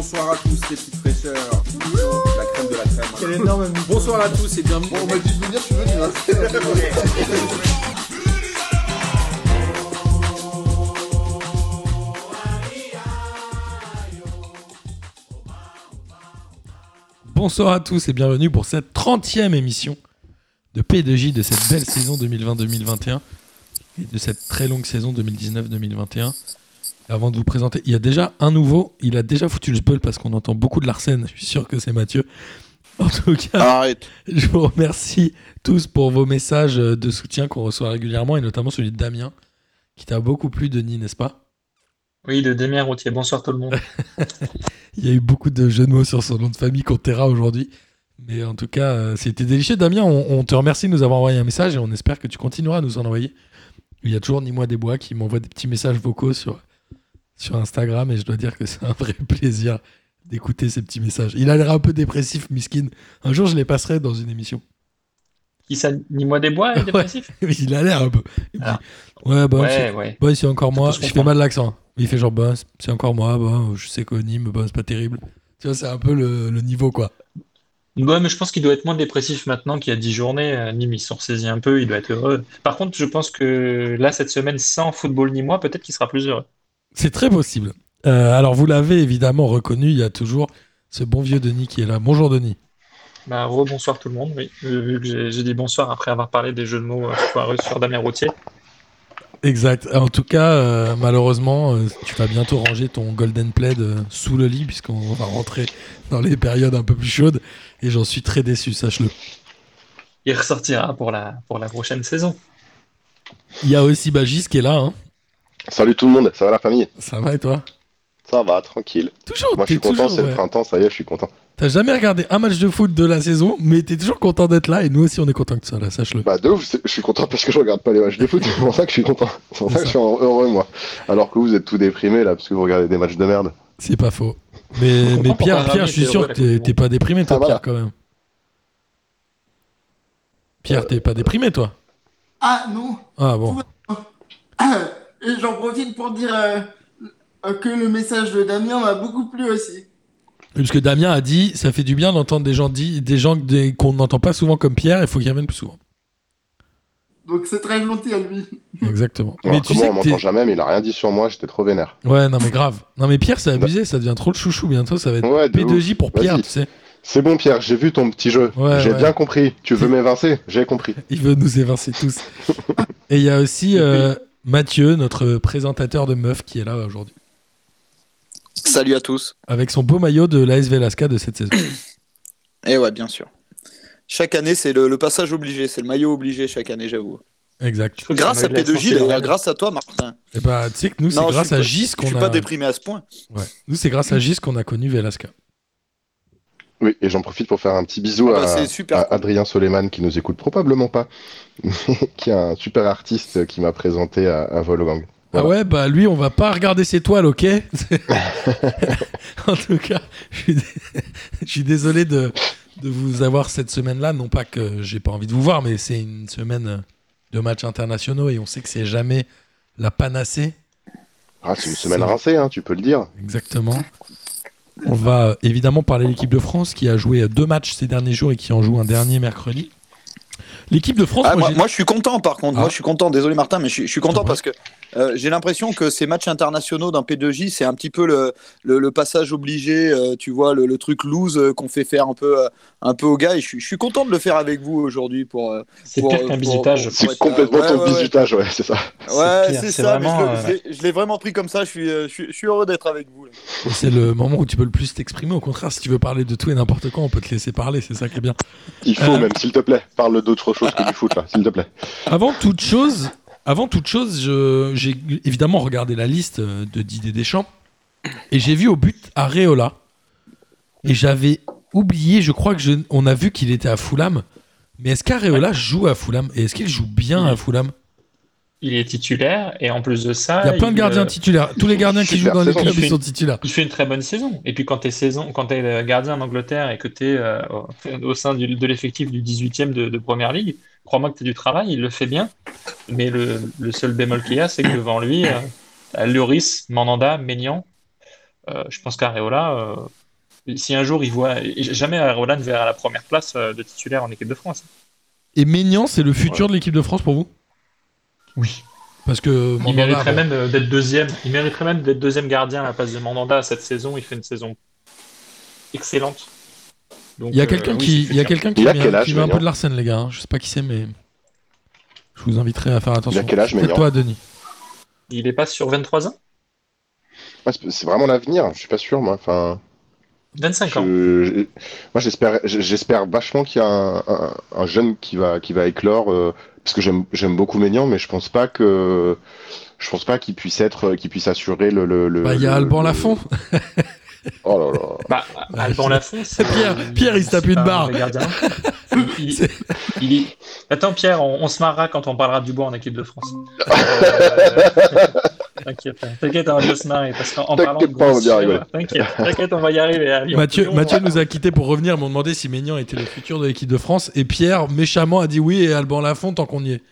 bonsoir à tous les petites fraîcheurs. La crème de la crème. Quel énorme Bonsoir à tous et bienvenue. Bon, on m'a dit de venir, tu veux venir. Bonsoir à tous et bienvenue pour cette 30e émission de P2J de cette belle saison 2020-2021 et de cette très longue saison 2019-2021. Avant de vous présenter, il y a déjà un nouveau, il a déjà foutu le spell parce qu'on entend beaucoup de Larsen, je suis sûr que c'est Mathieu. En tout cas, Arrête. je vous remercie tous pour vos messages de soutien qu'on reçoit régulièrement et notamment celui de Damien qui t'a beaucoup plu, Denis, n'est-ce pas? Oui, de Damien Routier. Bonsoir tout le monde. Il y a eu beaucoup de jeux de mots sur son nom de famille qu'on taira aujourd'hui. Mais en tout cas, euh, c'était délicieux. Damien, on, on te remercie de nous avoir envoyé un message et on espère que tu continueras à nous en envoyer. Il y a toujours Ni Moi des Bois qui m'envoie des petits messages vocaux sur, sur Instagram et je dois dire que c'est un vrai plaisir d'écouter ces petits messages. Il a l'air un peu dépressif, miskin. Un jour, je les passerai dans une émission. Qui ça Ni moi des bois est dépressif Il a l'air un peu. Il Ah. ouais, bah, Ouais, c'est- ouais. bah, c'est encore moi. se Je fais mal l'accent. Il fait genre, bah, c'est encore moi. Bah, je sais qu'au Nîmes, bah, c'est pas terrible. Tu vois, c'est un peu le, le niveau, quoi. Ouais, mais je pense qu'il doit être moins dépressif maintenant qu'il y a 10 journées. Euh, Nîmes, ils sont ressaisis un peu, il doit être heureux. Par contre, je pense que là, cette semaine, sans football ni moi, peut-être qu'il sera plus heureux. C'est très possible. Euh, alors, vous l'avez évidemment reconnu, il y a toujours ce bon vieux Denis qui est là. Bonjour Denis. Bah, rebonsoir tout le monde, oui. Vu que j'ai dit bonsoir après avoir parlé des jeux de mots euh, foireux sur Damien Routier. Exact. En tout cas, euh, malheureusement, euh, tu vas bientôt ranger ton Golden Plaid euh, sous le lit puisqu'on va rentrer dans les périodes un peu plus chaudes. Et j'en suis très déçu, sache-le. Il ressortira pour la, pour la prochaine saison. Il y a aussi Bagis qui est là. Hein. Salut tout le monde, ça va la famille Ça va et toi Ça va, tranquille. Toujours. Moi je suis content, c'est ouais. le printemps, ça y est, je suis content. T'as jamais regardé un match de foot de la saison, mais t'es toujours content d'être là. Et nous aussi, on est content que tu sois là, sache-le. Bah de ouf, je suis content parce que je regarde pas les matchs de foot, c'est pour ça que je suis content. C'est pour ça que je suis heureux moi. Alors que vous êtes tout déprimés là parce que vous regardez des matchs de merde. C'est pas faux. Mais, Pierre, Pierre, je suis sûr que t'es pas déprimé, toi, Ah, voilà. Pierre, quand même. Pierre, t'es pas déprimé, toi Ah non Ah bon. Et j'en profite pour dire euh, euh, que le message de Damien m'a beaucoup plu aussi. Parce que Damien a dit, ça fait du bien d'entendre des gens, dit, des gens qu'on n'entend pas souvent comme Pierre, il faut qu'ils reviennent plus souvent. Donc c'est très gentil à lui. Exactement. Alors, mais tu sais on m'entend jamais, mais il a rien dit sur moi, j'étais trop vénère. Ouais, non mais grave. Non mais Pierre, c'est abusé, ça devient trop le chouchou bientôt, ça va être Ouais, de P2J pour Pierre, tu sais. C'est bon Pierre, j'ai vu ton petit jeu. Ouais, j'ai ouais. bien compris. Tu veux m'évincer? J'ai compris. Il veut nous évincer tous. Et il y a aussi euh, Mathieu, notre présentateur de meuf, qui est là aujourd'hui. Salut à tous. Avec son beau maillot de l'AS Velasca de cette saison. Et ouais, bien sûr. Chaque année, c'est le, le passage obligé, c'est le maillot obligé chaque année, j'avoue. Exact. Grâce à P2J, d'ailleurs, grâce à toi, Martin. Et bah, tu sais que nous, c'est je grâce suis à Gis Je qu'on suis a. pas déprimé à ce point. Ouais. Nous, c'est grâce à Gis qu'on a connu Velasca. Oui, et j'en profite pour faire un petit bisou Ah bah, à, c'est super à cool. Adrien Soleiman qui nous écoute probablement pas, qui est un super artiste qui m'a présenté à, à Wolfgang. Ah ouais, bah lui, on va pas regarder ses toiles, ok? En tout cas, je suis, dé- je suis désolé de, de vous avoir cette semaine-là. Non pas que j'ai pas envie de vous voir, mais c'est une semaine de matchs internationaux et on sait que c'est jamais la panacée. Ah, c'est une semaine rincée, hein, tu peux le dire. Exactement. On va évidemment parler de l'équipe de France qui a joué deux matchs ces derniers jours et qui en joue un dernier mercredi. L'équipe de France, Ah, moi, moi, j'ai- moi, je suis content par contre. Ah. Moi, je suis content. Désolé, Martin, mais je suis, je suis content Ouais. parce que euh, j'ai l'impression que ces matchs internationaux d'un P2J, c'est un petit peu le, le, le passage obligé. euh, tu vois, le, le truc loose euh, qu'on fait faire un peu, euh, un peu aux gars. Et je, suis- je suis content de le faire avec vous aujourd'hui pour. euh, C'est pire qu'un bisutage. pour- C'est être, complètement euh, ouais, ton bisutage, ouais, c'est ça. Ouais, c'est c'est ça. mais je vraiment, je l'ai- je l'ai vraiment pris comme ça. Je suis, je suis, je suis heureux d'être avec vous. là. c'est le moment où tu peux le plus t'exprimer. Au contraire, si tu veux parler de tout et n'importe quoi, on peut te laisser parler. C'est ça qui est bien. Il faut Euh. même, s'il te plaît, parle d'autre chose que du foot, là, s'il te plaît. Avant toute chose, avant toute chose, j'ai évidemment regardé la liste euh, de Didier Deschamps et j'ai vu au but Areola et j'avais oublié. Je crois que je, on a vu qu'il était à Fulham. Mais est-ce qu'Areola joue à Fulham et est-ce qu'il joue bien à Fulham? Il est titulaire et en plus de ça, Il y a plein de gardiens euh, titulaires. Tous les gardiens qui jouent dans les clubs sont titulaires. il fait une très bonne saison. Et puis quand tu es, saison, quand es gardien en Angleterre et que tu es au, au sein du- de l'effectif du 18e de, de Première Ligue, crois-moi que tu as du travail, il le fait bien. Mais le, le seul bémol qu'il y a, c'est que devant lui, euh, Lloris, Mandanda, Maignan, Euh, je pense qu'Areola, euh, si un jour il voit, jamais Areola ne verra la première place euh, de titulaire en équipe de France. Et Maignan, c'est le futur de l'équipe de France pour vous? Oui. Parce que Il Mandanda, mériterait bon, même euh, d'être deuxième. Il mériterait même d'être deuxième gardien à la place de Mandanda cette saison. Il fait une saison excellente. Donc, Il y a euh, quelqu'un oui, qui, il y a quelqu'un qui Il a met, qui un peu de l'arsène, les gars. hein. Je sais pas qui c'est, mais je vous inviterai à faire attention. Il a quel âge, toi, Denis. Il est pas sur 23 ans? Ouais, c'est c'est vraiment l'avenir, je suis pas sûr, moi. Enfin, 25 ans. je- je- moi, j'espère, j'espère vachement qu'il y a un, un- un jeune qui va, qui va éclore, euh, parce que j'aime, j'aime beaucoup Maignan, mais je pense pas que, je pense pas qu'il puisse être, qu'il puisse assurer le, le, le- Bah, il y a Alban le- Lafont. Oh là là. Bah, Alban Lafont, c'est Pierre- un- Pierre, il se tape une un barre. Il- il est- Attends, Pierre, on, on se marrera quand on parlera du bois en équipe de France. Euh, T'inquiète, hein. t'inquiète, on va bien se marrer. Parce qu'en en T'inquiète parlant de pas, on va bien grosseur, rigoler. T'inquiète, t'inquiète, on va y arriver. à Lyon. Mathieu, Lyon, Mathieu nous a quittés pour revenir, m'ont demandé si Maignan était le futur de l'équipe de France. Et Pierre, méchamment, a dit oui et Alban Lafont tant qu'on y est.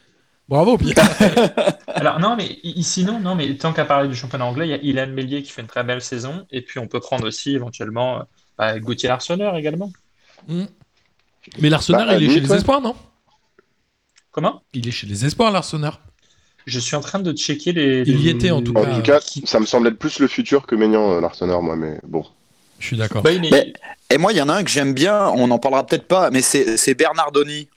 Bravo, Pierre. Alors, non, mais sinon, non, mais tant qu'à parler du championnat anglais, il y a Ilan Mélier qui fait une très belle saison. Et puis, on peut prendre aussi éventuellement euh, bah, Gauthier Arseneur également. Hmm. Mais l'Arsenal, Bah, il est lui, chez les. Espoirs, non? Comment? Il est chez les Espoirs, l'Arsenal. Je suis en train de checker les. Il y était, en tout En cas. tout cas, ça me semble être plus le futur que Maignan, euh, l'Arsenal, moi, mais bon. Je suis d'accord. Bah, est- Et moi, il y en a un que j'aime bien, on n'en parlera peut-être pas, mais c'est Bernardoni.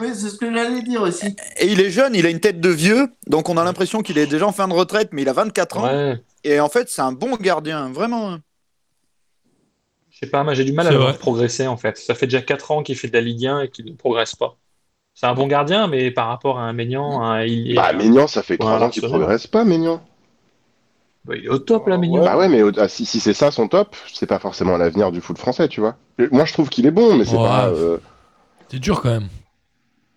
Oui, c'est ce que j'allais dire aussi. Et il est jeune, il a une tête de vieux, donc on a l'impression qu'il est déjà en fin de retraite, mais il a 24 ans. Ouais. Et en fait, c'est un bon gardien, vraiment. Je sais pas, moi j'ai du mal à le voir progresser en fait. Ça fait déjà 4 ans qu'il fait de la Ligue 1 et qu'il ne progresse pas. C'est un bon gardien, mais par rapport à un Maignan, un- il, est, Bah, Maignan, ça fait 3 ans qu'il progresse pas, Maignan. bah, il est au top là, Maignan. Bah ouais, mais au- ah, si, si c'est ça son top, c'est pas forcément l'avenir du foot français, tu vois. Moi, je trouve qu'il est bon, mais c'est pas. euh, C'est dur quand même.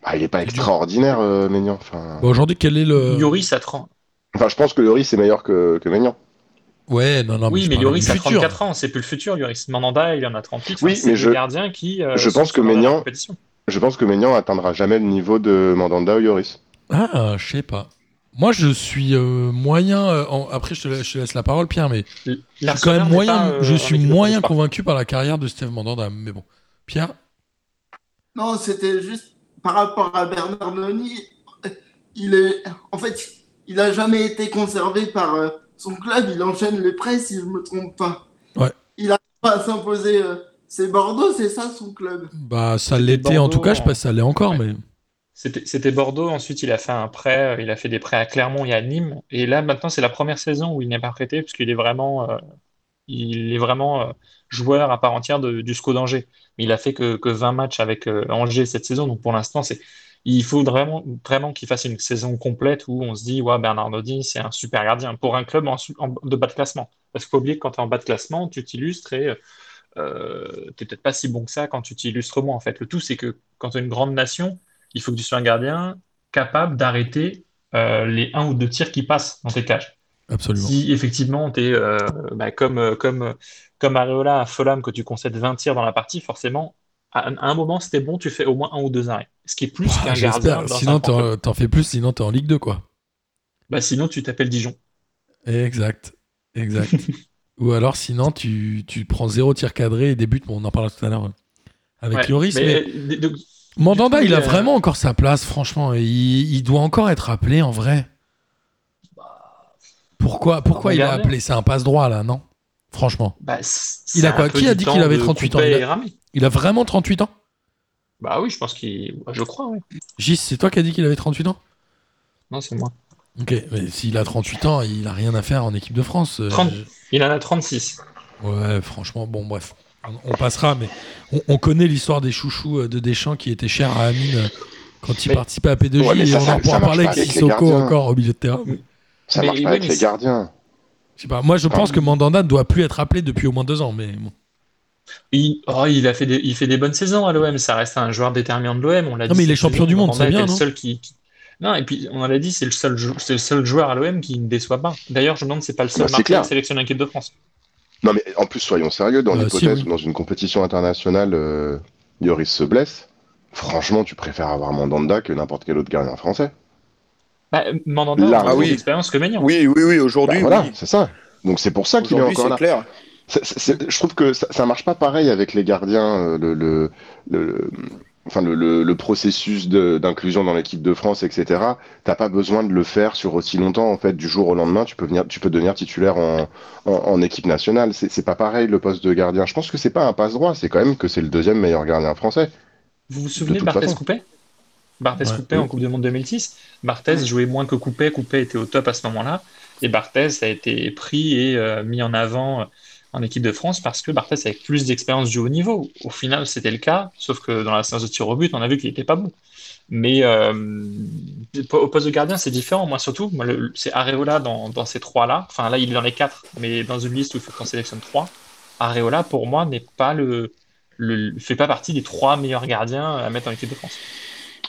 bah, il est pas extraordinaire, euh, Maignan. Enfin... Bon, Aujourd'hui, quel est le. Lloris à 30. enfin, je pense que Lloris est meilleur que, que Maignan. Ouais, non, non. oui, mais Lloris a futur. 34 ans, c'est plus le futur, Lloris. Mandanda, il en a 38. Oui, mais je- gardiens qui. euh, je pense que Maignan- compétition. Je pense que Maignan atteindra jamais le niveau de Mandanda ou Lloris. Ah, je sais pas. Moi, je suis euh, moyen. euh, en- Après, je te, la- je te laisse la parole, Pierre, mais je suis quand même moyen. pas, euh, je suis moyen convaincu par la carrière de Steve Mandanda. Mais bon, Pierre? Non, c'était juste par rapport à Bernardoni. Il est, en fait, il a jamais été conservé par euh, son club. Il enchaîne les prêts, si je me trompe pas. Ouais. Il a pas à s'imposer. euh, c'est Bordeaux, c'est ça son club? Bah, ça C'était l'était en tout Bordeaux, cas. Je sais pas si ça l'est encore, ouais. mais. C'était Bordeaux, ensuite il a fait un prêt, euh, il a fait des prêts à Clermont et à Nîmes, et là maintenant c'est la première saison où il n'est pas prêté, puisqu'il est vraiment, euh, il est vraiment euh, joueur à part entière de- du SCO d'Angers. Mais il a fait que, que 20 matchs avec euh, Angers cette saison, donc pour l'instant c'est, il faut vraiment, vraiment qu'il fasse une saison complète où on se dit, ouais, Bernardoni c'est un super gardien pour un club en, su- en- de bas de classement. Parce qu'il faut oublier que quand tu es en bas de classement, tu t'illustres et euh, t'es peut-être pas si bon que ça quand tu t'illustres moins en fait. Le tout c'est que quand tu es une grande nation, il faut que tu sois un gardien capable d'arrêter euh, les un ou deux tirs qui passent dans tes cages. Absolument. Si effectivement tu es bah, comme, euh, comme, comme Areola à Fulham que tu concèdes 20 tirs dans la partie, forcément, à, à un moment c'était bon, tu fais au moins un ou deux arrêts. Ce qui est plus qu'un gardien. Dans Sinon, un t'en t'en fais plus. Sinon, t'es en Ligue 2, quoi. Bah, sinon tu t'appelles Dijon. Exact. Exact. Ou alors, sinon, tu, tu prends zéro tir cadré et débutes. Bon, on en parlera tout à l'heure. Avec Ouais, Lloris, mais. euh, Mandanda, il a euh, vraiment encore sa place, franchement. et Il, il doit encore être appelé en vrai. Pourquoi, pourquoi il regardez. appelé? C'est un passe droit là, non? Franchement. bah, Il a quoi? Qui a dit qu'il avait de 38 ans? Il a-. Il a vraiment 38 ans? Bah oui, je pense qu'il. Je crois, oui. Gis, c'est toi qui as dit qu'il avait 38 ans? Non, c'est moi. Ok, mais s'il a 38 ans, il a rien à faire en équipe de France. euh, 30. Il en a 36. Ouais, franchement, bon, bref. On, on passera, mais on, on connaît l'histoire des chouchous euh, de Deschamps qui étaient chers à Amine euh, quand il Mais- participait à P2J Ouais, mais et ça, on en pourra parler pas avec Sissoko gardiens. encore au milieu de terrain. Ça Mais marche pas avec mais les c'est- gardiens. Je sais pas, moi je pense que Mandanda ne doit plus être appelé depuis au moins deux ans, mais bon. Il, oh, il, a fait des, il fait des bonnes saisons à l'OM, ça reste un joueur déterminant de l'OM. On l'a Non, dit mais il est champion saison, du monde, c'est bien, était le non seul qui, qui- Non, et puis on l'a dit, c'est le, seul jou- c'est le seul joueur à l'OM qui ne déçoit pas. D'ailleurs, je me demande si c'est pas le seul Bah, clair. à sélectionner l'équipe de France. Non, mais en plus, soyons sérieux, dans Euh, l'hypothèse si, oui. où dans une compétition internationale, euh, Lloris se blesse, franchement, tu préfères avoir Mandanda que n'importe quel autre gardien français. Bah, Mandanda Là, a ah oui. d'expérience que Maignan. Oui, oui, oui, Bah, aujourd'hui, voilà, oui. c'est ça. Donc c'est pour ça qu'il est encore c'est là. clair. C'est- c'est- c'est- je trouve que ça, ça marche pas pareil avec les gardiens. euh, Le, le, le- enfin, le, le- le processus de- d'inclusion dans l'équipe de France, etc. T'as pas besoin de le faire sur aussi longtemps. En fait, du jour au lendemain, tu peux venir, tu peux devenir titulaire en, en, en équipe nationale. C'est pas pareil le poste de gardien. Je pense que c'est pas un passe droit. C'est quand même que c'est le deuxième meilleur gardien français. Vous vous souvenez de, toute Barthez. Coupet Barthez Ouais. Coupet en Coupe du Monde 2006 Barthez jouait moins que Coupet, Coupet était au top à ce moment-là, et Barthez a été pris et euh, mis en avant euh, en équipe de France parce que Barthez avait plus d'expérience du haut niveau. Au final, c'était le cas, sauf que dans la séance de tir au but, on a vu qu'il n'était pas bon. Mais euh, au poste de gardien, c'est différent. Moi, surtout, c'est Areola dans, dans ces trois-là. Enfin, là, il est dans les quatre, mais dans une liste où il faut qu'on sélectionne trois. Areola, pour moi, n'est pas le, le, fait pas partie des trois meilleurs gardiens à mettre en équipe de France.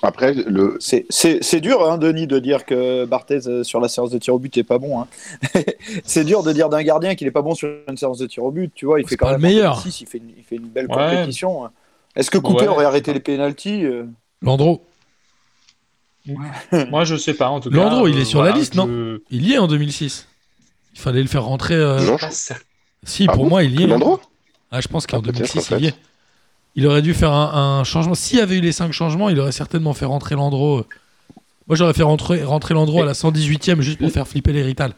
Après, le, C'est- C'est c'est dur, hein, Denis, de dire que Barthez euh, sur la séance de tir au but n'est pas bon. hein. c'est dur de dire d'un gardien qu'il n'est pas bon sur une séance de tir au but. Tu vois, il C'est fait quand pas même le meilleur. un 6, il fait une, il fait une belle Ouais. compétition. hein. Est-ce que Ouais. aurait arrêté les pénalties euh Landreau, Moi, je sais pas, en tout cas. Landreau, il est sur la liste, non il y est en 2006. Il fallait le faire rentrer. euh. Si, Ah pour bon moi, il y est. Landreau Ah, je pense qu'en Ah, peut-être, 2006, en il y est. Il aurait dû faire un, un changement. S'il y avait eu les 5 changements, il aurait certainement fait rentrer Landreau. Moi, j'aurais fait rentrer, rentrer Landreau à la 118e juste pour faire flipper les Rital.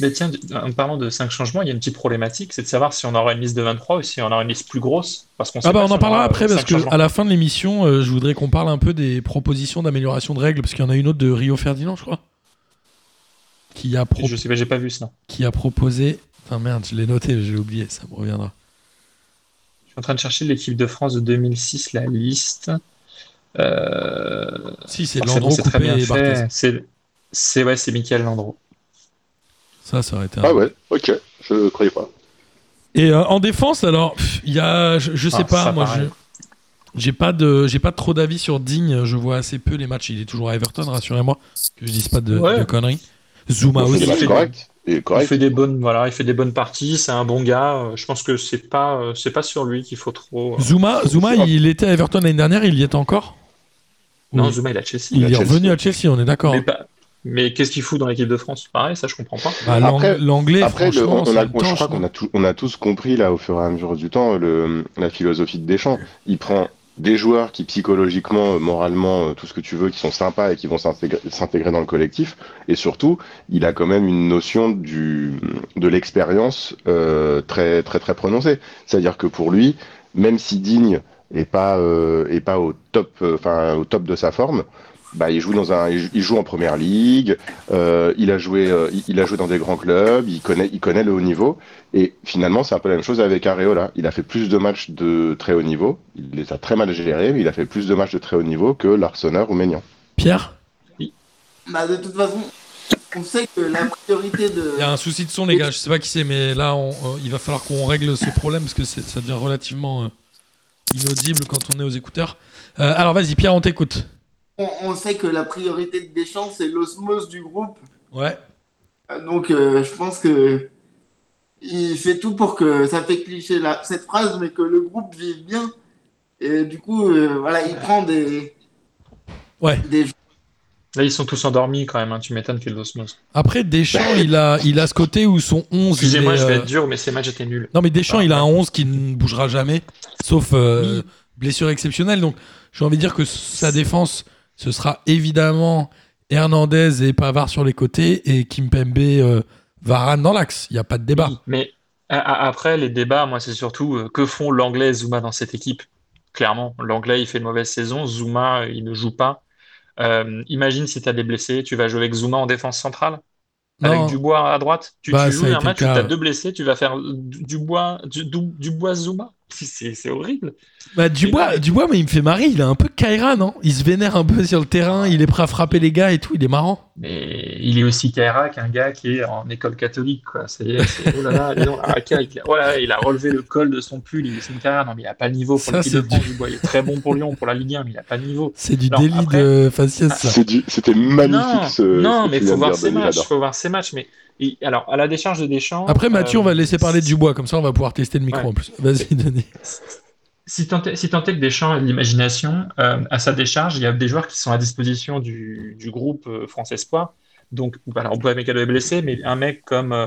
Mais tiens, en parlant de cinq changements, il y a une petite problématique, c'est de savoir si on aura une liste de 23 ou si on aura une liste plus grosse. Parce qu'on sait Ah bah on si en parlera après parce cinq que changements. à la fin de l'émission, euh, je voudrais qu'on parle un peu des propositions d'amélioration de règles parce qu'il y en a une autre de Rio Ferdinand, je crois, qui a, pro- Je sais pas, j'ai pas vu ça. qui a proposé. Enfin merde, je l'ai noté, j'ai oublié, ça me reviendra. Suis en train de chercher l'équipe de France de 2006, la liste. Euh... Si c'est Landreau, c'est très bien fait. C'est, c'est ouais, c'est Michael Landreau. Ça, ça aurait été. un- Ah ouais, ok, je croyais pas. Et euh, en défense, alors, il y a, je, je sais Ah, pas, moi, je, j'ai pas de, j'ai pas trop d'avis sur Digne. Je vois assez peu les matchs. Il est toujours à Everton, rassurez-moi, que je dise pas de, Ouais. de conneries. Zuma aussi. fait- corrects. Il est fait des bonnes, voilà, il fait des bonnes parties. C'est un bon gars. Euh, Je pense que c'est pas, euh, c'est pas sur lui qu'il faut trop. euh, Zuma, Zuma, il était à Everton l'année dernière. Il y est encore? Non, Oui. Zuma, il a Chelsea. il à est Chelsea. revenu à Chelsea. On est d'accord. Mais, qu'est-ce qu'il fout dans l'équipe de France? Pareil, ça, je comprends pas. Bah, l'ang- Après- L'anglais, Après, le- on je crois qu'on a, tout- on a tous compris là au fur et à mesure du temps le, la philosophie de Deschamps. Il prend des joueurs qui psychologiquement, euh, moralement, euh, tout ce que tu veux, qui sont sympas et qui vont s'intégrer dans le collectif. Et surtout, il a quand même une notion de l'expérience euh, très très très prononcée. C'est-à-dire que pour lui, même si Digne est pas est pas au top, enfin au top de sa forme. Bah, il joue dans un, il joue- en première ligue, euh, il a joué, euh, il, il a joué dans des grands clubs, il connaît, il connaît le haut niveau. Et finalement, c'est un peu la même chose avec Areola. Il a fait plus de matchs de très haut niveau. Il les a très mal gérés, mais il a fait plus de matchs de très haut niveau que l'Arsenal ou Maignan. Pierre, Bah, de toute façon, on sait que la priorité de. il y a un souci de son, les gars. Je sais pas qui c'est, mais là, on- euh, il va falloir qu'on règle ce problème parce que ça devient relativement euh, inaudible quand on est aux écouteurs. Euh, alors, vas-y, Pierre, on t'écoute. On, on sait que la priorité de Deschamps, c'est l'osmose du groupe. Ouais. Donc, euh, je pense que il fait tout pour que ça fait cliché cette phrase, mais que le groupe vive bien. Et du coup, euh, voilà, il prend des, Ouais. des Là, ils sont tous endormis quand même. hein. Tu m'étonnes qu'il y ait de l'osmose. Après, Deschamps, il a, il a ce côté où son 11. il Excusez-moi, est, je vais euh, être dur, mais ces matchs étaient nuls. Non, mais Deschamps, il a un 11 qui ne bougera jamais, sauf euh, blessure exceptionnelle. Donc, j'ai envie de dire que sa défense, ce sera évidemment Hernandez et Pavard sur les côtés et Kimpembe, euh, Varane dans l'axe. Il n'y a pas de débat. Oui, mais après, les débats, moi, c'est surtout euh, que font l'anglais et Zuma dans cette équipe? Clairement, l'anglais, il fait une mauvaise saison. Zuma, il ne joue pas. Euh, imagine si tu as des blessés, tu vas jouer avec Zuma en défense centrale, avec. Dubois à droite? Tu, Bah, tu joues un match tu as deux blessés, tu vas faire du- Dubois, du, du- Dubois Zuma? C'est horrible. Bah, Dubois, Mais- Dubois, mais il me fait marrer. Il est un peu Kaira, non? Il se vénère un peu sur le terrain. Il est prêt à frapper les gars et tout. Il est marrant. Mais il est aussi Kaira qu'un gars qui est en école catholique, quoi. Ça y est, c'est- oh là Araka, il, a- oh là là, il a relevé le col de son pull, il est une carrière. Non, mais il a pas le niveau pour Ça, l'équipe de du- Dubois. Il est très bon pour Lyon, pour la Ligue 1, mais il a pas le niveau. C'est du Non, délit après- de faciès, ça. C'est du- C'était magnifique Non, ce. non, ce mais tu faut voir ses matchs. j'adore. Faut voir ses matchs. Mais alors, à la décharge de Deschamps. Après, Mathieu, euh, on va le laisser parler de Dubois. Comme ça, on va pouvoir tester le micro Ouais. en plus. Vas-y, Denis. Si tant est, si tant est que Deschamps a de l'imagination, euh, à sa décharge, il y a des joueurs qui sont à disposition du, du groupe euh, France Espoir. Donc, alors Upamecano est blessé, mais un mec comme, euh,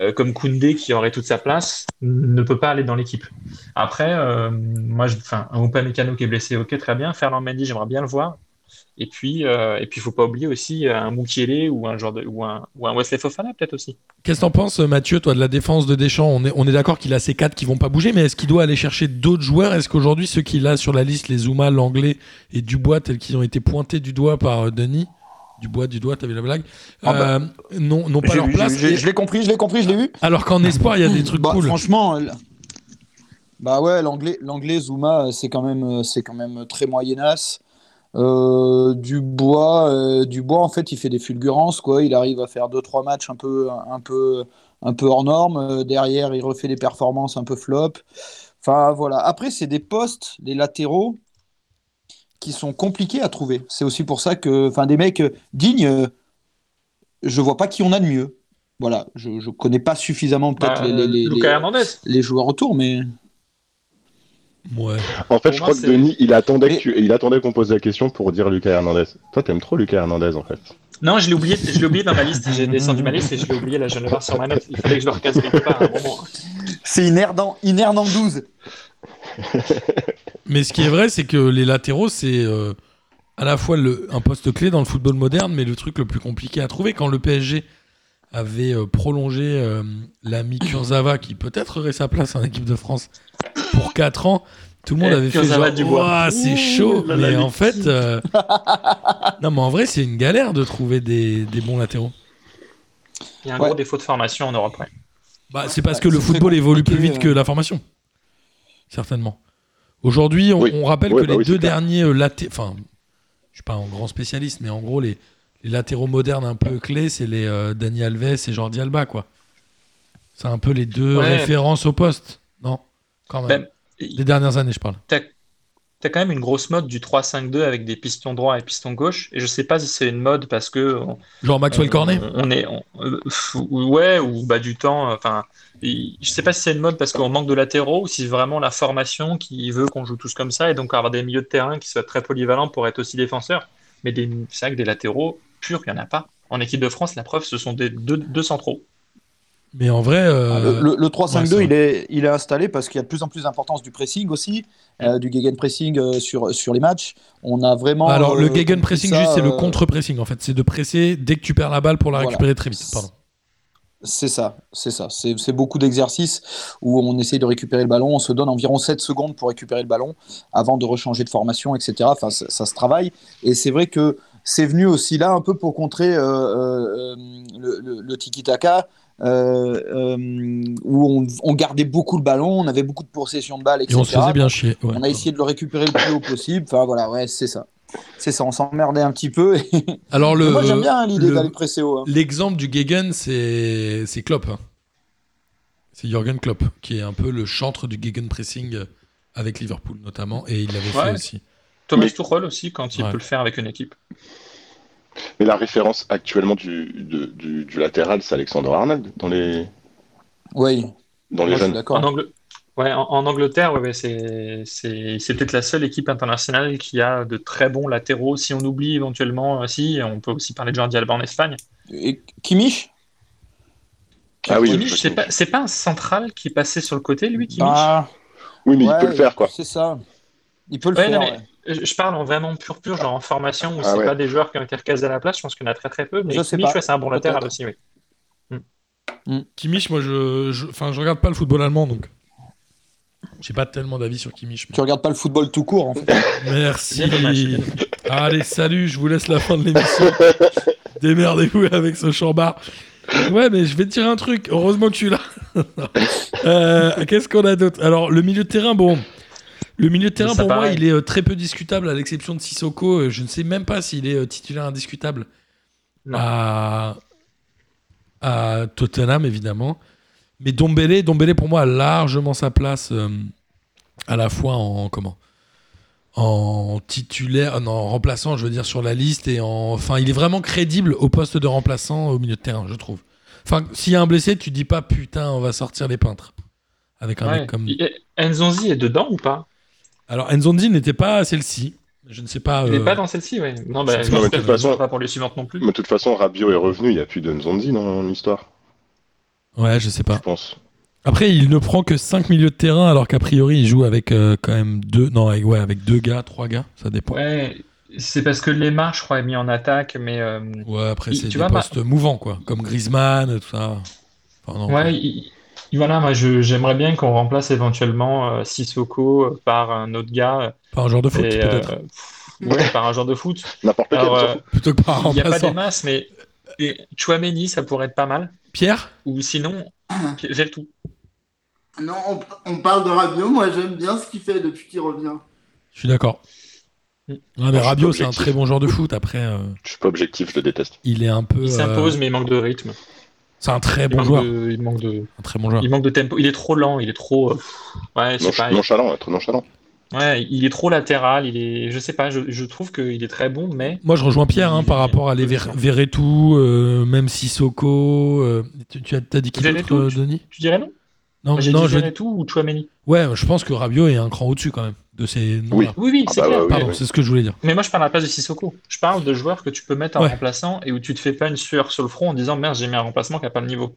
euh, comme Koundé qui aurait toute sa place ne peut pas aller dans l'équipe. Après, euh, moi, je, enfin, un Upamecano qui est blessé, ok, très bien. Fernand Mendy, j'aimerais bien le voir. Et puis, euh, et puis, faut pas oublier aussi euh, un Mukiele ou un genre de, ou un, ou un Wesley Fofana peut-être aussi. Qu'est-ce que t'en penses, Mathieu, toi, de la défense de Deschamps? On est, on est d'accord qu'il a ces quatre qui vont pas bouger, mais est-ce qu'il doit aller chercher d'autres joueurs? Est-ce qu'aujourd'hui, ceux qu'il a sur la liste, les Zuma, l'Anglais et Dubois, tels qu'ils ont été pointés du doigt par euh, Denis? Dubois, du doigt, t'avais la blague? Ah bah, euh, Non, non pas leur vu, place. et- Je l'ai compris, je l'ai compris, je l'ai vu. alors qu'en espoir, il y a des trucs Bah, cool. Franchement, bah ouais, l'anglais, l'anglais Zuma, c'est quand même, c'est quand même très moyenasse. Euh, Dubois, euh, Dubois, en fait, il fait des fulgurances, quoi. Il arrive à faire deux, trois matchs un peu, un peu, un peu hors norme. Euh, Derrière, il refait des performances un peu flop. Enfin, voilà. Après, c'est des postes, des latéraux qui sont compliqués à trouver. C'est aussi pour ça que, enfin, des mecs euh, dignes, je vois pas qui on a de mieux. Voilà, je, je connais pas suffisamment peut-être Bah, les, les joueurs autour, mais Ouais. En fait, Pour je moi, crois que c'est- Denis, il attendait Mais- que tu- il attendait qu'on pose la question pour dire Lucas Hernandez. Toi, t'aimes trop Lucas Hernandez, en fait. Non, je l'ai oublié, je l'ai oublié dans ma liste. J'ai descendu ma liste et je l'ai oublié. Là, je viens de le voir sur ma note. Il fallait que je le recasse quelque part à un moment. c'est Inerdan, Inernandouze. Mais ce qui est vrai, c'est que les latéraux, c'est euh, à la fois le, un poste clé dans le football moderne, mais le truc le plus compliqué à trouver. Quand le PSG avait euh, prolongé euh, l'ami Kurzawa, qui peut-être aurait sa place en équipe de France, pour 4 ans, tout le monde Eh, avait fait genre. Ouah, c'est chaud. mais en fait, euh, non, mais en vrai, c'est une galère de trouver des, des bons latéraux. Il y a un Ouais. gros défaut de formation en Europe. ouais. Bah, c'est parce Ouais, que le football évolue plus vite que la formation. Certainement. Aujourd'hui, on, Oui. on rappelle que bah les oui, deux derniers euh, latéraux. Enfin, je suis pas un grand spécialiste, mais en gros, les, les latéraux modernes un peu clés, c'est les euh, Dani Alves et Jordi Alba, quoi. C'est un peu les deux Ouais. références au poste. Quand même. Ben, Les dernières années, je parle. T'as t'as quand même une grosse mode du 3-5-2 avec des pistons droits et pistons gauche. Et je sais pas si c'est une mode parce que on, Genre Maxwell on- Cornet on est, on- euh, ouais, ou bah du temps. Enfin, il- je sais pas si c'est une mode parce qu'on manque de latéraux ou si c'est vraiment la formation qui veut qu'on joue tous comme ça et donc avoir des milieux de terrain qui soient très polyvalents pour être aussi défenseurs. Mais des, c'est vrai que des latéraux purs, il y en a pas. En équipe de France, la preuve, ce sont des deux, deux centraux. Mais en vrai. euh, Le, le- le 3-5-2, ouais, c'est il, est, il est installé parce qu'il y a de plus en plus d'importance du pressing aussi, euh, du gegenpressing euh, sur, sur les matchs. On a vraiment. Alors, le euh, gegenpressing, compris juste, ça, c'est le contre-pressing, en fait. C'est de presser dès que tu perds la balle pour la Voilà. récupérer très vite. Pardon. C'est ça, c'est ça. C'est c'est beaucoup d'exercices où on essaye de récupérer le ballon. On se donne environ 7 secondes pour récupérer le ballon avant de rechanger de formation, etc. Enfin, ça, ça se travaille. Et c'est vrai que c'est venu aussi là un peu pour contrer euh, euh, le, le- le tiki-taka. Euh, euh, où on, on gardait beaucoup le ballon, on avait beaucoup de possession de balle, Et etc. on se faisait bien chier. ouais. On a essayé de le récupérer le plus haut possible. Enfin voilà, ouais, c'est ça. C'est ça, on s'emmerdait un petit peu. Et... Alors, le. Moi j'aime bien hein, l'idée le- d'aller presser haut. hein. L'exemple du Gegen, c'est c'est Klopp. hein. C'est Jürgen Klopp, qui est un peu le chantre du Gegenpressing euh, avec Liverpool notamment, et il l'avait fait aussi. Thomas Tuchel aussi, quand il Ouais. peut le faire avec une équipe. Mais la référence actuellement du, de- du, du latéral, c'est Alexander Arnold dans les, Oui, dans les moi, je suis jeunes. d'accord. En, Angl- ouais, en, en Angleterre, ouais, ouais, c'est c'est- c'est peut-être la seule équipe internationale qui a de très bons latéraux. Si on oublie éventuellement, euh, si, on peut aussi parler de Jordi Alba en Espagne. Et Kimmich? Ah oui, c'est pas, c'est pas un central qui est passé sur le côté, lui, Kimmich? Bah, Oui, mais ouais, il peut le faire, quoi. C'est ça. Il peut le Ouais, faire. non, mais ouais. Je parle en vraiment pur pur, genre en formation, où Ah c'est ouais. pas des joueurs qui ont été recasés à la place. Je pense qu'il y en a très très peu. Mais Je sais Kimmich, ouais, c'est un bon latéral aussi, oui. Kimmich, moi, je, je, enfin, je regarde pas le football allemand, donc j'ai pas tellement d'avis sur Kimmich. mais- Tu regardes pas le football tout court, en fait. Merci. Allez, salut, je vous laisse la fin de l'émission. Démerdez-vous avec ce chambard. Ouais, mais je vais te dire un truc. Heureusement que je suis là. Euh, Qu'est-ce qu'on a d'autre? Alors, le milieu de terrain, bon. Le milieu de terrain, pour moi, il est euh, très peu discutable, à l'exception de Sissoko. Euh, Je ne sais même pas s'il est euh, titulaire indiscutable à... à Tottenham, évidemment. Mais Dombele, Dombele, pour moi, a largement sa place euh, à la fois en comment? En titulaire, non, en remplaçant, je veux dire, sur la liste. Et en, enfin, il est vraiment crédible au poste de remplaçant au milieu de terrain, je trouve. Enfin, s'il y a un blessé, tu dis pas putain, on va sortir les peintres. Avec un Ouais. mec comme. Et Nzonzi est dedans ou pas? Alors, Nzondi n'était pas celle-ci. Je ne sais pas. Il n'est euh, pas dans celle-ci, ouais. Non, bah, C'est pas- j'espère de toute façon- pas pour les suivantes non plus. Mais de toute façon, Rabiot est revenu, il n'y a plus de Nzonzi dans l'histoire, Ouais, je sais je pas. pense. Après, il ne prend que 5 milieux de terrain, alors qu'a priori, il joue avec euh, quand même deux. Non, avec, ouais, avec deux gars, trois gars, ça dépend. Ouais, Ouais, c'est parce que Lemar, je crois, est mis en attaque, mais euh, après, Il- c'est des vois, bah- postes mouvants, quoi. Comme Griezmann, tout ça. Enfin, non, ouais, il- voilà, moi je- j'aimerais bien qu'on remplace éventuellement euh, Sissoko euh, par un autre gars, Pas un joueur de foot, peut-être. euh, ouais, par un genre de foot. N'importe euh, fout. Plutôt que par un il n'y a pas des masses, mais et Chouameni, ça pourrait être pas mal. Pierre? Ou sinon, j'ai le tout. Non, on, on parle de Rabiot. Moi, j'aime bien ce qu'il fait depuis qu'il revient. Je suis d'accord. Mm. Ouais, mais Rabiot, c'est un très bon joueur de foot. Après, euh, Je suis pas objectif, je le déteste. il est un peu. Il euh, s'impose, mais il manque de rythme. C'est un très Il bon joueur. de, il manque de, Un très bon joueur. il manque de tempo. Il est trop lent, il est trop. euh, ouais, je Nonch- pas. il- nonchalant, être nonchalant. Ouais, il est trop latéral. Il est, je sais pas. Je, je trouve qu'il est très bon, mais Moi, je rejoins Pierre hein, par rapport à les Ver-. Verretou, euh, même Sissoko. euh, tu, tu as t'as dit qui d'autre, euh, tu- Denis? tu dirais non Non, J'ai non, dit je Verretou ou Chouameni. Ouais, je pense que Rabiot est un cran au-dessus quand même de ces noms Oui. Oui, oui, Ah c'est bah clair. ouais, oui, Pardon, oui. c'est ce que je voulais dire. Mais moi, je parle à la place de Sissoko. Je parle de joueurs que tu peux mettre en Ouais. remplaçant et où tu te fais pas une sueur sur le front en disant merde, j'ai mis un remplacement qui a pas le niveau.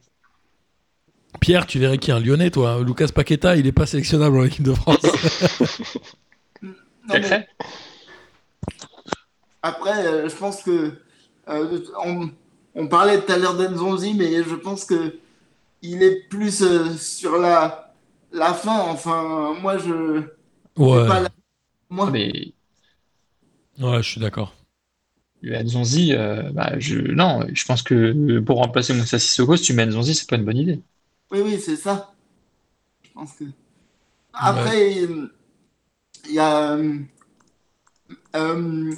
Pierre, tu verrais qui est un Lyonnais, toi? Lucas Paqueta, il est pas sélectionnable en équipe de France. Non, mais après, euh, je pense que euh, on, on parlait tout à l'heure d'Enzonzi, mais je pense que il est plus euh, sur la la fin. Enfin, moi, je ouais, j'ai pas la- moi, Mais ouais, je suis d'accord. Nzonzi, euh, bah, je... non, je pense que pour remplacer Moussa Sissoko, si tu mets Nzonzi, c'est pas une bonne idée. Oui, oui, c'est ça. Je pense que. Après, il y a. Euh, euh,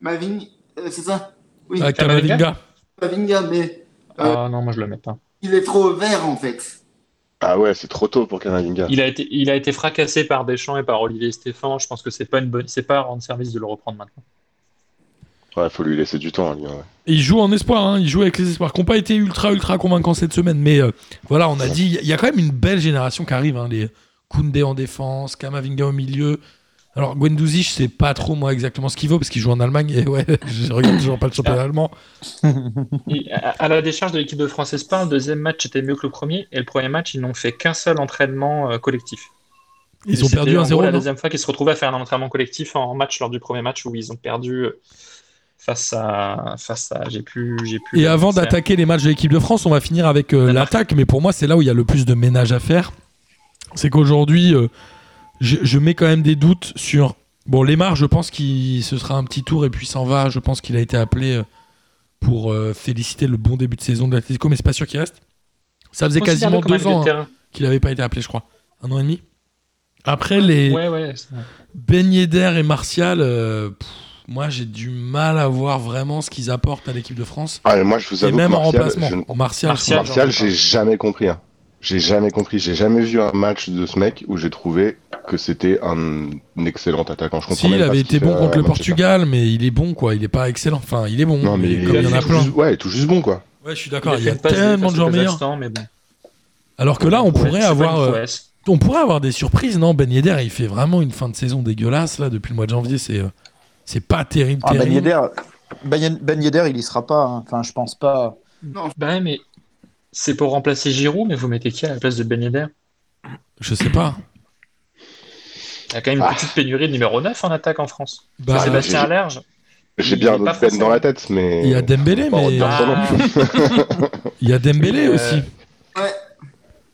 Maving- euh, c'est ça? Oui, Ah, Kamavinga. Mavinga, mais euh, Ah non, moi je le mets pas. il est trop vert en fait. Ah ouais, c'est trop tôt pour Kamavinga. Il a été, il a été fracassé par Deschamps et par Olivier Stéphane. Je pense que c'est pas une bonne, c'est pas rendre service de le reprendre maintenant. Ouais, faut lui laisser du temps à lui. ouais. Et il joue en espoir, hein, il joue avec les espoirs qui n'ont pas été ultra ultra convaincants cette semaine. Mais euh, voilà, on a dit, il y a quand même une belle génération qui arrive. hein, les Koundé en défense, Kamavinga au milieu. Alors Guendouzi, je sais pas trop moi exactement ce qu'il vaut parce qu'il joue en Allemagne et ouais, je regarde toujours pas le championnat allemand. Et à, la décharge de l'équipe de France Espoir, le deuxième match était mieux que le premier et le premier match, ils n'ont fait qu'un seul entraînement euh, collectif. Ils Et ont perdu en gros 1-0. la deuxième fois qu'ils se retrouvaient à faire un entraînement collectif en match lors du premier match où ils ont perdu euh, face à face à j'ai plus j'ai plus Et avant d'attaquer les matchs de l'équipe de France, on va finir avec euh, l'attaque, mais pour moi, c'est là où il y a le plus de ménage à faire. C'est qu'aujourd'hui, euh, je, je mets quand même des doutes sur. Bon, Lemar, je pense qu'il ce sera un petit tour et puis s'en va. Je pense qu'il a été appelé euh, pour euh, féliciter le bon début de saison de l'Atlético, mais c'est pas sûr qu'il reste. Ça faisait quasiment deux ans hein, qu'il n'avait pas été appelé, je crois. Un an et demi. Après, les Ouais ouais. Ben Yedder et Martial, euh, pff, moi j'ai du mal à voir vraiment ce qu'ils apportent à l'équipe de France. Ah, mais moi, je vous Et même que en remplacement. je ne- Martial, Martial, je- Martial, j'ai jamais compris. hein. J'ai jamais compris. J'ai jamais vu un match de ce mec où j'ai trouvé que c'était un, un excellent attaquant. Je comprends Si, même il avait été bon contre le Manchester. Portugal, mais il est bon quoi. Il est pas excellent. Enfin, il est bon. Non, mais mais comme il y en a tout plein. juste- ouais, tout juste bon, quoi. Ouais, je suis Il d'accord. Il y a tellement de joueurs meilleurs. Kazakhstan, mais bon. Alors que là, on Ouais, pourrait avoir, euh, on pourrait avoir des surprises, non Ben Yedder, il fait vraiment une fin de saison dégueulasse là depuis le mois de janvier. C'est, euh, c'est pas terrible. Ah, ben terrible. Yedder, ben, Ben Yedder, il y sera pas. hein. Enfin, je pense pas. Non, ouais, mais c'est pour remplacer Giroud, mais vous mettez qui à la place de Ben Yedder? Je sais pas. Il y a quand même une Ah. petite pénurie de numéro 9 en attaque en France. Bah, c'est Sébastien j'ai- Allerge. J'ai bien un autre Ben dans la tête, mais. Il y a Dembélé, mais plus. il y a Dembélé euh, aussi. Ouais.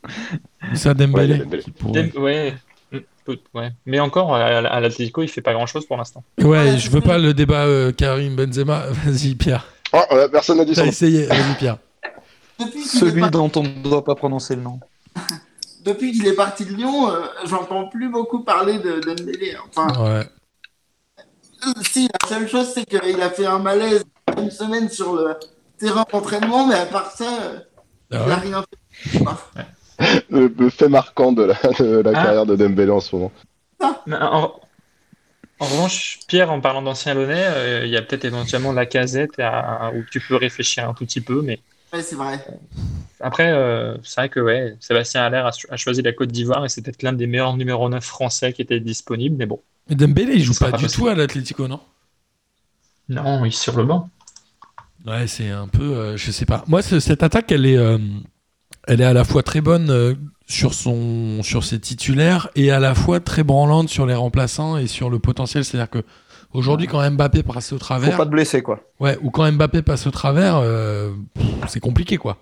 Ça Ouais, il y a Dembélé. Dembélé. qui pourrait- Dem- Ouais. Mm, peut- ouais. Mais encore, à, à l'Atlético, il fait pas grand chose pour l'instant. Ouais, je veux pas le débat euh, Karim Benzema. Vas-y Pierre. Oh, euh, personne n'a dit T'as ça. essayé. Vas-y Pierre. Depuis qu'il est, Celui dont on ne doit pas prononcer le nom. depuis qu'il est parti de Lyon, euh, j'entends plus beaucoup parler de Dembélé. Enfin, Ouais. euh, si, la seule chose, c'est qu'il a fait un malaise une semaine sur le terrain d'entraînement, mais à part ça, euh, Ah il ouais a rien fait. Le, le fait marquant de la, de la Ah. carrière de Dembélé en ce moment. Mais En, en revanche, Pierre, en parlant d'ancien Lyonnais, euh, il y a peut-être éventuellement la casette à- où tu peux réfléchir un tout petit peu. Mais Ouais, c'est vrai. après, euh, c'est vrai que ouais, Sébastien Allaire a, a choisi la Côte d'Ivoire et c'est peut-être l'un des meilleurs numéro 9 français qui était disponible. Mais bon, Mais Dembélé, il joue pas, pas du possible. tout à l'Atlético, non? Non, il est sur le banc. Ouais, c'est un peu. euh, je sais pas. Moi, ce- cette attaque, elle est, euh, elle est à la fois très bonne euh, sur, son, sur ses titulaires et à la fois très branlante sur les remplaçants et sur le potentiel. C'est-à-dire que aujourd'hui, quand Mbappé passe au Faut travers, pas te blesser, quoi. ouais, ou quand Mbappé passe au travers, euh, c'est compliqué, quoi.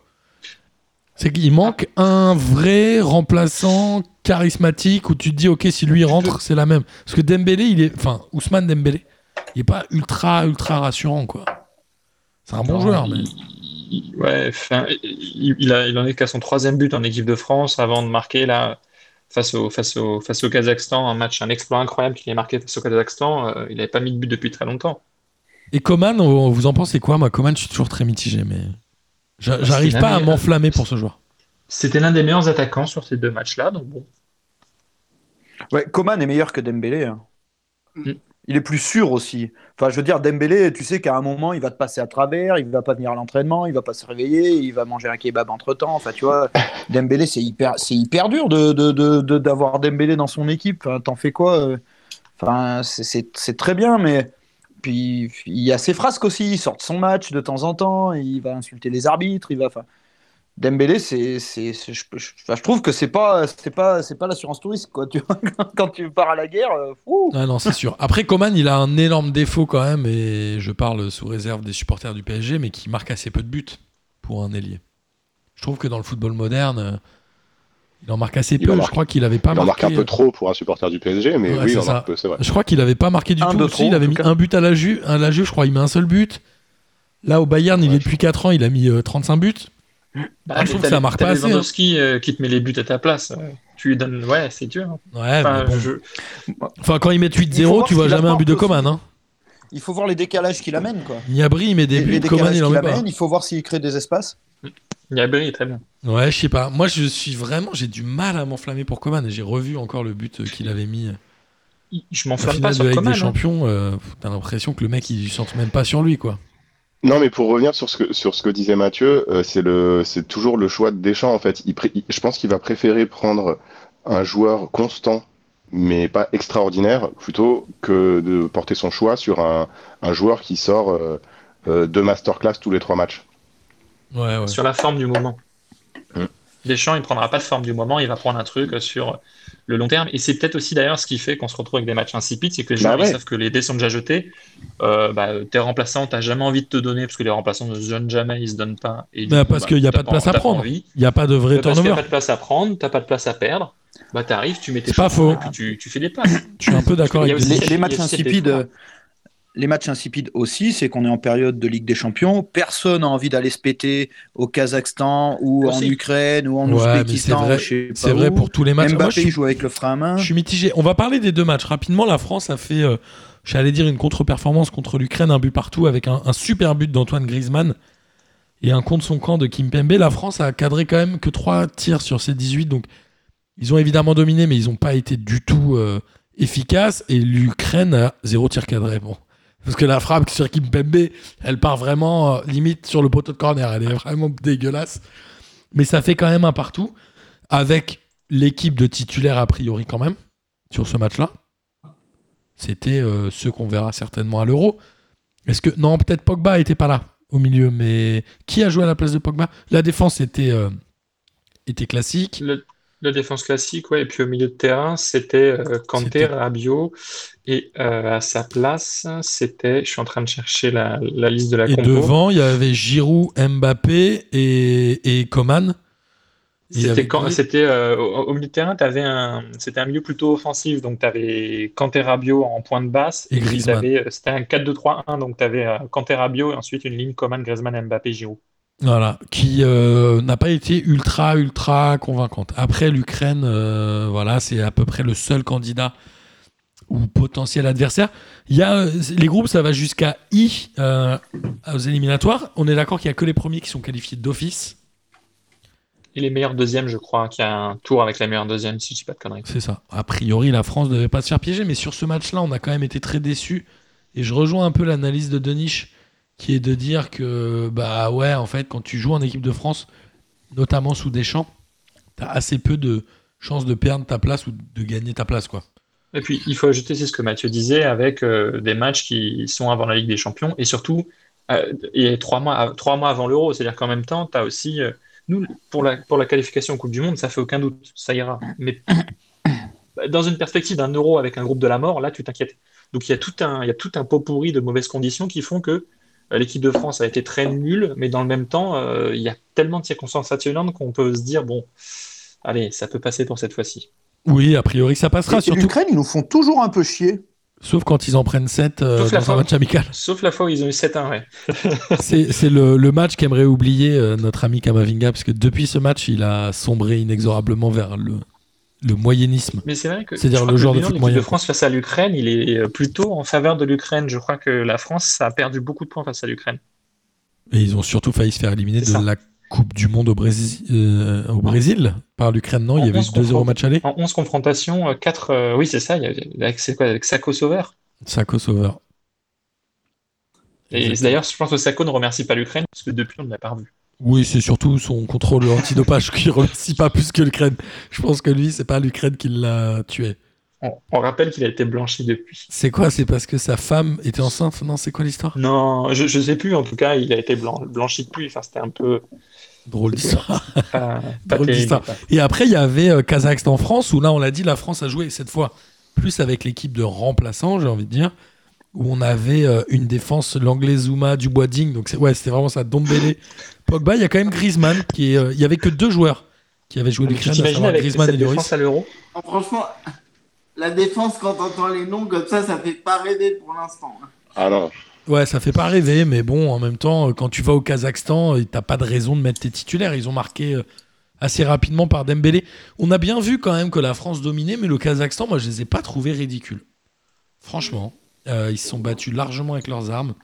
C'est qu'il manque un vrai remplaçant charismatique où tu te dis, ok, si lui rentre, c'est la même. Parce que Dembélé, il est, enfin, Ousmane Dembélé, il est pas ultra, ultra rassurant, quoi. C'est un bon Non, joueur, mais. il- ouais, il, il a, il en est qu'à son troisième but en équipe de France avant de marquer là face au, face au, face au Kazakhstan, un match, un exploit incroyable qu'il a marqué face au Kazakhstan. euh, il n'avait pas mis de but depuis très longtemps. Et Coman, on- vous en pensez quoi? Moi, Coman, je suis toujours très mitigé, mais j'a- Bah, j'arrive pas à m'enflammer pour ce joueur. C'était l'un des meilleurs attaquants sur ces deux matchs-là, donc bon. Ouais, Coman est meilleur que Dembélé. hein. Mm. Il est plus sûr aussi. Enfin, je veux dire, Dembélé, tu sais qu'à un moment, il va te passer à travers, il va pas venir à l'entraînement, il va pas se réveiller, il va manger un kebab entre temps. Enfin, tu vois, Dembélé, c'est hyper, c'est hyper dur de, de, de- de- d'avoir Dembélé dans son équipe. Enfin, T'en fais quoi euh? Enfin, c'est très bien, mais puis il y a ses frasques aussi. Il sort de son match de temps en temps, il va insulter les arbitres, il va. Enfin, Dembélé, c'est, c'est, c'est- je, je- enfin, je trouve que c'est pas, c'est pas, c'est pas l'assurance touriste quoi. Tu vois, quand tu pars à la guerre, euh, fou. Ah non, c'est sûr. Après, Coman, il a un énorme défaut quand même, et je parle sous réserve des supporters du PSG, mais qui marque assez peu de buts pour un ailier. Je trouve que dans le football moderne, euh, il en marque assez peu. en Je crois qu'il avait pas Il en marqué. marque un peu trop pour un supporter du PSG, mais Ouais, oui, c'est il en ça. marque peu, c'est vrai. Je crois qu'il avait pas marqué du Un tout de aussi. trop, il avait en mis cas. un but à la Juve. À la Juve, je crois, il met un seul but. Là, au Bayern, il est depuis 4 ans, il a mis euh, 35 buts. Bah, Ah, je trouve que ça marque pas assez, hein. Lewandowski, euh, qui te met les buts à ta place. euh, Tu lui donnes. Ouais, c'est dur. hein. Ouais, Enfin, mais bon. je- Enfin, quand ils mettent Il faut 8-0, voir tu vois jamais un but de Coman. Hein. Il faut voir les décalages qu'il amène quoi. Niabri, il met des Les- buts. les Coman, décalages il en met pas. il faut voir s'il crée des espaces. Gnabry est très bien. Ouais, je sais pas. Moi, je suis vraiment. J'ai du mal à m'enflammer pour Coman. J'ai revu encore le but euh, qu'il avait mis Il- Je en m'enflamme pas de sur Coman. des hein. Champions. euh, T'as l'impression que le mec, il chante même pas sur lui, quoi. Non, mais pour revenir sur ce que, sur ce que disait Mathieu, euh, c'est le, c'est toujours le choix de Deschamps, en fait. Il pré- il- je pense qu'il va préférer prendre un joueur constant, mais pas extraordinaire, plutôt que de porter son choix sur un, un joueur qui sort euh, euh, deux masterclass tous les trois matchs. Ouais, ouais. sur la forme du moment. Mm. Deschamps, il prendra pas de forme du moment, il va prendre un truc euh, sur le long terme. Et c'est peut-être aussi d'ailleurs ce qui fait qu'on se retrouve avec des matchs insipides, c'est que les Bah ils ouais. savent que les dés sont déjà jetés. Euh, bah, tes remplaçants, t'as jamais envie de te donner, parce que les remplaçants ne se donnent jamais, ils se donnent pas. Et Bah, coup, parce bah, qu'il y a pas de place à prendre. Il n'y a pas de vrai Bah, parce qu'il n'y a turnover. pas de place à prendre, t'as pas de place à perdre. Bah, t'arrives, tu mets tes C'est pas faux. et puis tu, tu fais des passes. Je suis un peu d'accord avec. Les, les matchs insipides, euh, les matchs insipides aussi, c'est qu'on est en période de Ligue des Champions. Personne n'a envie d'aller se péter au Kazakhstan ou en. Ukraine ou en Ouais, mais c'est Ouzbékistan. vrai, c'est vrai pour tous les matchs. Moi, Mbappé je suis- joue avec le frein à main. Je suis mitigé. On va parler des deux matchs. Rapidement, la France a fait, euh, j'allais dire, une contre-performance contre l'Ukraine, un but partout avec un, un super but d'Antoine Griezmann et un contre son camp de Kim Pembe. La France a cadré quand même que 3 tirs sur ses 18. Donc, ils ont évidemment dominé, mais ils n'ont pas été du tout euh, efficaces. Et l'Ukraine a zéro tir cadré. Bon. Parce que la frappe sur Kim Pembe, elle part vraiment euh, limite sur le poteau de corner. Elle est vraiment dégueulasse. Mais ça fait quand même un partout avec l'équipe de titulaires a priori quand même sur ce match-là. C'était euh, ceux qu'on verra certainement à l'Euro. Est-ce que non, peut-être Pogba était pas là au milieu, mais qui a joué à la place de Pogba? La défense était euh, était classique. Le, le défense classique, ouais, et puis au milieu de terrain, c'était euh, Kanté, Rabiot, et euh, à sa place, c'était, je suis en train de chercher la, la liste de la Et compo. devant, il y avait Giroud, Mbappé et, et Coman. C'était quand, euh, au, au milieu de terrain, t'avais un, c'était un milieu plutôt offensif, donc tu avais Kanté, Rabiot en point de basse, Et Griezmann. euh, c'était un 4-2-3-1, donc tu avais Kanté, Rabiot, et ensuite une ligne Coman, Griezmann, Mbappé, Giroud. Voilà, qui euh, n'a pas été ultra ultra convaincante. Après l'Ukraine, voilà, c'est à peu près le seul candidat ou potentiel adversaire. Il y a euh, les groupes, ça va jusqu'à I euh, aux éliminatoires. On est d'accord qu'il y a que les premiers qui sont qualifiés d'office. Et les meilleurs deuxièmes, je crois, qu'il y a un tour avec la meilleure deuxième, si je dis pas de conneries. C'est ça. A priori, la France ne devait pas se faire piéger, mais sur ce match-là, on a quand même été très déçus. Et je rejoins un peu l'analyse de Denis, qui est de dire que, bah ouais, en fait, quand tu joues en équipe de France, notamment sous Deschamps, t'as assez peu de chances de perdre ta place ou de gagner ta place, quoi. Et puis, il faut ajouter, c'est ce que Mathieu disait, avec euh, des matchs qui sont avant la Ligue des Champions et surtout, euh, et trois mois, trois mois avant l'Euro. C'est-à-dire qu'en même temps, tu as aussi. euh, nous, pour la, pour la qualification en Coupe du Monde, ça fait aucun doute, ça ira. Mais dans une perspective d'un Euro avec un groupe de la mort, là, tu t'inquiètes. Donc, il y a tout un, il y a tout un pot pourri de mauvaises conditions qui font que euh, l'équipe de France a été très nulle, mais dans le même temps, il y a tellement de circonstances atténuantes qu'on peut se dire, bon, allez, ça peut passer pour cette fois-ci. Oui, a priori, ça passera, Et surtout. L'Ukraine, ils nous font toujours un peu chier. Sauf quand ils en prennent 7 Sauf la dans un fois- match amical. Sauf la fois où ils ont eu 7-1, ouais. C'est c'est le, le match qu'aimerait oublier euh, notre ami Kamavinga, parce que depuis ce match, il a sombré inexorablement vers le, le moyennisme. Mais c'est vrai que C'est-à-dire le genre de foot. France face à l'Ukraine, il est euh, plutôt en faveur de l'Ukraine. Je crois que la France a perdu beaucoup de points face à l'Ukraine. Et ils ont surtout failli se faire éliminer de ça. la Coupe du Monde au Brésil, euh, au Brésil par l'Ukraine, non? Il y avait 11 2-0 confrontes. match aller En 11 confrontations, 4. oui, c'est ça. Il y avec, c'est quoi, avec Sako Sauveur. Sako Sauveur. Et d'ailleurs, je pense que Sako ne remercie pas l'Ukraine parce que depuis, on ne l'a pas revu. Oui, c'est surtout son contrôle antidopage qui remercie pas plus que l'Ukraine. Je pense que lui, c'est pas l'Ukraine qui l'a tué. On, on rappelle qu'il a été blanchi depuis. C'est quoi? C'est parce que sa femme était enceinte? Non, c'est quoi l'histoire? Non, je, je sais plus. En tout cas, il a été blanc, blanchi depuis. Enfin, c'était un peu Drôle d'histoire. pas, pas Drôle d'histoire. Et après, il y avait euh, Kazakhstan-France, où là, on l'a dit, la France a joué cette fois plus avec l'équipe de remplaçants, j'ai envie de dire, où on avait euh, une défense, l'anglais Zuma, Dubois-Ding, donc c'est- ouais, c'était vraiment ça, Dombele, Pogba. Il y a quand même Griezmann, qui est, euh, il y avait que deux joueurs qui avaient joué t'imagines savoir avec Griezmann cette et défense à l'Euro Ah, Franchement, la défense, quand t'entends les noms comme ça, ça fait pas rêver pour l'instant. hein. Ah non. Ouais, ça fait pas rêver, mais bon, en même temps, euh, quand tu vas au Kazakhstan, euh, t'as pas de raison de mettre tes titulaires. Ils ont marqué euh, assez rapidement par Dembélé. On a bien vu quand même que la France dominait, mais le Kazakhstan, moi, je les ai pas trouvés ridicules. Franchement, euh, ils se sont battus largement avec leurs armes.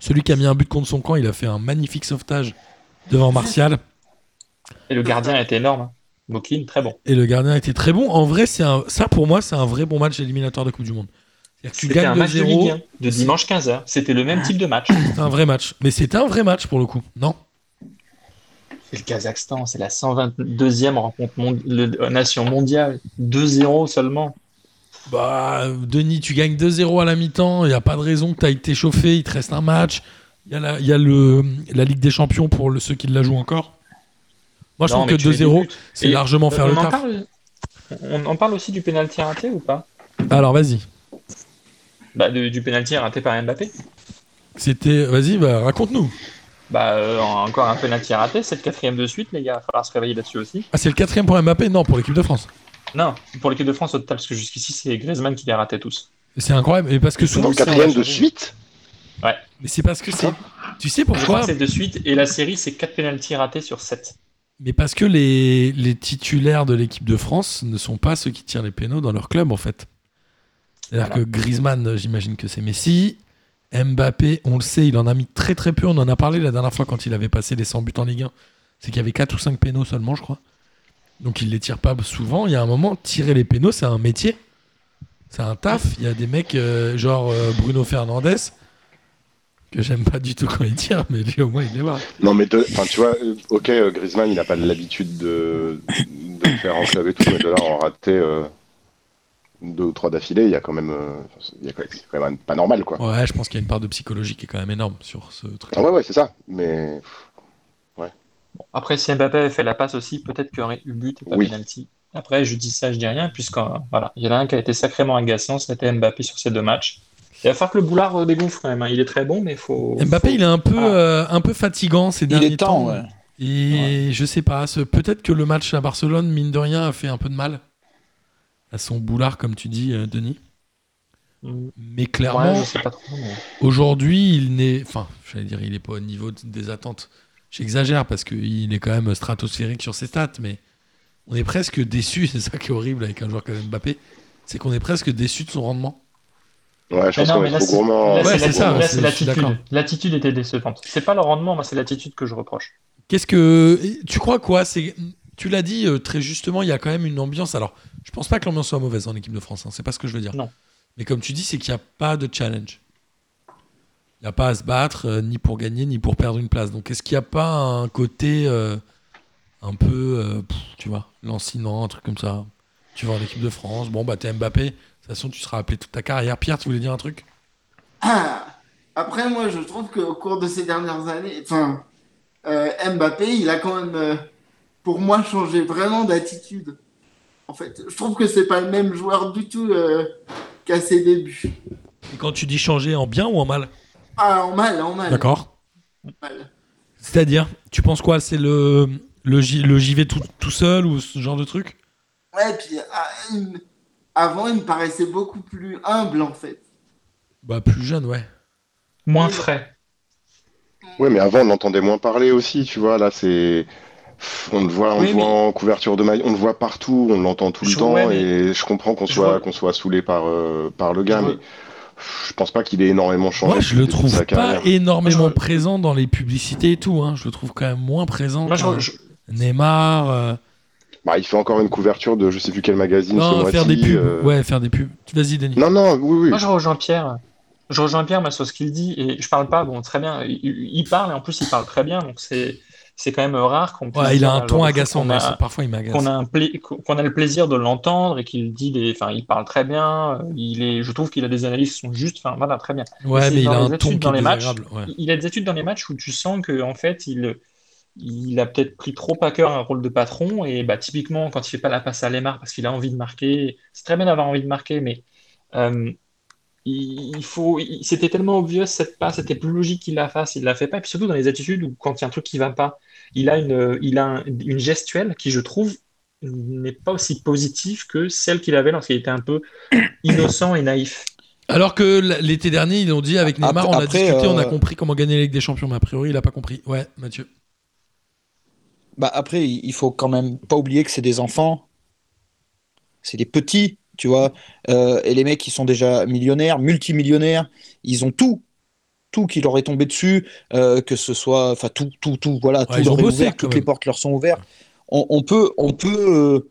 Celui qui a mis un but contre son camp, il a fait un magnifique sauvetage devant Martial. Et le gardien était énorme. hein. Mokin, très bon. Et le gardien était très bon. En vrai, c'est un... ça pour moi, c'est un vrai bon match éliminatoire de Coupe du Monde. C'était un gagnes match de 2-0, Ligue 1 de dimanche 15h. C'était le même type de match. c'est un vrai match. Mais c'était un vrai match pour le coup, non? C'est le Kazakhstan, c'est la 122e rencontre mon- le- nation mondiale. 2-0 seulement. Bah, Denis, tu gagnes 2-0 à la mi-temps. Il n'y a pas de raison que tu ailles t'échauffer. Il te reste un match. Il y a, la, il y a le, la Ligue des Champions pour le- ceux qui la jouent encore. Moi, je Non, trouve que tu mets des 2-0, buts. c'est largement faire on le en taf. parle On en parle aussi du pénalty raté ou pas? Alors, vas-y. Bah, de- Du pénalty raté par Mbappé C'était. Vas-y, bah, raconte-nous. Bah, euh, encore un penalty raté, c'est le quatrième de suite, les gars. Il va falloir se réveiller là-dessus aussi. Ah, c'est le quatrième pour Mbappé? Non, pour l'équipe de France. Non, pour l'équipe de France au total, parce que jusqu'ici, c'est Griezmann qui les ratait tous. C'est incroyable. Et parce que souvent. le c'est- quatrième de suite? Mais c'est parce que c'est. Tu sais pourquoi? C'est de suite, et la série, c'est 4 pénalty ratés sur 7. Mais parce que les, les titulaires de l'équipe de France ne sont pas ceux qui tirent les pénaux dans leur club, en fait. C'est-à-dire Voilà. que Griezmann, j'imagine que c'est Messi. Mbappé, on le sait, il en a mis très très peu. On en a parlé la dernière fois quand il avait passé les 100 buts en Ligue 1. C'est qu'il y avait 4 ou 5 pénaux seulement, je crois. Donc il les tire pas souvent. Il y a un moment, tirer les pénaux, c'est un métier. C'est un taf. Il y a des mecs euh, genre euh, Bruno Fernandez, que j'aime pas du tout quand il tire, mais lui au moins il les voit. Non, mais de- enfin, tu vois, euh, ok, Griezmann, il n'a pas l'habitude de, faire en club et tout, mais de là, en rater euh, deux ou trois d'affilée, il y a quand même, euh, il y a quand même, c'est quand même pas normal, quoi. Ouais, je pense qu'il y a une part de psychologie qui est quand même énorme sur ce truc. Ah ouais, ouais, c'est ça. Mais Après, si Mbappé avait fait la passe aussi, peut-être qu'il y aurait eu but et pas Oui. penalty. Après, je dis ça, je dis rien, puisqu'en voilà, il y en a un qui a été sacrément agaçant, c'était Mbappé sur ces deux matchs. Il va falloir que le boulard euh, dégouffe quand même. hein. Il est très bon, mais il faut. Mbappé, faut- il est un peu, Ah. euh, un peu fatigant ces Il derniers est temps, ouais. Et je sais pas, peut-être que le match à Barcelone, mine de rien, a fait un peu de mal à son boulard, comme tu dis, euh, Denis. Mm. Mais clairement, Ouais, mais- aujourd'hui, il n'est. Enfin, j'allais dire, il est pas au niveau de- des attentes. J'exagère parce qu'il est quand même stratosphérique sur ses stats, mais on est presque déçu. C'est ça qui est horrible avec un joueur comme Mbappé. C'est qu'on est presque déçu de son rendement. ouais, je Mais pense non, mais là, c'est gourmand. Ouais, l'attitude. L'attitude était décevante. C'est pas le rendement, moi, c'est l'attitude que je reproche. Qu'est-ce que tu crois quoi? C'est tu l'as dit euh, très justement, il y a quand même une ambiance. Alors, je pense pas que l'ambiance soit mauvaise en équipe de France. hein, c'est pas ce que je veux dire. Non. Mais comme tu dis, c'est qu'il n'y a pas de challenge. Il n'y a pas à se battre euh, ni pour gagner ni pour perdre une place. Donc, est-ce qu'il n'y a pas un côté euh, un peu, euh, pff, tu vois, lancinant, un truc comme ça? Tu vas en équipe de France. Bon, bah, t'es Mbappé. De toute façon, tu seras appelé toute ta carrière. Pierre, tu voulais dire un truc? Ah, Après, moi, je trouve qu'au cours de ces dernières années, enfin, euh, Mbappé, il a quand même, euh, pour moi, changé vraiment d'attitude. En fait, je trouve que c'est pas le même joueur du tout euh, qu'à ses débuts. Et quand tu dis changer en bien ou en mal Ah, en mal, en mal. D'accord. Mal. C'est-à-dire, tu penses quoi? C'est le, le, J- le JV tout, tout seul ou ce genre de truc? Ouais, puis ah, il me- avant, il me paraissait beaucoup plus humble, en fait. Bah, plus jeune, ouais. Moins frais. Ouais, mais avant, on l'entendait moins parler aussi, tu vois. Là, c'est. On le voit, on Oui, le voit mais- en couverture de maillot, on le voit partout, on l'entend tout le Je- temps, ouais, mais- et je comprends qu'on soit, vois- qu'on soit saoulé par, euh, par le gars, Je mais vois- je pense pas qu'il ait énormément changé. Moi, je le trouve pas carrière. énormément je- présent dans les publicités et tout. Hein. Je le trouve quand même moins présent. Moi, je, qu'un je- Neymar. euh, Bah, il fait encore une couverture de je sais plus quel magazine ce Non, mois-ci. faire des pubs. euh, Ouais, faire des pubs. Vas-y, Denis. Non, non, oui, oui. moi, je rejoins Pierre. Je rejoins Pierre moi, sur ce qu'il dit et je parle pas, bon, très bien. Il, il parle et en plus, il parle très bien, donc c'est c'est quand même rare qu'on puisse Ouais, il a un ton agaçant, mais a- parfois il m'agace. qu'on a qu'on le plaisir de l'entendre et qu'il dit des enfin il parle très bien euh, il est je trouve qu'il a des analyses qui sont justes enfin voilà très bien Ouais, mais il a un ton dans les matchs. ouais. il a des études dans les matchs où tu sens que en fait il il a peut-être pris trop à cœur un rôle de patron et bah typiquement quand il fait pas la passe à Lemar parce qu'il a envie de marquer c'est très bien d'avoir envie de marquer mais euh, il il faut c'était tellement obvious cette passe c'était plus logique qu'il la fasse il la fait pas et puis surtout dans les attitudes où quand il y a un truc qui va pas il a une il a un- une gestuelle qui je trouve n'est pas aussi positive que celle qu'il avait lorsqu'il était un peu innocent et naïf Alors que l'été dernier, ils ont dit avec Neymar, Après- on a après, discuté, on a euh, compris comment gagner la Ligue des Champions, mais a priori, il a pas compris. Ouais, Mathieu. Bah après, il faut quand même pas oublier que c'est des enfants, c'est des petits, tu vois. Euh, et les mecs qui sont déjà millionnaires, multimillionnaires, ils ont tout, tout qui leur est tombé dessus, euh, que ce soit, enfin tout, tout, tout, voilà, tout leur est ouvert, toutes les portes leur sont ouvertes. On, on peut, on peut. euh,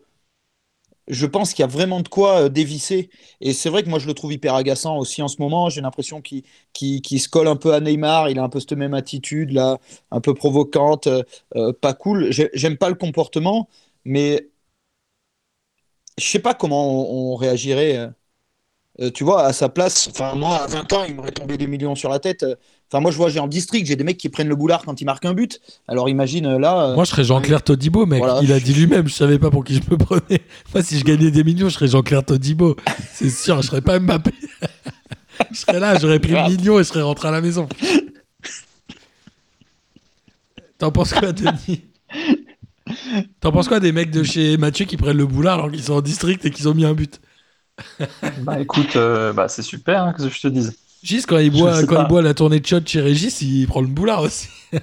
je pense qu'il y a vraiment de quoi euh, dévisser. Et c'est vrai que moi, je le trouve hyper agaçant aussi en ce moment. J'ai l'impression qu'il qu'il- qu'il se colle un peu à Neymar. Il a un peu cette même attitude, là, un peu provocante, euh, pas cool. J'ai- J'aime pas le comportement, mais je sais pas comment on, on réagirait. Euh. Tu vois, à sa place, enfin, moi, à 20 ans, il m'aurait tombé des millions sur la tête. Enfin, moi, je vois, j'ai en district, j'ai des mecs qui prennent le boulard quand ils marquent un but. Alors imagine euh, là. euh, Moi, je serais Jean-Claire Todibo, mec. Voilà. Il a dit lui-même, je savais pas pour qui je me prenais. Moi, si je gagnais des millions, je serais Jean-Claire Todibo. C'est sûr, je serais pas Mbappé. je serais là, j'aurais pris le million et je serais rentré à la maison. T'en penses quoi, Denis? T'en penses quoi des mecs de chez Mathieu qui prennent le boulard alors qu'ils sont en district et qu'ils ont mis un but? Bah écoute euh, bah c'est super hein, que je te dise Gis, quand il boit, quand il boit la tournée de shot chez Régis, il prend le boulard aussi.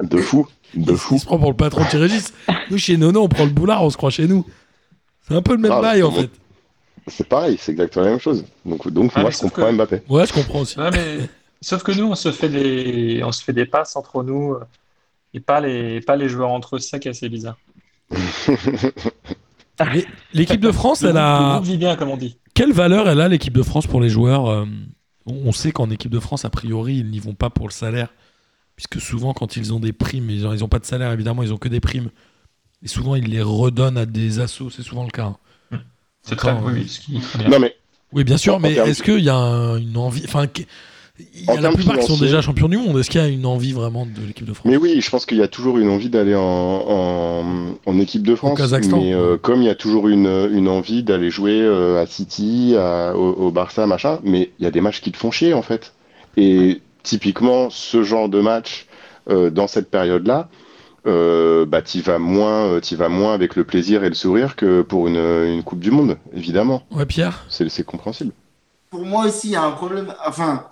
De fou, de il, fou. il se prend pour le patron de chez Régis. Nous, chez Nono, on prend le boulard, on se croit chez nous. C'est un peu le même Ah, bail, en fait. C'est pareil, c'est exactement la même chose. Donc, donc Ah, moi, je comprends que- Mbappé. Ouais, je comprends aussi. Ouais, mais sauf que nous on se fait des on se fait des passes entre nous euh, et pas les pas les joueurs entre eux c'est ça qui est assez bizarre L'équipe de France, le elle a. groupe vit bien comme on dit Quelle valeur elle a, l'équipe de France, pour les joueurs euh, On sait qu'en équipe de France, a priori, ils n'y vont pas pour le salaire. Puisque souvent, quand ils ont des primes, ils n'ont pas de salaire, évidemment, ils ont que des primes. Et souvent, ils les redonnent à des assos, c'est souvent le cas. hein. c'est très oui, euh, oui, ce qui est très bien Non, mais Oui, bien sûr, mais est-ce qu'il y a un- une envie. Enfin, il y a En la termes plupart qui sont déjà champions du monde. Est-ce qu'il y a une envie vraiment de l'équipe de France? Mais oui, je pense qu'il y a toujours une envie d'aller en, en, en équipe de France. Kazakhstan. Mais euh, comme il y a toujours une, une envie d'aller jouer euh, à City, à- au, au Barça, machin, mais il y a des matchs qui te font chier en fait. Et typiquement, ce genre de match euh, dans cette période-là, euh, bah, t'y vas moins, euh, t'y vas moins avec le plaisir et le sourire que pour une, une Coupe du Monde, évidemment. Ouais, Pierre? C'est compréhensible. Pour moi aussi, il y a un problème. Enfin,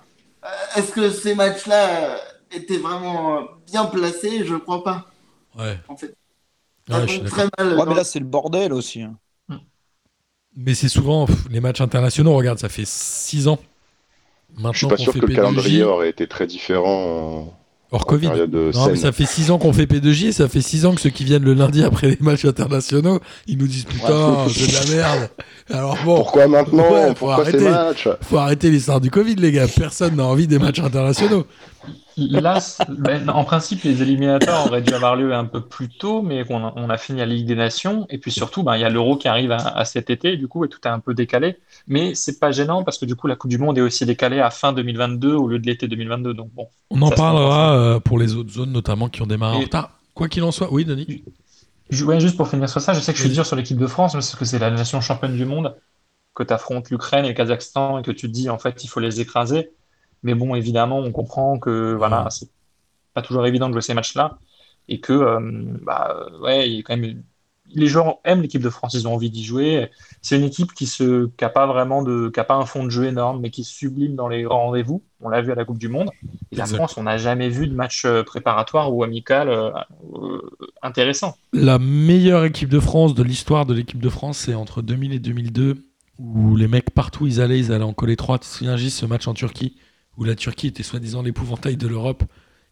est-ce que ces matchs-là euh, étaient vraiment euh, bien placés? Je crois pas, Ouais. en fait. Ouais, je très mal. Ouais, mais là, c'est le bordel aussi. hein. Mais c'est souvent pff, les matchs internationaux. Regarde, ça fait 6 ans. Maintenant Je suis pas qu'on sûr fait que le P2J, calendrier aurait été très différent hors Covid. euh, Non, mais ça fait 6 ans qu'on fait P2J et ça fait 6 ans que ceux qui viennent le lundi après les matchs internationaux, ils nous disent putain, c'est de la merde. Alors bon, Pourquoi maintenant Ouais, faut Pourquoi ces matchs faut arrêter l'histoire du Covid, les gars. Personne n'a envie des matchs internationaux. Là, ben, en principe, les éliminatoires auraient dû avoir lieu un peu plus tôt, mais on a, on a fini la Ligue des Nations. Et puis surtout, ben, il y a l'Euro qui arrive à, à cet été, du coup, et tout est un peu décalé. Mais c'est pas gênant parce que du coup, la Coupe du Monde est aussi décalée à fin 2022 au lieu de l'été 2022. Donc bon, On en parlera euh, pour les autres zones, notamment qui ont démarré en Et- retard. Quoi qu'il en soit, oui, Denis. Ouais, juste pour finir sur ça, je sais que je suis dur sur l'équipe de France parce que c'est la nation championne du monde, que tu affrontes l'Ukraine et le Kazakhstan et que tu te dis en fait il faut les écraser. Mais bon, évidemment, on comprend que voilà, c'est pas toujours évident de jouer ces matchs-là et que euh, bah euh, ouais, il y a quand même les joueurs aiment l'équipe de France, ils ont envie d'y jouer. C'est une équipe qui se qui a pas vraiment de qui a pas un fond de jeu énorme, mais qui se sublime dans les grands rendez-vous. On l'a vu à la Coupe du Monde. Et la. France, on n'a jamais vu de match euh, préparatoire ou amical euh, euh, intéressant. La meilleure équipe de France de l'histoire de l'équipe de France, c'est entre 2000 et 2002, où les mecs partout ils allaient, ils allaient en coller 3. Tu te souviens, ce match en Turquie, où la Turquie était soi-disant l'épouvantail de l'Europe.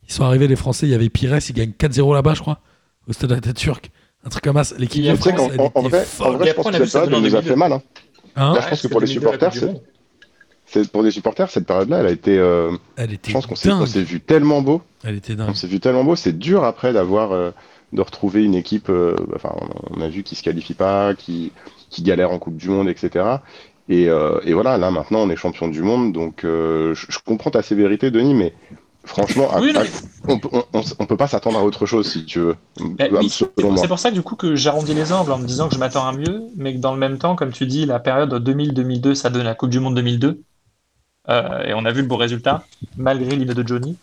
Ils sont arrivés, les Français, il y avait Pires, ils gagnent 4-0 là-bas, je crois, au stade Atatürk. Un truc comme ça. L'équipe de France, elle en- en était vrai, en vrai, je pense on que cette période nous a 2002. fait mal. Hein. Hein Là, je pense que pour les supporters, c'est- pour les supporters, cette période-là, elle a été. euh, elle je était pense qu'on s'est on vu tellement beau. Elle était On dingue. s'est vu tellement beau. C'est dur après d'avoir, euh, de retrouver une équipe. euh, enfin, on a vu qui se qualifie pas, qui, qui galère en Coupe du Monde, etc. Et, euh, et voilà, là maintenant, on est champion du monde. Donc, euh, je, je comprends ta sévérité, Denis, mais franchement, Oui, à- on, peut- on, on- on peut pas s'attendre à autre chose, si tu veux. Oui, c'est pour, ça que du coup que j'arrondis les angles en me disant que je m'attends à mieux, mais que dans le même temps, comme tu dis, la période 2000-2002, ça donne la Coupe du Monde 2002. Euh, et on a vu le beau résultat, malgré l'idée de Johnny.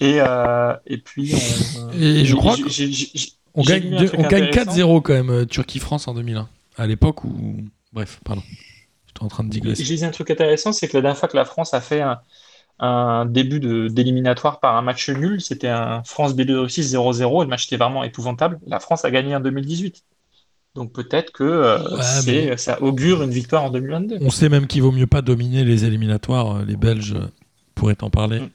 Et, euh, et puis, on, Et je crois j'ai- que- j'ai- j'ai- j'ai- On j'ai gagne, lu un deux- truc on gagne intéressant. 4-0 quand même, Turquie-France en 2001. À l'époque où. Bref, pardon. En train de digresser. J'ai dit un truc intéressant, c'est que la dernière fois que la France a fait un, un début d'éliminatoire par un match nul, c'était un France-Biélorussie 0-0, et le match était vraiment épouvantable. La France a gagné en 2018. Donc peut-être que euh, Ouais, mais- ça augure une victoire en 2022. On sait même qu'il vaut mieux pas dominer les éliminatoires. euh, Les Belges euh, pourraient en parler Mm.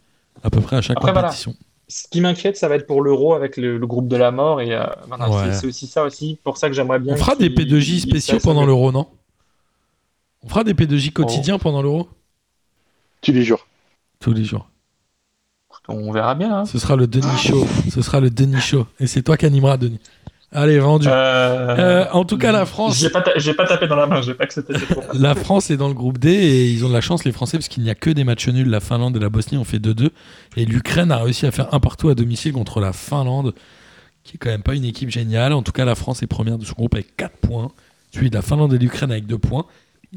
à peu près à chaque Après, voilà. compétition. Ce qui m'inquiète, ça va être pour l'euro avec le, le groupe de la mort. Et euh, voilà, Ouais. c'est- aussi ça aussi, pour ça que j'aimerais bien. On fera des qu'il- P2J qu'il spéciaux pendant l'Euro, non? On fera des P2J Oh. quotidiens pendant l'Euro Tu les jures. Tous les jours. On verra bien. hein. Ce sera le Denis Show. Ce sera le Denis Show. Et c'est toi qui animeras, Denis. Allez, vendu. Euh, Euh, en tout cas, la France, J'ai pas, ta- j'ai pas tapé dans la main, j'ai pas accepté la France est dans le groupe D et ils ont de la chance, les Français, parce qu'il n'y a que des matchs nuls. La Finlande et la Bosnie ont fait 2-2. Et l'Ukraine a réussi à faire un partout à domicile contre la Finlande, qui est quand même pas une équipe géniale. En tout cas, la France est première de son groupe avec 4 points, suivi de la Finlande et l'Ukraine avec 2 points.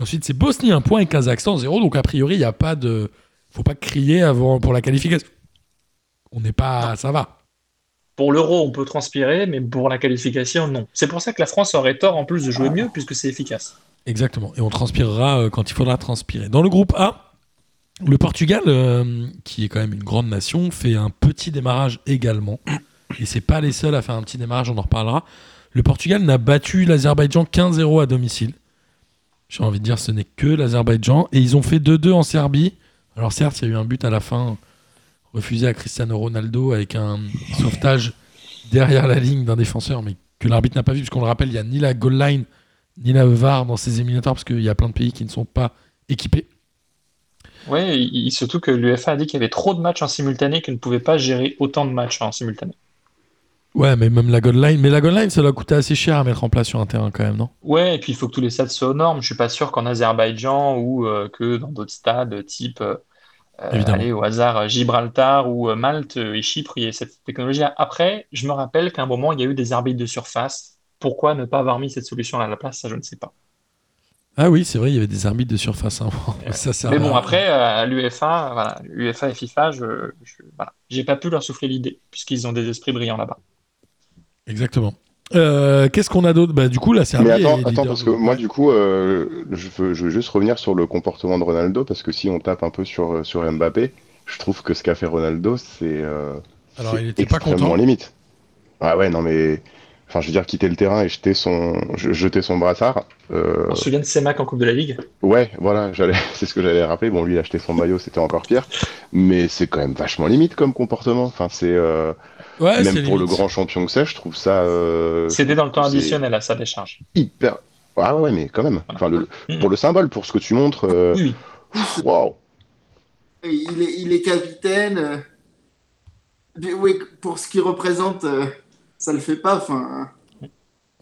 Ensuite, c'est Bosnie 1 point et Kazakhstan 0. Donc, a priori, il n'y a pas de. faut pas crier avant, pour la qualification. On n'est pas. Ça va. Pour l'euro, on peut transpirer, mais pour la qualification, non. C'est pour ça que la France aurait tort en plus de jouer mieux, puisque c'est efficace. Exactement. Et on transpirera euh, quand il faudra transpirer. Dans le groupe A, le Portugal, euh, qui est quand même une grande nation, fait un petit démarrage également. Et c'est pas les seuls à faire un petit démarrage, on en reparlera. Le Portugal n'a battu l'Azerbaïdjan 15-0 à domicile. J'ai envie de dire ce n'est que l'Azerbaïdjan. Et ils ont fait 2-2 en Serbie. Alors certes, il y a eu un but à la fin refusé à Cristiano Ronaldo avec un sauvetage derrière la ligne d'un défenseur, mais que l'arbitre n'a pas vu, puisqu'on le rappelle, il n'y a ni la goal line ni la VAR dans ces éliminatoires, parce qu'il y a plein de pays qui ne sont pas équipés. Il- surtout que l'UEFA a dit qu'il y avait trop de matchs en simultané qu'il ne pouvait pas gérer autant de matchs en simultané. Ouais, mais même la goal line. Mais la goal line, ça doit coûter assez cher à mettre en place sur un terrain quand même, non? Ouais, et puis il faut que tous les stades soient aux normes. Je suis pas sûr qu'en Azerbaïdjan ou euh, que dans d'autres stades type euh, euh, Évidemment. allez, au hasard euh, Gibraltar ou euh, Malte euh, et Chypre, il y a cette technologie. Après, je me rappelle qu'à un moment, il y a eu des arbitres de surface. Pourquoi ne pas avoir mis cette solution à la place Ça, je ne sais pas. Ah oui, c'est vrai, il y avait des arbitres de surface. hein. ça Mais à- bon, après, euh, à l'UEFA, voilà, UEFA et FIFA, je, je, voilà, j'ai pas pu leur souffler l'idée, puisqu'ils ont des esprits brillants là-bas. Exactement. Euh, Qu'est-ce qu'on a d'autre? Bah, Du coup, la Serbie Mais attends, attends parce que moi, du coup, euh, je, veux, je veux juste revenir sur le comportement de Ronaldo, parce que si on tape un peu sur, sur Mbappé, je trouve que ce qu'a fait Ronaldo, c'est euh, Alors, il était pas extrêmement content. limite. Ah ouais, non mais, enfin, je veux dire, quitter le terrain et jeter son, je- jeter son brassard. euh, On se souvient de Semak en Coupe de la Ligue? Ouais, voilà, j'allais, c'est ce que j'allais rappeler. Bon, lui, il a acheté son maillot, c'était encore pire, mais c'est quand même vachement limite comme comportement. Enfin, c'est euh, Ouais, même pour le grand champion que c'est, je trouve ça. euh, C'était dans le temps additionnel à sa décharge. hyper. Ah ouais, mais quand même. Enfin, le, Mm. pour le symbole, pour ce que tu montres. euh, Oui, Waouh! Et Il est, il est capitaine. euh, Mais oui, pour ce qu'il représente, euh, ça le fait pas. Enfin,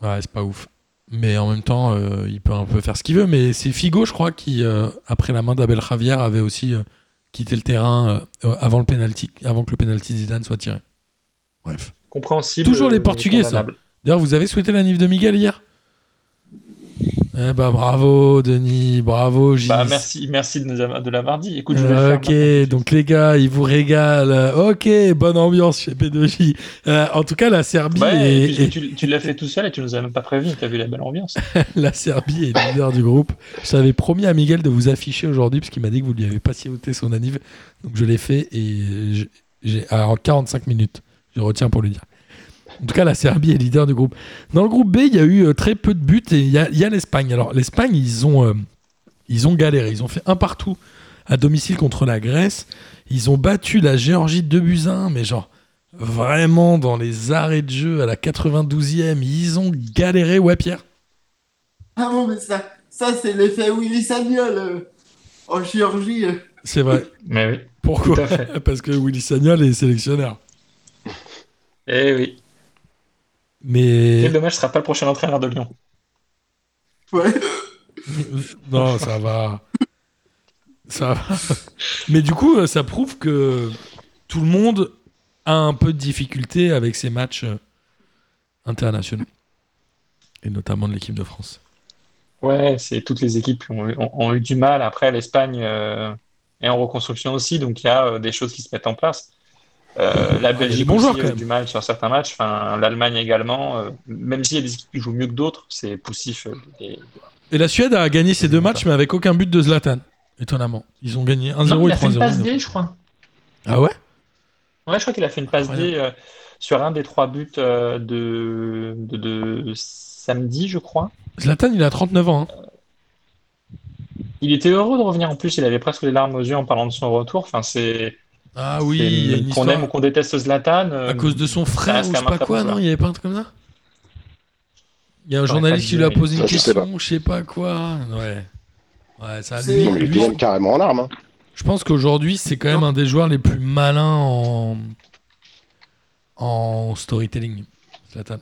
Ouais, c'est pas ouf. Mais en même temps, euh, il peut un peu faire ce qu'il veut. Mais c'est Figo, je crois, qui, euh, après la main d'Abel Javier, avait aussi euh, quitté le terrain euh, avant, le penalty, avant que le penalty Zidane soit tiré. Bref. Compréhensible. Toujours les mais Portugais, ça. D'ailleurs, vous avez souhaité la nif de Miguel hier? Eh bah bravo, Denis, bravo. Bah, merci, merci de, nous de l'avoir dit. Écoute, je vais Euh, ok, donc les gars, ils vous régalent. Ok, bonne ambiance chez P2J. Euh, en tout cas, la Serbie, est, et puis, est- tu, tu l'as fait tout seul et tu nous as même pas prévenu. T'as vu la belle ambiance. la Serbie est leader du groupe. J'avais promis à Miguel de vous afficher aujourd'hui parce qu'il m'a dit que vous lui avez pas sauté son anniv. Donc je l'ai fait et je- j'ai alors 45 minutes. Je retiens pour lui dire. En tout cas, la Serbie est leader du groupe. Dans le groupe B, il y a eu euh, très peu de buts et il y a, l'Espagne. Alors l'Espagne, ils ont euh, ils ont galéré. Ils ont fait un partout à domicile contre la Grèce. Ils ont battu la Géorgie 2 buts à 1, mais genre vraiment dans les arrêts de jeu à la 92e, ils ont galéré. Ouais, Pierre? ah bon, mais ça, ça c'est l'effet Willy Sagnol euh, en euh. C'est vrai. Mais oui, Pourquoi? Parce que Willy Sagnol est sélectionneur. Eh oui. Mais Quel dommage, ce sera pas le prochain entraîneur de Lyon. Ouais. non, ça va. Ça va. Mais du coup, ça prouve que tout le monde a un peu de difficulté avec ces matchs internationaux. Et notamment de l'équipe de France. Ouais, c'est toutes les équipes qui ont, eu- ont- ont eu du mal. Après, l'Espagne euh, est en reconstruction aussi, donc il y a euh, des choses qui se mettent en place. Euh, la Belgique bons aussi quand même. du mal sur certains matchs. Enfin, l'Allemagne également. euh, même s'il y a des équipes qui jouent mieux que d'autres, c'est poussif. euh, Et la Suède a gagné ces deux matchs, mais avec aucun but de Zlatan. Étonnamment. Ils ont gagné 1-0 Non, et il a fait une passe 3-0. D, je crois. Ah ouais? Ouais, je crois qu'il a fait une passe Incroyable. D euh, sur un des trois buts euh, de, de, de samedi, je crois. Zlatan, il a 39 ans. hein. Il était heureux de revenir en plus. Il avait presque les larmes aux yeux en parlant de son retour. Enfin, c'est Ah oui, c'est- il y a une qu'on aime ou qu'on déteste Zlatan. euh, À cause de son frère reste ou je sais pas quoi, non. Il y avait pas un truc comme ça Il y a un journaliste qui lui a posé une Ça, je sais question, je sais pas quoi. Ouais. Ouais, ça, lui, même carrément en larmes. hein. je pense qu'aujourd'hui, c'est quand même un des joueurs les plus malins en, en storytelling. Zlatan.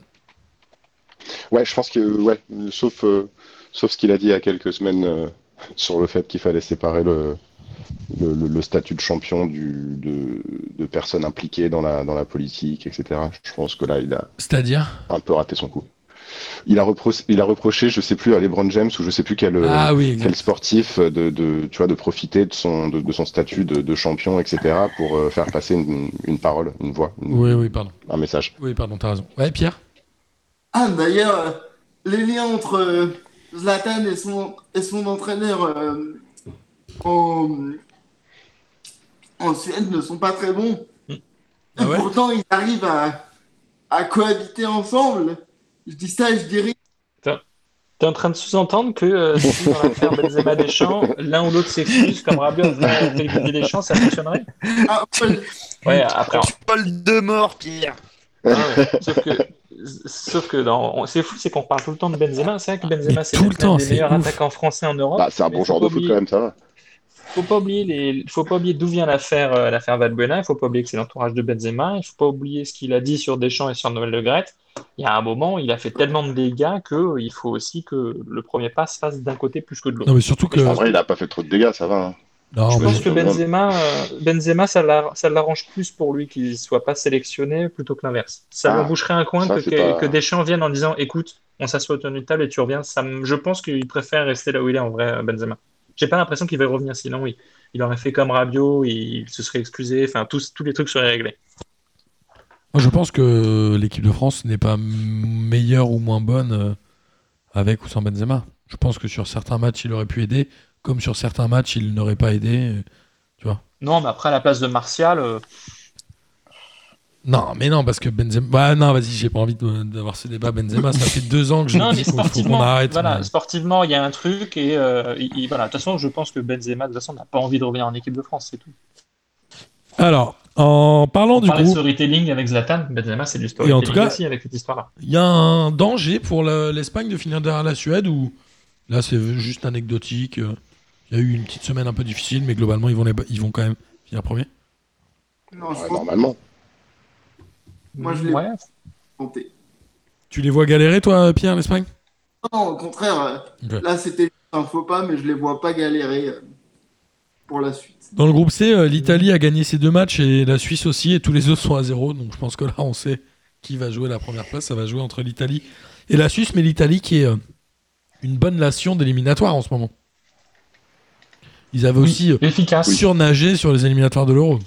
Ouais, je pense que, ouais, sauf, euh, sauf ce qu'il a dit il y a quelques semaines euh, sur le fait qu'il fallait séparer le, le, le- le statut de champion du, de, de personnes impliquées dans la, dans la politique, etc. Je pense que là, il a C'est-à-dire? un peu raté son coup. Il a, repro- il a reproché, je sais plus, à LeBron James ou je sais plus quel, euh, Ah oui, quel sportif de, de, tu vois, de profiter de son, de, de son statut de, de champion, etc. pour euh, faire passer une, une parole, une voix, une- Oui, oui, pardon. un message. Oui, pardon, t'as raison. Ouais, Pierre? Ah, d'ailleurs, euh, les liens entre euh, Zlatan et son, et son entraîneur euh, en, en Suède ne sont pas très bons. Ah Et ouais? Pourtant, ils arrivent à, à cohabiter ensemble. Je dis ça, je dis rien. T'es en train de sous-entendre que euh, si dans l'affaire Benzema Deschamps, l'un ou l'autre s'excuse comme Rabiot fait Didier Deschamps, ça fonctionnerait? Ah, ouais, Ouais, après. Paul de mort, Pierre. Ah ouais. Sauf que, sauf que dans- on- c'est fou, c'est qu'on parle tout le temps de Benzema. C'est vrai que Benzema, c'est l'un des meilleurs ouf. attaquants français en Europe. Bah, c'est un bon genre de foot quand même, ça va. Faut pas oublier les, faut pas oublier d'où vient l'affaire, euh, l'affaire Valbuena. Il faut pas oublier que c'est l'entourage de Benzema. Il faut pas oublier ce qu'il a dit sur Deschamps et sur Noël Le Graët. Il y a un moment, il a fait tellement de dégâts que euh, il faut aussi que le premier pas se fasse d'un côté plus que de l'autre. Non, mais surtout que. En vrai, il a pas fait trop de dégâts, ça va. hein. Non, Je pense que Benzema, euh, Benzema, ça l'a- ça l'arrange plus pour lui qu'il soit pas sélectionné plutôt que l'inverse. Ça Ah, boucherait un coin ça, que, que, pas- que Deschamps vienne en disant écoute, on s'assoit autour d'une table et tu reviens. Ça je pense qu'il préfère rester là où il est en vrai, Benzema. J'ai pas l'impression qu'il va revenir sinon, oui. Il aurait fait comme Rabiot, il se serait excusé, enfin tous, tous les trucs seraient réglés. Moi, je pense que l'équipe de France n'est pas meilleure ou moins bonne euh, avec ou sans Benzema. Je pense que sur certains matchs, il aurait pu aider, comme sur certains matchs, il n'aurait pas aidé. euh, Tu vois Non, mais après à la place de Martial, euh, Non, mais non, parce que Benzema. Bah, non, vas-y, j'ai pas envie de- d'avoir ce débat. Benzema, ça fait deux ans que je non, dis mais qu'il faut qu'on sportivement, arrête. voilà, mais- sportivement, il y a un truc et euh, il- il- voilà. De toute façon, je pense que Benzema, de toute façon, n'a pas envie de revenir en équipe de France, c'est tout. Alors, en parlant On du parlait de groupe, storytelling avec Zlatan, Benzema, c'est du Et en storytelling tout cas- aussi avec cette histoire-là. il y a un danger pour le- l'Espagne de finir derrière la Suède ou là, c'est juste anecdotique. euh, Il y a eu une petite semaine un peu difficile, mais globalement, ils vont, les... ils vont quand même finir premier. non, Ouais, normalement. Moi, je l'ai Ouais. tenté. Tu les vois galérer, toi, Pierre, l'Espagne? Non, au contraire, euh, là, c'était un faux pas, mais je les vois pas galérer euh, pour la suite. Dans le groupe C, euh, l'Italie a gagné ses deux matchs et la Suisse aussi, et tous les autres sont à zéro. Donc je pense que là, on sait qui va jouer la première place. Ça va jouer entre l'Italie et la Suisse, mais l'Italie qui est une bonne nation d'éliminatoire en ce moment. Ils avaient aussi Efficace. surnagé sur les éliminatoires de l'Euro.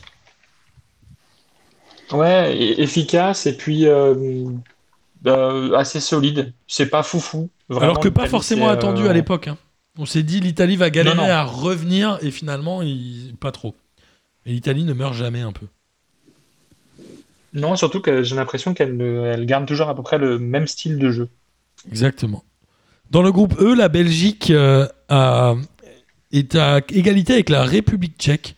Ouais, efficace et puis euh, euh, assez solide. C'est pas foufou. Vraiment, Alors que pas l'Italie, forcément c'est, attendu euh, à l'époque. hein. On s'est dit l'Italie va galérer Non, non. à revenir et finalement, il- pas trop. Et l'Italie ne meurt jamais un peu. Non, surtout que j'ai l'impression qu'elle elle garde toujours à peu près le même style de jeu. Exactement. Dans le groupe E, la Belgique euh, a- est à égalité avec la République tchèque.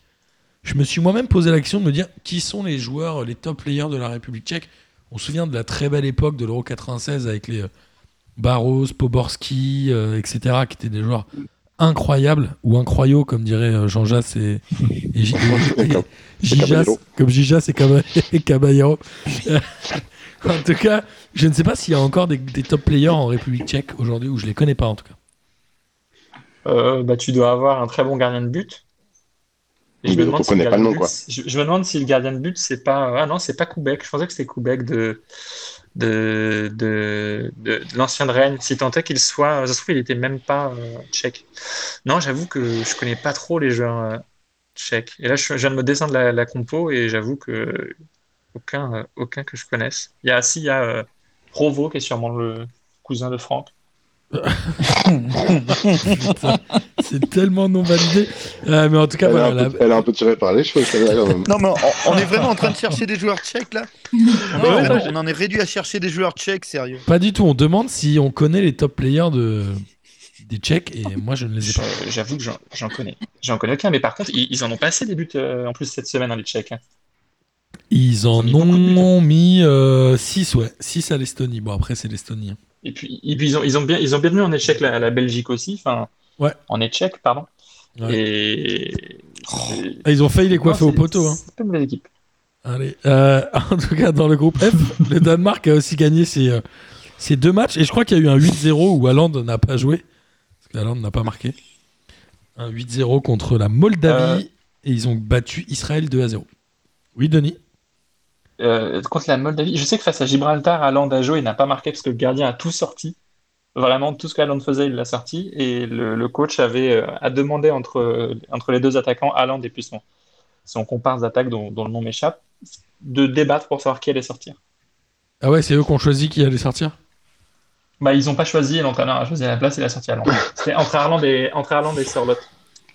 Je me suis moi-même posé la question de me dire qui sont les joueurs, les top players de la République tchèque? On se souvient de la très belle époque de l'Euro 96 avec les euh, Barros, Poborski, euh, etc., qui étaient des joueurs incroyables, ou incroyaux, comme dirait euh, Jean Jass et, et, Gijas, comme Gijas et Caba- et Caballero. en tout cas, je ne sais pas s'il y a encore des, des top players en République tchèque aujourd'hui, où je les connais pas en tout cas. Euh, bah, tu dois avoir un très bon gardien de but. Et je me demande si le connaît pas le gardien nom, de quoi. but- Je, je me demande si le gardien de but, c'est pas. Ah non, c'est pas Koubek. Je pensais que c'était Koubek de, de, de, de, de l'ancien de Rennes. Si tant est qu'il soit. Ça se trouve, il était même pas euh, tchèque. Non, j'avoue que je connais pas trop les joueurs euh, tchèques. Et là, je, je viens de me descendre la, la compo et j'avoue que aucun, euh, aucun que je connaisse. Il y a, si, il y a Provo qui est sûrement le cousin de Franck. C'est tellement non validé. Euh, mais en tout cas, Elle, voilà. un la- peu, elle est un peu tirée par les cheveux, celle-là, quand même. Non, mais on, on est vraiment en train de chercher des joueurs tchèques là on, est Ouais, vraiment- ouais. on en est réduit à chercher des joueurs tchèques, sérieux. Pas du tout. On demande si on connaît les top players de... des Tchèques, et moi je ne les ai pas. J'avoue que j'en connais. J'en connais aucun, mais par contre, ils, ils en ont pas assez des buts euh, en plus cette semaine, hein, les Tchèques. Ils en ont mis beaucoup de buts. ont mis 6, ouais. 6 à l'Estonie. Bon, après, c'est l'Estonie. hein. Et puis, ils, ont, ils, ont bien, ils ont bien mis en échec la, la Belgique aussi, enfin, Ouais. en échec, pardon. Ouais. Et. c'est- Ah, ils ont failli les coiffer au poteau. Hein. C'est pas une mauvaise équipe. Allez. Euh, en tout cas, dans le groupe F, le Danemark a aussi gagné ses, euh, ses deux matchs. Et je crois qu'il y a eu un 8-0 où Haaland n'a pas joué. Parce qu'Haaland n'a pas marqué. Un 8-0 contre la Moldavie. Et ils ont battu Israël 2-0. Oui, Denis Euh, contre la Moldavie, je sais que face à Gibraltar, Haaland a joué, il n'a pas marqué parce que le gardien a tout sorti. Vraiment, tout ce qu'Haaland faisait, il l'a sorti. Et le, le coach avait euh, a demandé entre, entre les deux attaquants, Haaland et puis son, son comparse d'attaque dont, dont le nom m'échappe, de débattre pour savoir qui allait sortir. Ah ouais, c'est eux qui ont choisi qui allait sortir? Bah, ils n'ont pas choisi, et l'entraîneur a choisi à la place et il a sorti Haaland. C'était entre Haaland et, entre et.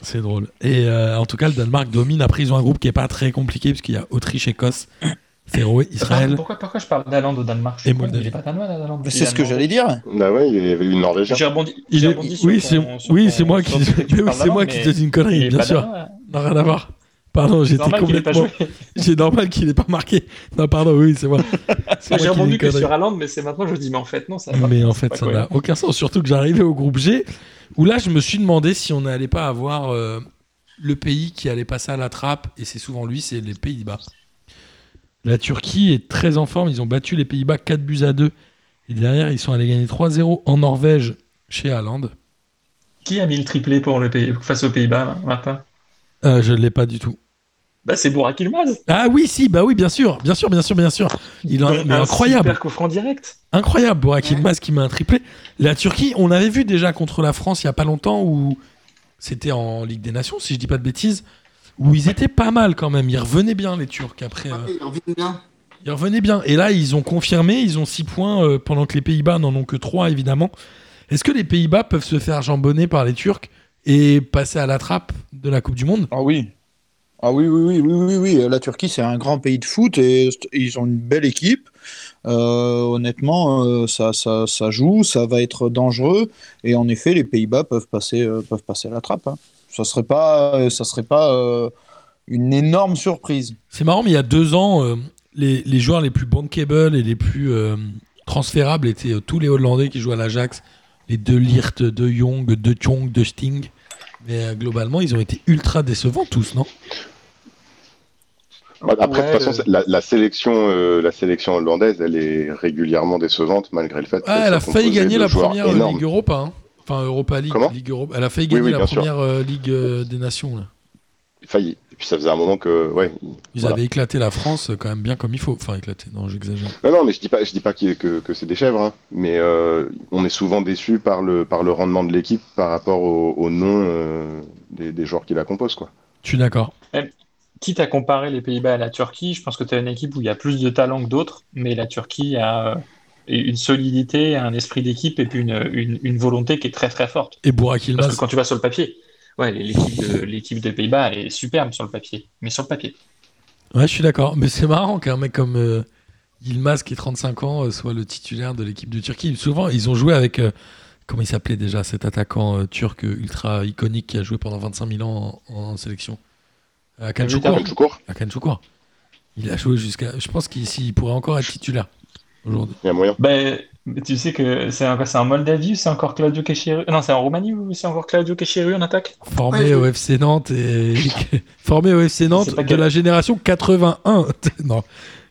C'est drôle. Et euh, en tout cas, le Danemark domine. Après, ils ont un groupe qui est pas très compliqué, parce qu'il y a Autriche, Écosse, Féroé, Israël. Pourquoi, pourquoi je parle d'Haaland au Danemark? Je Et con, Moldavie. Il est pas danois, C'est est ce que j'allais dire. Bah ouais, il y avait eu Norvégien. J'ai rebondi, Il est- rebondi sur Oui, c'est oui, moi qui, oui, c'est qui te dis une connerie, bien sûr. Non, rien à voir. Pardon, j'étais complètement. C'est normal qu'il n'ait pas marqué. Non, pardon, oui, c'est moi. J'ai une que sur Haaland, mais c'est maintenant que je me dis, mais en fait, non, ça va. Mais en fait, ça n'a aucun sens. Surtout que j'arrivais au groupe G, où là, je me suis demandé si on n'allait pas avoir euh, le pays qui allait passer à la trappe, et c'est souvent lui, c'est les Pays-Bas. La Turquie est très en forme. Ils ont battu les Pays-Bas 4 buts à 2. Et derrière, ils sont allés gagner 3-0 en Norvège chez Haaland. Qui a mis le triplé pour le pays, face aux Pays-Bas, Martin? Euh, je ne l'ai pas du tout. Bah, c'est Burak Yilmaz. Ah oui, si, bah oui, bien sûr, bien sûr, bien sûr, bien sûr. Il a, mais Un incroyable. Super coup franc direct. Incroyable, Burak Yilmaz qui met un triplé. La Turquie, on avait vu déjà contre la France il y a pas longtemps où c'était en Ligue des Nations, si je dis pas de bêtises, où ils étaient pas mal quand même. Ils revenaient bien les Turcs après. euh, Il revient bien. ils revenaient bien. Et là, ils ont confirmé, ils ont 6 points euh, pendant que les Pays-Bas n'en ont que 3 évidemment. Est-ce que les Pays-Bas peuvent se faire jambonner par les Turcs et passer à la trappe de la Coupe du Monde? Ah oui. Ah oui, oui, oui, oui, oui. La Turquie, c'est un grand pays de foot et ils ont une belle équipe. Euh, honnêtement, euh, ça, ça, joue, ça va être dangereux. Et en effet, les Pays-Bas peuvent passer, euh, peuvent passer la trappe. hein. Ça serait pas, ça serait pas une énorme surprise. C'est marrant, mais il y a deux ans, les, les joueurs les plus bankable et les plus transférables étaient tous les Hollandais qui jouent à l'Ajax, les deux Lirt, de Jong, de Chong, de Sting. Mais euh, globalement, ils ont été ultra décevants tous, non? Bah, Après, de toute façon, le- la, la sélection, euh, la sélection hollandaise, elle est régulièrement décevante malgré le fait Ah, elle a failli gagner de la première euh, énormes. Ligue Europa. hein. Enfin, Europa League. Comment? Ligue Europa. Elle a failli gagner oui, la première euh, Ligue euh, des Nations. là. Failli. Et puis ça faisait un moment que, ouais. Ils voilà. avaient éclaté la France euh, quand même bien comme il faut. Enfin, éclaté, non, j'exagère. Non, non, mais je dis pas, je dis pas que, que c'est des chèvres, hein. mais euh, on est souvent déçu par le, par le rendement de l'équipe par rapport au, au nom euh, des, des joueurs qui la composent, quoi. Je suis d'accord. Quitte à comparer les Pays-Bas à la Turquie, je pense que tu as une équipe où il y a plus de talent que d'autres, mais la Turquie a une solidité, un esprit d'équipe et puis une, une, une volonté qui est très très forte. Et Burak Parce que quand tu vas sur le papier, ouais, l'équipe de, l'équipe des Pays-Bas elle est superbe sur le papier, mais sur le papier. Ouais, je suis d'accord. Mais c'est marrant qu'un mec comme euh, Yilmaz, qui est 35 ans, euh, soit le titulaire de l'équipe de Turquie. Souvent, ils ont joué avec. euh, comment il s'appelait déjà cet attaquant euh, turc ultra iconique qui a joué pendant 25 000 ans en, en sélection? Tout court, Hakan Şükür. Il a joué jusqu'à. Je pense qu'il s'il pourrait encore être titulaire aujourd'hui. il y a moyen. Ben, tu sais que c'est en Moldavie ou c'est encore Claudio Kecheru Non, c'est en Roumanie ou c'est encore Claudio Kecheru en attaque? Formé Ouais, je- au FC Nantes et formé au FC Nantes de quel- la génération 81. non.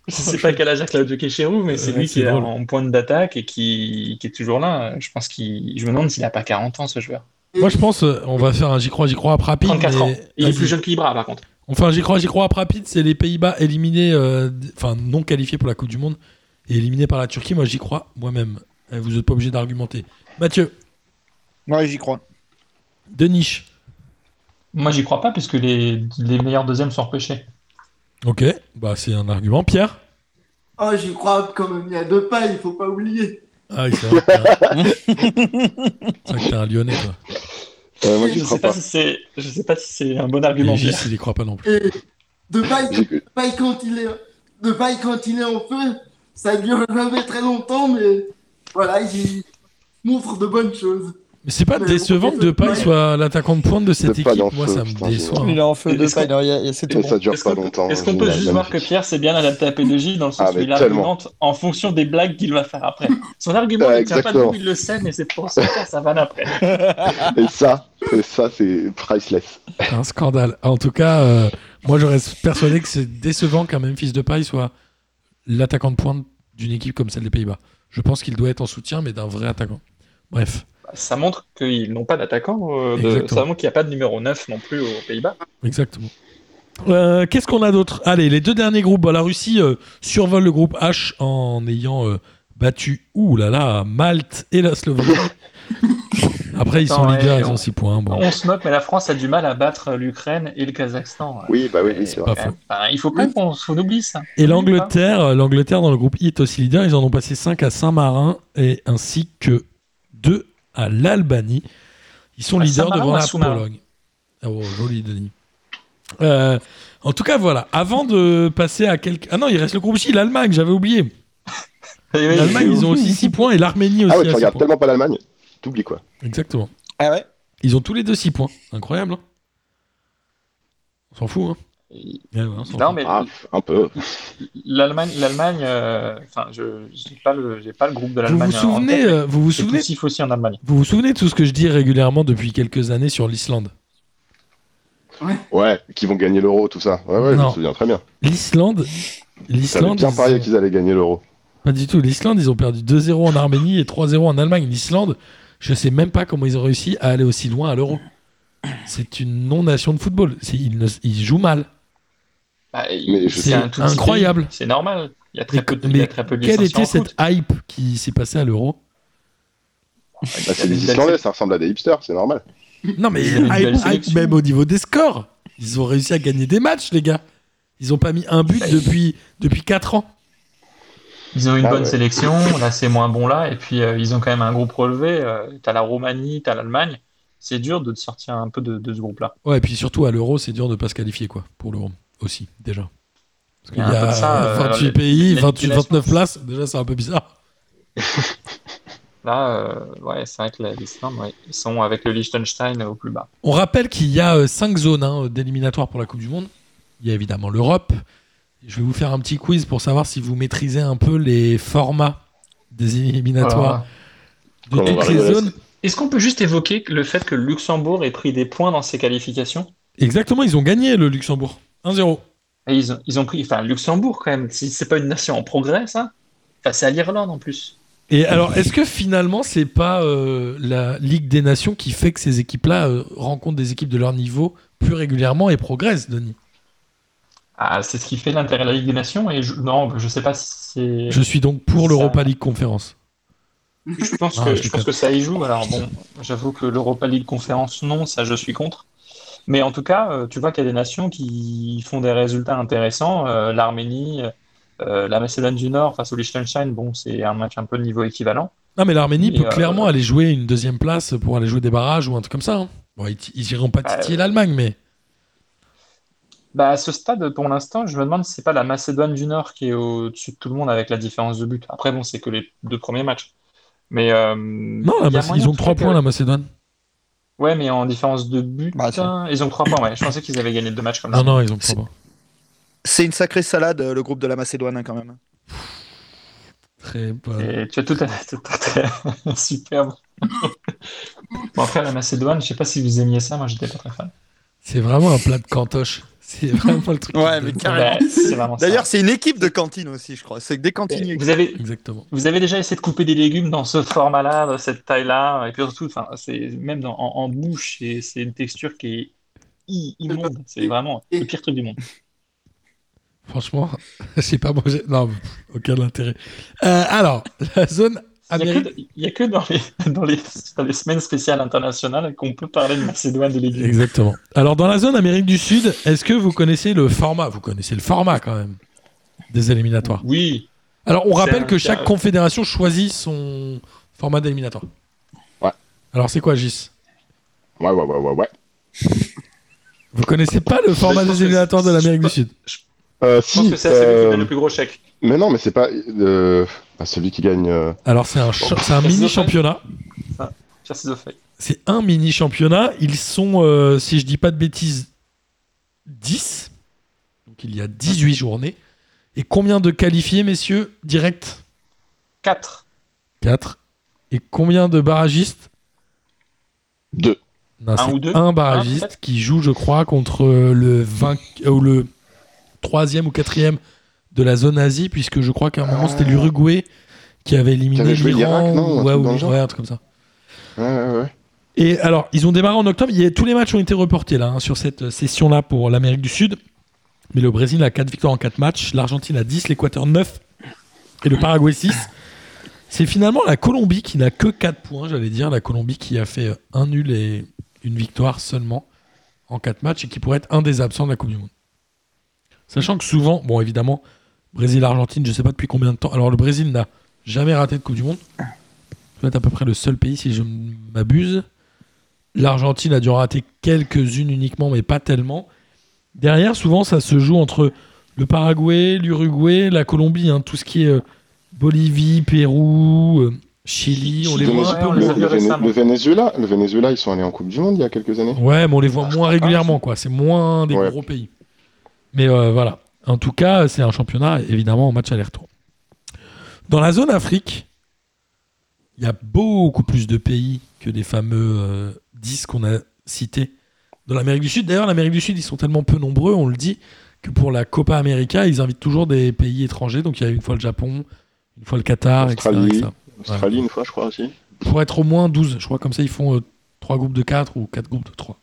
Je sais pas quel âge a Claudio Kecheru, mais c'est Ouais, lui qui est en pointe d'attaque et qui, qui est toujours là. Je pense qu'il, je me demande s'il a pas 40 ans ce joueur. Moi, je pense, euh, on va faire un j'y crois, j'y crois rapide. 34 ans. Il est plus jeune qu'Ibra par contre. Enfin, j'y crois, j'y crois rapide, c'est les Pays-Bas éliminés, euh, enfin non qualifiés pour la Coupe du Monde et éliminés par la Turquie. Moi, j'y crois moi-même. Euh, Vous n'êtes pas obligé d'argumenter. Mathieu, Ouais, j'y crois. Denis. Moi j'y crois pas puisque les, les meilleurs deuxièmes sont repêchés. Ok, bah c'est un argument. Pierre. Oh, j'y crois quand même, il y a deux pas, il faut pas oublier. Ah, oui, c'est vrai. que t'es un- c'est vrai que t'es un Lyonnais, toi. Euh, moi, Je j'y sais crois pas pas. si c'est, je sais pas si c'est un bon argument. Il y croit pas non plus. Et de paille, quand il est, de paille quand il est en feu, ça dure jamais très longtemps, mais voilà, il montre de bonnes choses. Mais c'est pas Mais décevant bon, que Depay soit l'attaquant de pointe de cette équipe. Moi, feu, ça me déçoit. hein. Il est en feu de paille. Et tout ça bon. dure pas longtemps. est-ce qu'on peut génial, juste voir que. Pierre c'est bien adapté à P2J dans le sens Ah, où il argumente en fonction des blagues qu'il va faire après. Son argument Ah, ne tient pas il le sait, mais c'est pour ça faire sa vanne après. Et ça, et ça, c'est priceless. Un scandale. En tout cas, euh, moi, je reste persuadé que c'est décevant qu'un Memphis Depay soit l'attaquant de pointe d'une équipe comme celle des Pays-Bas. Je pense qu'il doit être en soutien, mais d'un vrai attaquant. Bref, Ça montre qu'ils n'ont pas d'attaquant. euh, de-. Ça montre qu'il n'y a pas de numéro 9 non plus aux Pays-Bas. exactement. Euh, Qu'est-ce qu'on a d'autre? Allez, les deux derniers groupes. Bah, la Russie euh, survole le groupe H en ayant euh, battu, ouh là là, Malte et la Slovénie. Après, ils sont ouais, ils ont on- 6 points. Bon, On se moque, mais la France a du mal à battre l'Ukraine et le Kazakhstan. Oui, bah oui, oui, c'est pas vrai. faux. Enfin, il faut pas qu'on on oublie ça. Et l'Angleterre, euh, l'Angleterre dans le groupe I est aussi leader. Ils en ont passé 5 à Saint-Marin et ainsi que 2 à l'Albanie. Ils sont À leaders devant la Pologne. Ah oh, joli Denis. Euh, en tout cas, voilà. Avant de passer à quelques... Ah non, il reste le groupe J, l'Allemagne, j'avais oublié. L'Allemagne, ils ont aussi 6 points et l'Arménie aussi Ah ouais, tu regardes points. tellement pas l'Allemagne. T'oublies quoi. Exactement. Ah ouais? Ils ont tous les deux 6 points. Incroyable. hein on s'en fout, hein Ouais, ouais, on s'en Non, fout. mais Ah, un peu. l'Allemagne, l'Allemagne, euh, enfin, je j'ai pas le, j'ai pas le groupe de Vous vous l'Allemagne. en souvenez, tête, euh, vous vous souvenez poussif aussi en Allemagne. Vous vous souvenez de tout ce que je dis régulièrement depuis quelques années sur l'Islande? Ouais, qui vont gagner l'euro, tout ça. Ouais, ouais, je me souviens très bien. L'Islande, l'Islande, bien parié qu'ils allaient gagner l'euro. pas du tout. L'Islande, ils ont perdu 2-0 en Arménie et 3-0 en Allemagne. L'Islande, je sais même pas comment ils ont réussi à aller aussi loin à l'Euro. C'est une non-nation de football. Ils, ne- ils jouent mal. Bah, je c'est incroyable. C'est normal. Il y a très Mais, peu de, mais il y a très peu de quelle était en foot. cette hype qui s'est passée à l'Euro? Bah, c'est des Islandais, ça ressemble à des hipsters, c'est normal. Non, mais hype, hype même au niveau des scores. Ils ont réussi à gagner des matchs, les gars. Ils ont pas mis un but depuis, depuis 4 ans. Ils ont une Ah bonne ouais. sélection, là c'est moins bon là, et puis euh, ils ont quand même un groupe relevé. Euh, t'as la Roumanie, t'as l'Allemagne. C'est dur de te sortir un peu de, de ce groupe-là. Ouais, et puis surtout à l'Euro, c'est dur de pas se qualifier, quoi, pour l'Euro aussi, déjà. Parce y qu'il a y a de ça, euh, 28 les- pays, les 28, 29 manipulations. places. Déjà, c'est un peu bizarre. Là, euh, ouais, c'est vrai que l'Islande, ouais, ils sont avec le Liechtenstein au plus bas. On rappelle qu'il y a 5 zones hein, d'éliminatoires pour la Coupe du Monde. Il y a évidemment l'Europe. Je vais vous faire un petit quiz pour savoir si vous maîtrisez un peu les formats des éliminatoires de Comment toutes les zones. Est-ce qu'on peut juste évoquer le fait que le Luxembourg ait pris des points dans ses qualifications? Exactement, ils ont gagné le Luxembourg. 1-0. Et ils, ont, ils ont pris, enfin, Luxembourg quand même. Si c'est pas une nation en progrès, ça. Enfin, c'est à l'Irlande en plus. Et alors, est-ce que finalement, c'est pas euh, la Ligue des Nations qui fait que ces équipes-là euh, rencontrent des équipes de leur niveau plus régulièrement et progressent, Denis? Ah, c'est ce qui fait l'intérêt de la Ligue des Nations. Et je, non, je sais pas si c'est. Je suis donc pour Ça- l'Europa League Conférence. Je pense, Ah, que, je je pense que ça y joue. Alors bon, j'avoue que l'Europa League conférence, non, ça je suis contre. Mais en tout cas, euh, tu vois qu'il y a des nations qui font des résultats intéressants. Euh, L'Arménie, euh, la Macédoine du Nord face au Liechtenstein, bon, c'est un match un peu de niveau équivalent. Non, mais l'Arménie peut euh, clairement aller jouer une deuxième place pour aller jouer des barrages ou un truc comme ça. hein. Bon, ils, ils iront pas Bah, titiller l'Allemagne, mais. Bah, à ce stade, pour l'instant, je me demande si c'est pas la Macédoine du Nord qui est au-dessus de tout le monde avec la différence de but. Après, bon, c'est que les deux premiers matchs. Mais euh, Non, la Mac- ils ont en tout 3 cas points, que- la Macédoine. Ouais, mais en différence de but, Bah, hein, ils ont 3 points. Ouais, je pensais qu'ils avaient gagné deux matchs comme ça. Non, non, ils ont 3 C'est- points. C'est une sacrée salade, euh, le groupe de la Macédoine, hein, quand même. Très Et tu as tout à tout à fait superbe. Bon, après, la Macédoine, je sais pas si vous aimiez ça, moi j'étais pas très fan. C'est vraiment un plat de cantoche. C'est vraiment le truc. Ouais, mais carrément. D'ailleurs, c'est une équipe de cantine aussi, je crois. C'est que des cantiniers. vous avez, Exactement. vous avez déjà essayé de couper des légumes dans ce format-là, dans cette taille-là, et puis surtout, enfin, c'est même dans- en, en bouche, c'est une texture qui est immonde. C'est vraiment le pire truc du monde. Franchement, je sais pas, j'ai- non, aucun intérêt. Euh, alors, la zone Il n'y a, que- il y a que dans les, dans, les, dans les semaines spéciales internationales qu'on peut parler de Macédoine de légumes. Exactement. Alors, dans la zone Amérique du Sud, est-ce que vous connaissez le format? Vous connaissez le format quand même des éliminatoires. Oui, Alors, on rappelle que chaque confédération choisit son format d'éliminatoire. Ouais. Alors, c'est quoi, Gis? Ouais, ouais, ouais, ouais, ouais. Vous connaissez pas le format des éliminatoires de l'Amérique du je- Sud? Euh, je pense si, que c'est celui qui euh, donne le plus gros chèque. mais non, mais c'est pas euh, bah, celui qui gagne. euh, Alors, c'est un, cha- mini championnat. Ciseaux-Feuille. C'est un mini championnat. Ils sont, euh, si je dis pas de bêtises, 10. Donc il y a 18 journées. Et combien de qualifiés, messieurs Direct? 4. 4. Et combien de barragistes? Deux. Non, Un ou deux? un barragiste peut-être qui joue, je crois, contre le 20 euh, ou le troisième ou quatrième de la zone Asie, puisque je crois qu'à un moment Ah. c'était l'Uruguay qui avait éliminé l'Iran. un ouais, ou- ouais, un truc comme ça. Ouais, ouais, ouais. Et alors, ils ont démarré en octobre. Il y a, tous les matchs ont été reportés là, hein, sur cette euh, session-là pour l'Amérique du Sud. Mais le Brésil a 4 victoires en 4 matchs, l'Argentine a 10, l'Équateur 9 et le Paraguay 6. C'est finalement la Colombie qui n'a que 4 points, j'allais dire. La Colombie qui a fait euh, un nul et une victoire seulement en 4 matchs et qui pourrait être un des absents de la Coupe du Monde. Sachant que souvent, bon évidemment, Brésil-Argentine, je sais pas depuis combien de temps. Alors le Brésil n'a jamais raté de Coupe du Monde. C'est à peu près le seul pays si je ne m'abuse. L'Argentine a dû en rater quelques-unes uniquement, mais pas tellement. Derrière, souvent, ça se joue entre le Paraguay, l'Uruguay, la Colombie, hein, tout ce qui est euh, Bolivie, Pérou, euh, Chili, on les Le, voit un peu le- le Véné- récemment. le Venezuela, le Venezuela, ils sont allés en Coupe du Monde il y a quelques années. Ouais, mais on les voit Ah, moins régulièrement, quoi. C'est moins des Ouais. gros pays. Mais euh, voilà. En tout cas, c'est un championnat, évidemment, en match aller-retour. Dans la zone Afrique, il y a beaucoup plus de pays que les fameux euh, 10 qu'on a cités dans l'Amérique du Sud. D'ailleurs, l'Amérique du Sud, ils sont tellement peu nombreux, on le dit, que pour la Copa América, ils invitent toujours des pays étrangers. Donc il y a une fois le Japon, une fois le Qatar, etc. Australie. etc. Australie, une fois, je crois aussi. Pour être au moins 12. Je crois comme ça, ils font 3 groupes de 4 ou 4 groupes de 3.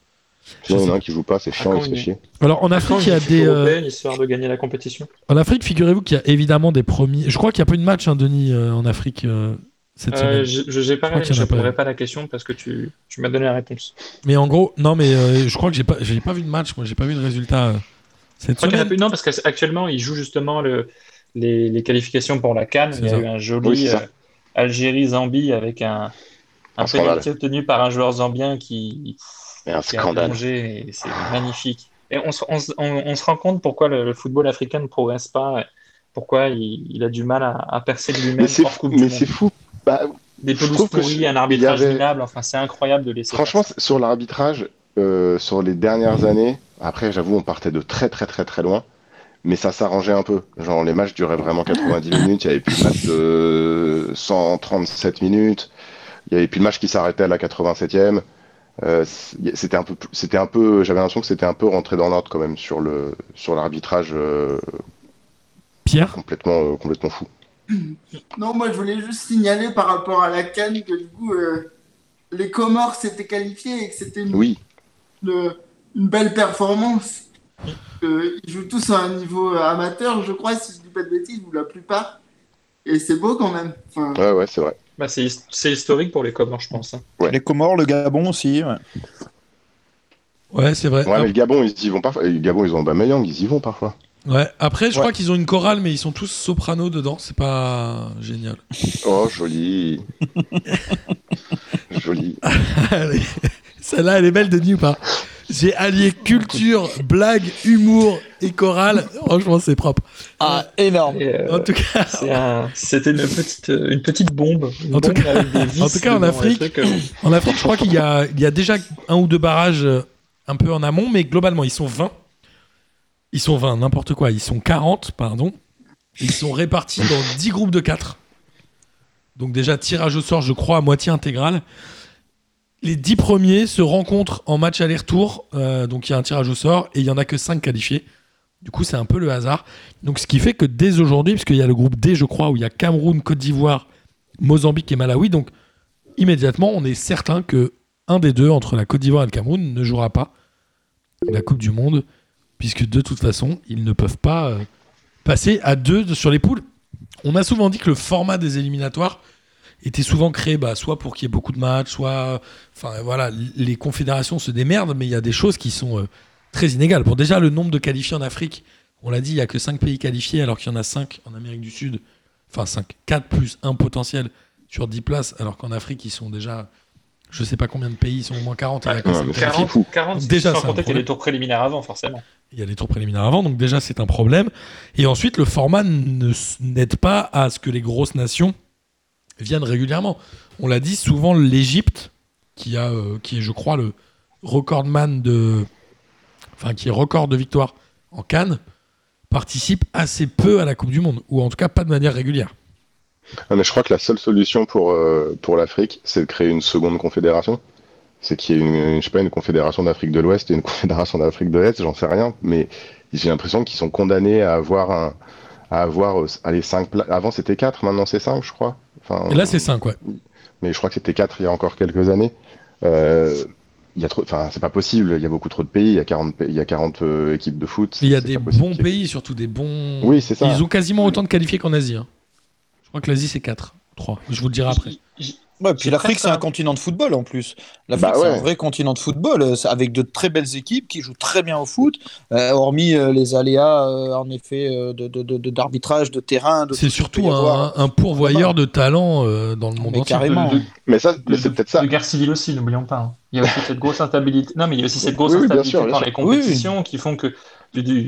Il y en a un qui joue pas, c'est chiant, il se fait chier. Alors en Afrique, il y a des... euh, histoire de gagner la compétition? En Afrique, figurez-vous qu'il y a évidemment des premiers. Je crois qu'il n'y a pas eu de match, hein, Denis, euh, en Afrique euh, cette Euh, semaine. je j'ai pas je pas. répondrai pas à la question parce que tu, tu m'as donné la réponse. Mais en gros, non, mais euh, je crois que j'ai pas, j'ai pas vu de match. Moi, j'ai pas vu de résultat euh, cette Je semaine. non, parce qu'actuellement, ils jouent justement le, les, les qualifications pour la Cannes. Il y a ça. eu un joli Oui, euh, Algérie-Zambie avec un, un pénalty obtenu par un joueur zambien qui, Et un scandale. c'est magnifique. Et on, se- on se- on- on se rend compte pourquoi le, le football africain ne progresse pas, pourquoi il, il a du mal à, à percer de lui-même c'est Mais c'est fou. Bah, Des pelouses pourries, je- un arbitrage avait- minable, enfin c'est incroyable de laisser Franchement, faire sur l'arbitrage, euh, sur les dernières années, après, j'avoue, on partait de très très très très loin, mais ça s'arrangeait un peu. Genre, les matchs duraient vraiment 90 minutes, il y avait plus de match de 137 minutes, il y avait plus de match qui s'arrêtait à la 87e. Euh, c'était un peu, plus- c'était un peu, j'avais l'impression que c'était un peu rentré dans l'ordre quand même sur le, sur l'arbitrage euh, Pierre? complètement, euh, complètement fou. Non, moi je voulais juste signaler par rapport à la Cannes que du coup euh, les Comores s'étaient qualifiés et que c'était une, Oui, une- une belle performance. Euh, ils jouent tous à un niveau amateur, je crois, si je dis pas de bêtises, ou la plupart. Et c'est beau quand même. Enfin, ouais, ouais, c'est vrai. Bah, c'est his- c'est historique pour les Comores, je pense. hein. Ouais. Les Comores, le Gabon aussi. ouais. Ouais, c'est vrai. Ouais, mais le Gabon, ils y vont parfois. Le Gabon, ils ont Aubameyang, ils y vont parfois. Ouais. Après, je Ouais. crois qu'ils ont une chorale, mais ils sont tous soprano dedans. C'est pas génial. Oh, joli. joli. Celle-là, elle est belle, Denis, ou pas J'ai allié culture, blague, humour et chorale. Franchement, c'est propre. Ah, énorme. Euh, En tout cas, un- C'était une petite, une petite bombe. Une En tout cas- avec des vis en tout cas, en dedans, Afrique, euh, en Afrique, je crois qu'il y a, il y a déjà un ou deux barrages euh, un peu en amont, mais globalement, ils sont 20. Ils sont 20, n'importe quoi. Ils sont 40, pardon. Ils sont répartis dans 10 groupes de 4. Donc déjà, tirage au sort, je crois, à moitié intégral. Les 10 premiers se rencontrent en match aller-retour. euh, donc il y a un tirage au sort et il y en a que 5 qualifiés. Du coup, c'est un peu le hasard. Donc ce qui fait que dès aujourd'hui, puisqu'il y a le groupe D, je crois, où il y a Cameroun, Côte d'Ivoire, Mozambique et Malawi, donc immédiatement, on est certain que un des deux, entre la Côte d'Ivoire et le Cameroun, ne jouera pas la Coupe du Monde, puisque de toute façon, ils ne peuvent pas euh, passer à deux de- sur les poules. On a souvent dit que le format des éliminatoires était souvent créé bah, soit pour qu'il y ait beaucoup de matchs, soit. Enfin voilà, les confédérations se démerdent, mais il y a des choses qui sont euh, très inégales. Bon, déjà, le nombre de qualifiés en Afrique, on l'a dit, il n'y a que 5 pays qualifiés, alors qu'il y en a 5 en Amérique du Sud. Enfin, 5, 4 plus 1 potentiel sur 10 places, alors qu'en Afrique, ils sont déjà. Je sais pas combien de pays, ils sont au moins 40. et il y a que Ouais, cinq mais qualifiés. c'est 40, fou. 40 Donc déjà, sans compter qu'il y a les tours préliminaires avant, forcément. Il y a les tours préliminaires avant, donc déjà c'est un problème. Et ensuite, le format ne n'aide pas à ce que les grosses nations viennent régulièrement. On l'a dit, souvent l'Égypte, qui, euh, qui est, je crois, le recordman de. Enfin, qui est record de victoire en Cannes, participe assez peu à la Coupe du Monde, ou en tout cas pas de manière régulière. Ah, mais je crois que la seule solution pour, euh, pour l'Afrique, c'est de créer une seconde confédération. C'est qu'il y ait une- je sais pas, une confédération d'Afrique de l'Ouest et une confédération d'Afrique de l'Est, j'en sais rien, mais j'ai l'impression qu'ils sont condamnés à avoir un, à avoir, euh, allez, cinq pla- Avant c'était 4, maintenant c'est 5, je crois. Enfin, Et là, c'est 5, ouais. mais je crois que c'était 4 il y a encore quelques années. Euh, il y a trop, enfin, c'est pas possible, il y a beaucoup trop de pays, il y a 40, pays- il y a 40 euh, équipes de foot. Il y a des bons pays, surtout des bons. Oui, c'est ça. Ils ont quasiment autant de qualifiés qu'en Asie. hein. Je crois que l'Asie, c'est 4. 3. Je vous le dirai après. Ouais, puis J'ai l'Afrique, c'est un continent de football en plus. L'Afrique, Bah c'est un vrai continent de football, euh, avec de très belles équipes qui jouent très bien au foot, euh, hormis euh, les aléas, euh, en effet, euh, de, de- de- de- d'arbitrage, de, terrain. C'est surtout un, un pourvoyeur de talent euh, dans le monde Mais entier. carrément. de- de- Mais ça, c'est peut-être ça. De guerre civile aussi, n'oublions pas. hein. Il y a aussi cette grosse instabilité. Non, mais il y a aussi cette grosse Oui, oui, bien instabilité sûr, dans les compétitions qui font que,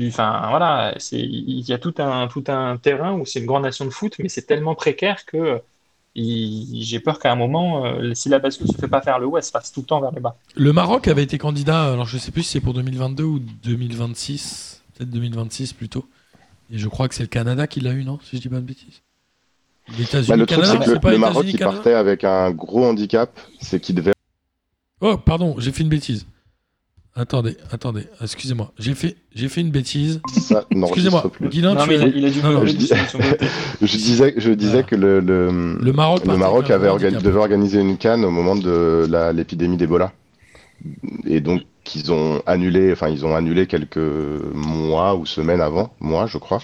enfin, voilà, il y a tout un, tout un terrain où c'est une grande nation de foot, mais c'est tellement précaire que j'ai peur qu'à un moment, euh, si la bascule se fait pas vers le haut, elle se passe tout le temps vers le bas. Le Maroc avait été candidat, alors je sais plus si c'est pour 2022 ou 2026, peut-être 2026 plutôt. Et je crois que c'est le Canada qui l'a eu, non Si je dis pas de bêtises? Les États-Unis, Bah, le truc, Canada, c'est que le, pas le Maroc, il partait avec un gros handicap, c'est qu'il devait. Oh, pardon, j'ai fait une bêtise. Attendez, attendez, excusez-moi. J'ai fait, j'ai fait une bêtise. Excusez-moi, non, tu mais il a, es- il a dû Non, non, je dis- disais, je disais que le, le, Le Maroc, le avait organi- devait organiser une canne au moment de l'épidémie d'Ebola. Et donc, ils ont annulé, enfin, ils ont annulé quelques mois ou semaines avant, mois, je crois.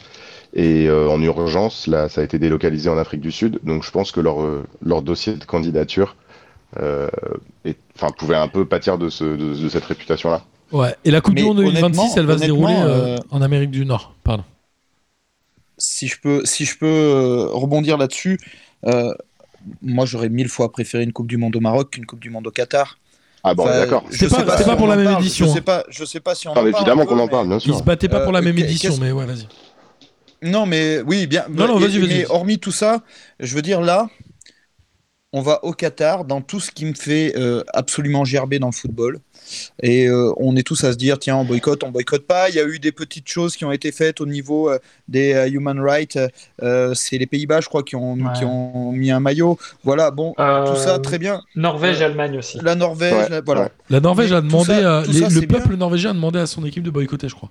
Et euh, en urgence, là, ça a été délocalisé en Afrique du Sud. Donc, je pense que leur, euh, leur dossier de candidature euh, est- enfin, pouvait un peu pâtir de, ce, de, de cette réputation-là. Ouais, et la Coupe du Monde 2026, honnêtement- elle va se dérouler euh, euh, en Amérique du Nord. Pardon. si je peux, si je peux euh, rebondir là-dessus, euh, moi j'aurais mille fois préféré une Coupe du Monde au Maroc qu'une Coupe du Monde au Qatar. Ah bon, Enfin, d'accord. C'est sais pas- si pas pour la même parle, édition, Je sais pas, je sais pas si on en évidemment qu'on en parle, bien Ils sûr. se battaient pas pour la même édition, mais ouais, vas-y. Non, mais oui, bien. Non, non, et- vas-y, vas-y. Mais hormis tout ça, je veux dire là, on va au Qatar dans tout ce qui me fait euh, absolument gerber dans le football. Et euh, on est tous à se dire, tiens, on boycotte, on boycotte pas. Il y a eu des petites choses qui ont été faites au niveau euh, des euh, human rights. Euh, c'est les Pays-Bas, je crois, qui ont, Ouais. qui ont mis un maillot. Voilà, bon, Euh, tout ça, très bien. Norvège, Euh, Allemagne aussi. La Norvège, Ouais, la- voilà. ouais. La Norvège Mais a demandé, ça- à- tout les- ça, le peuple bien. norvégien a demandé à son équipe de boycotter, je crois.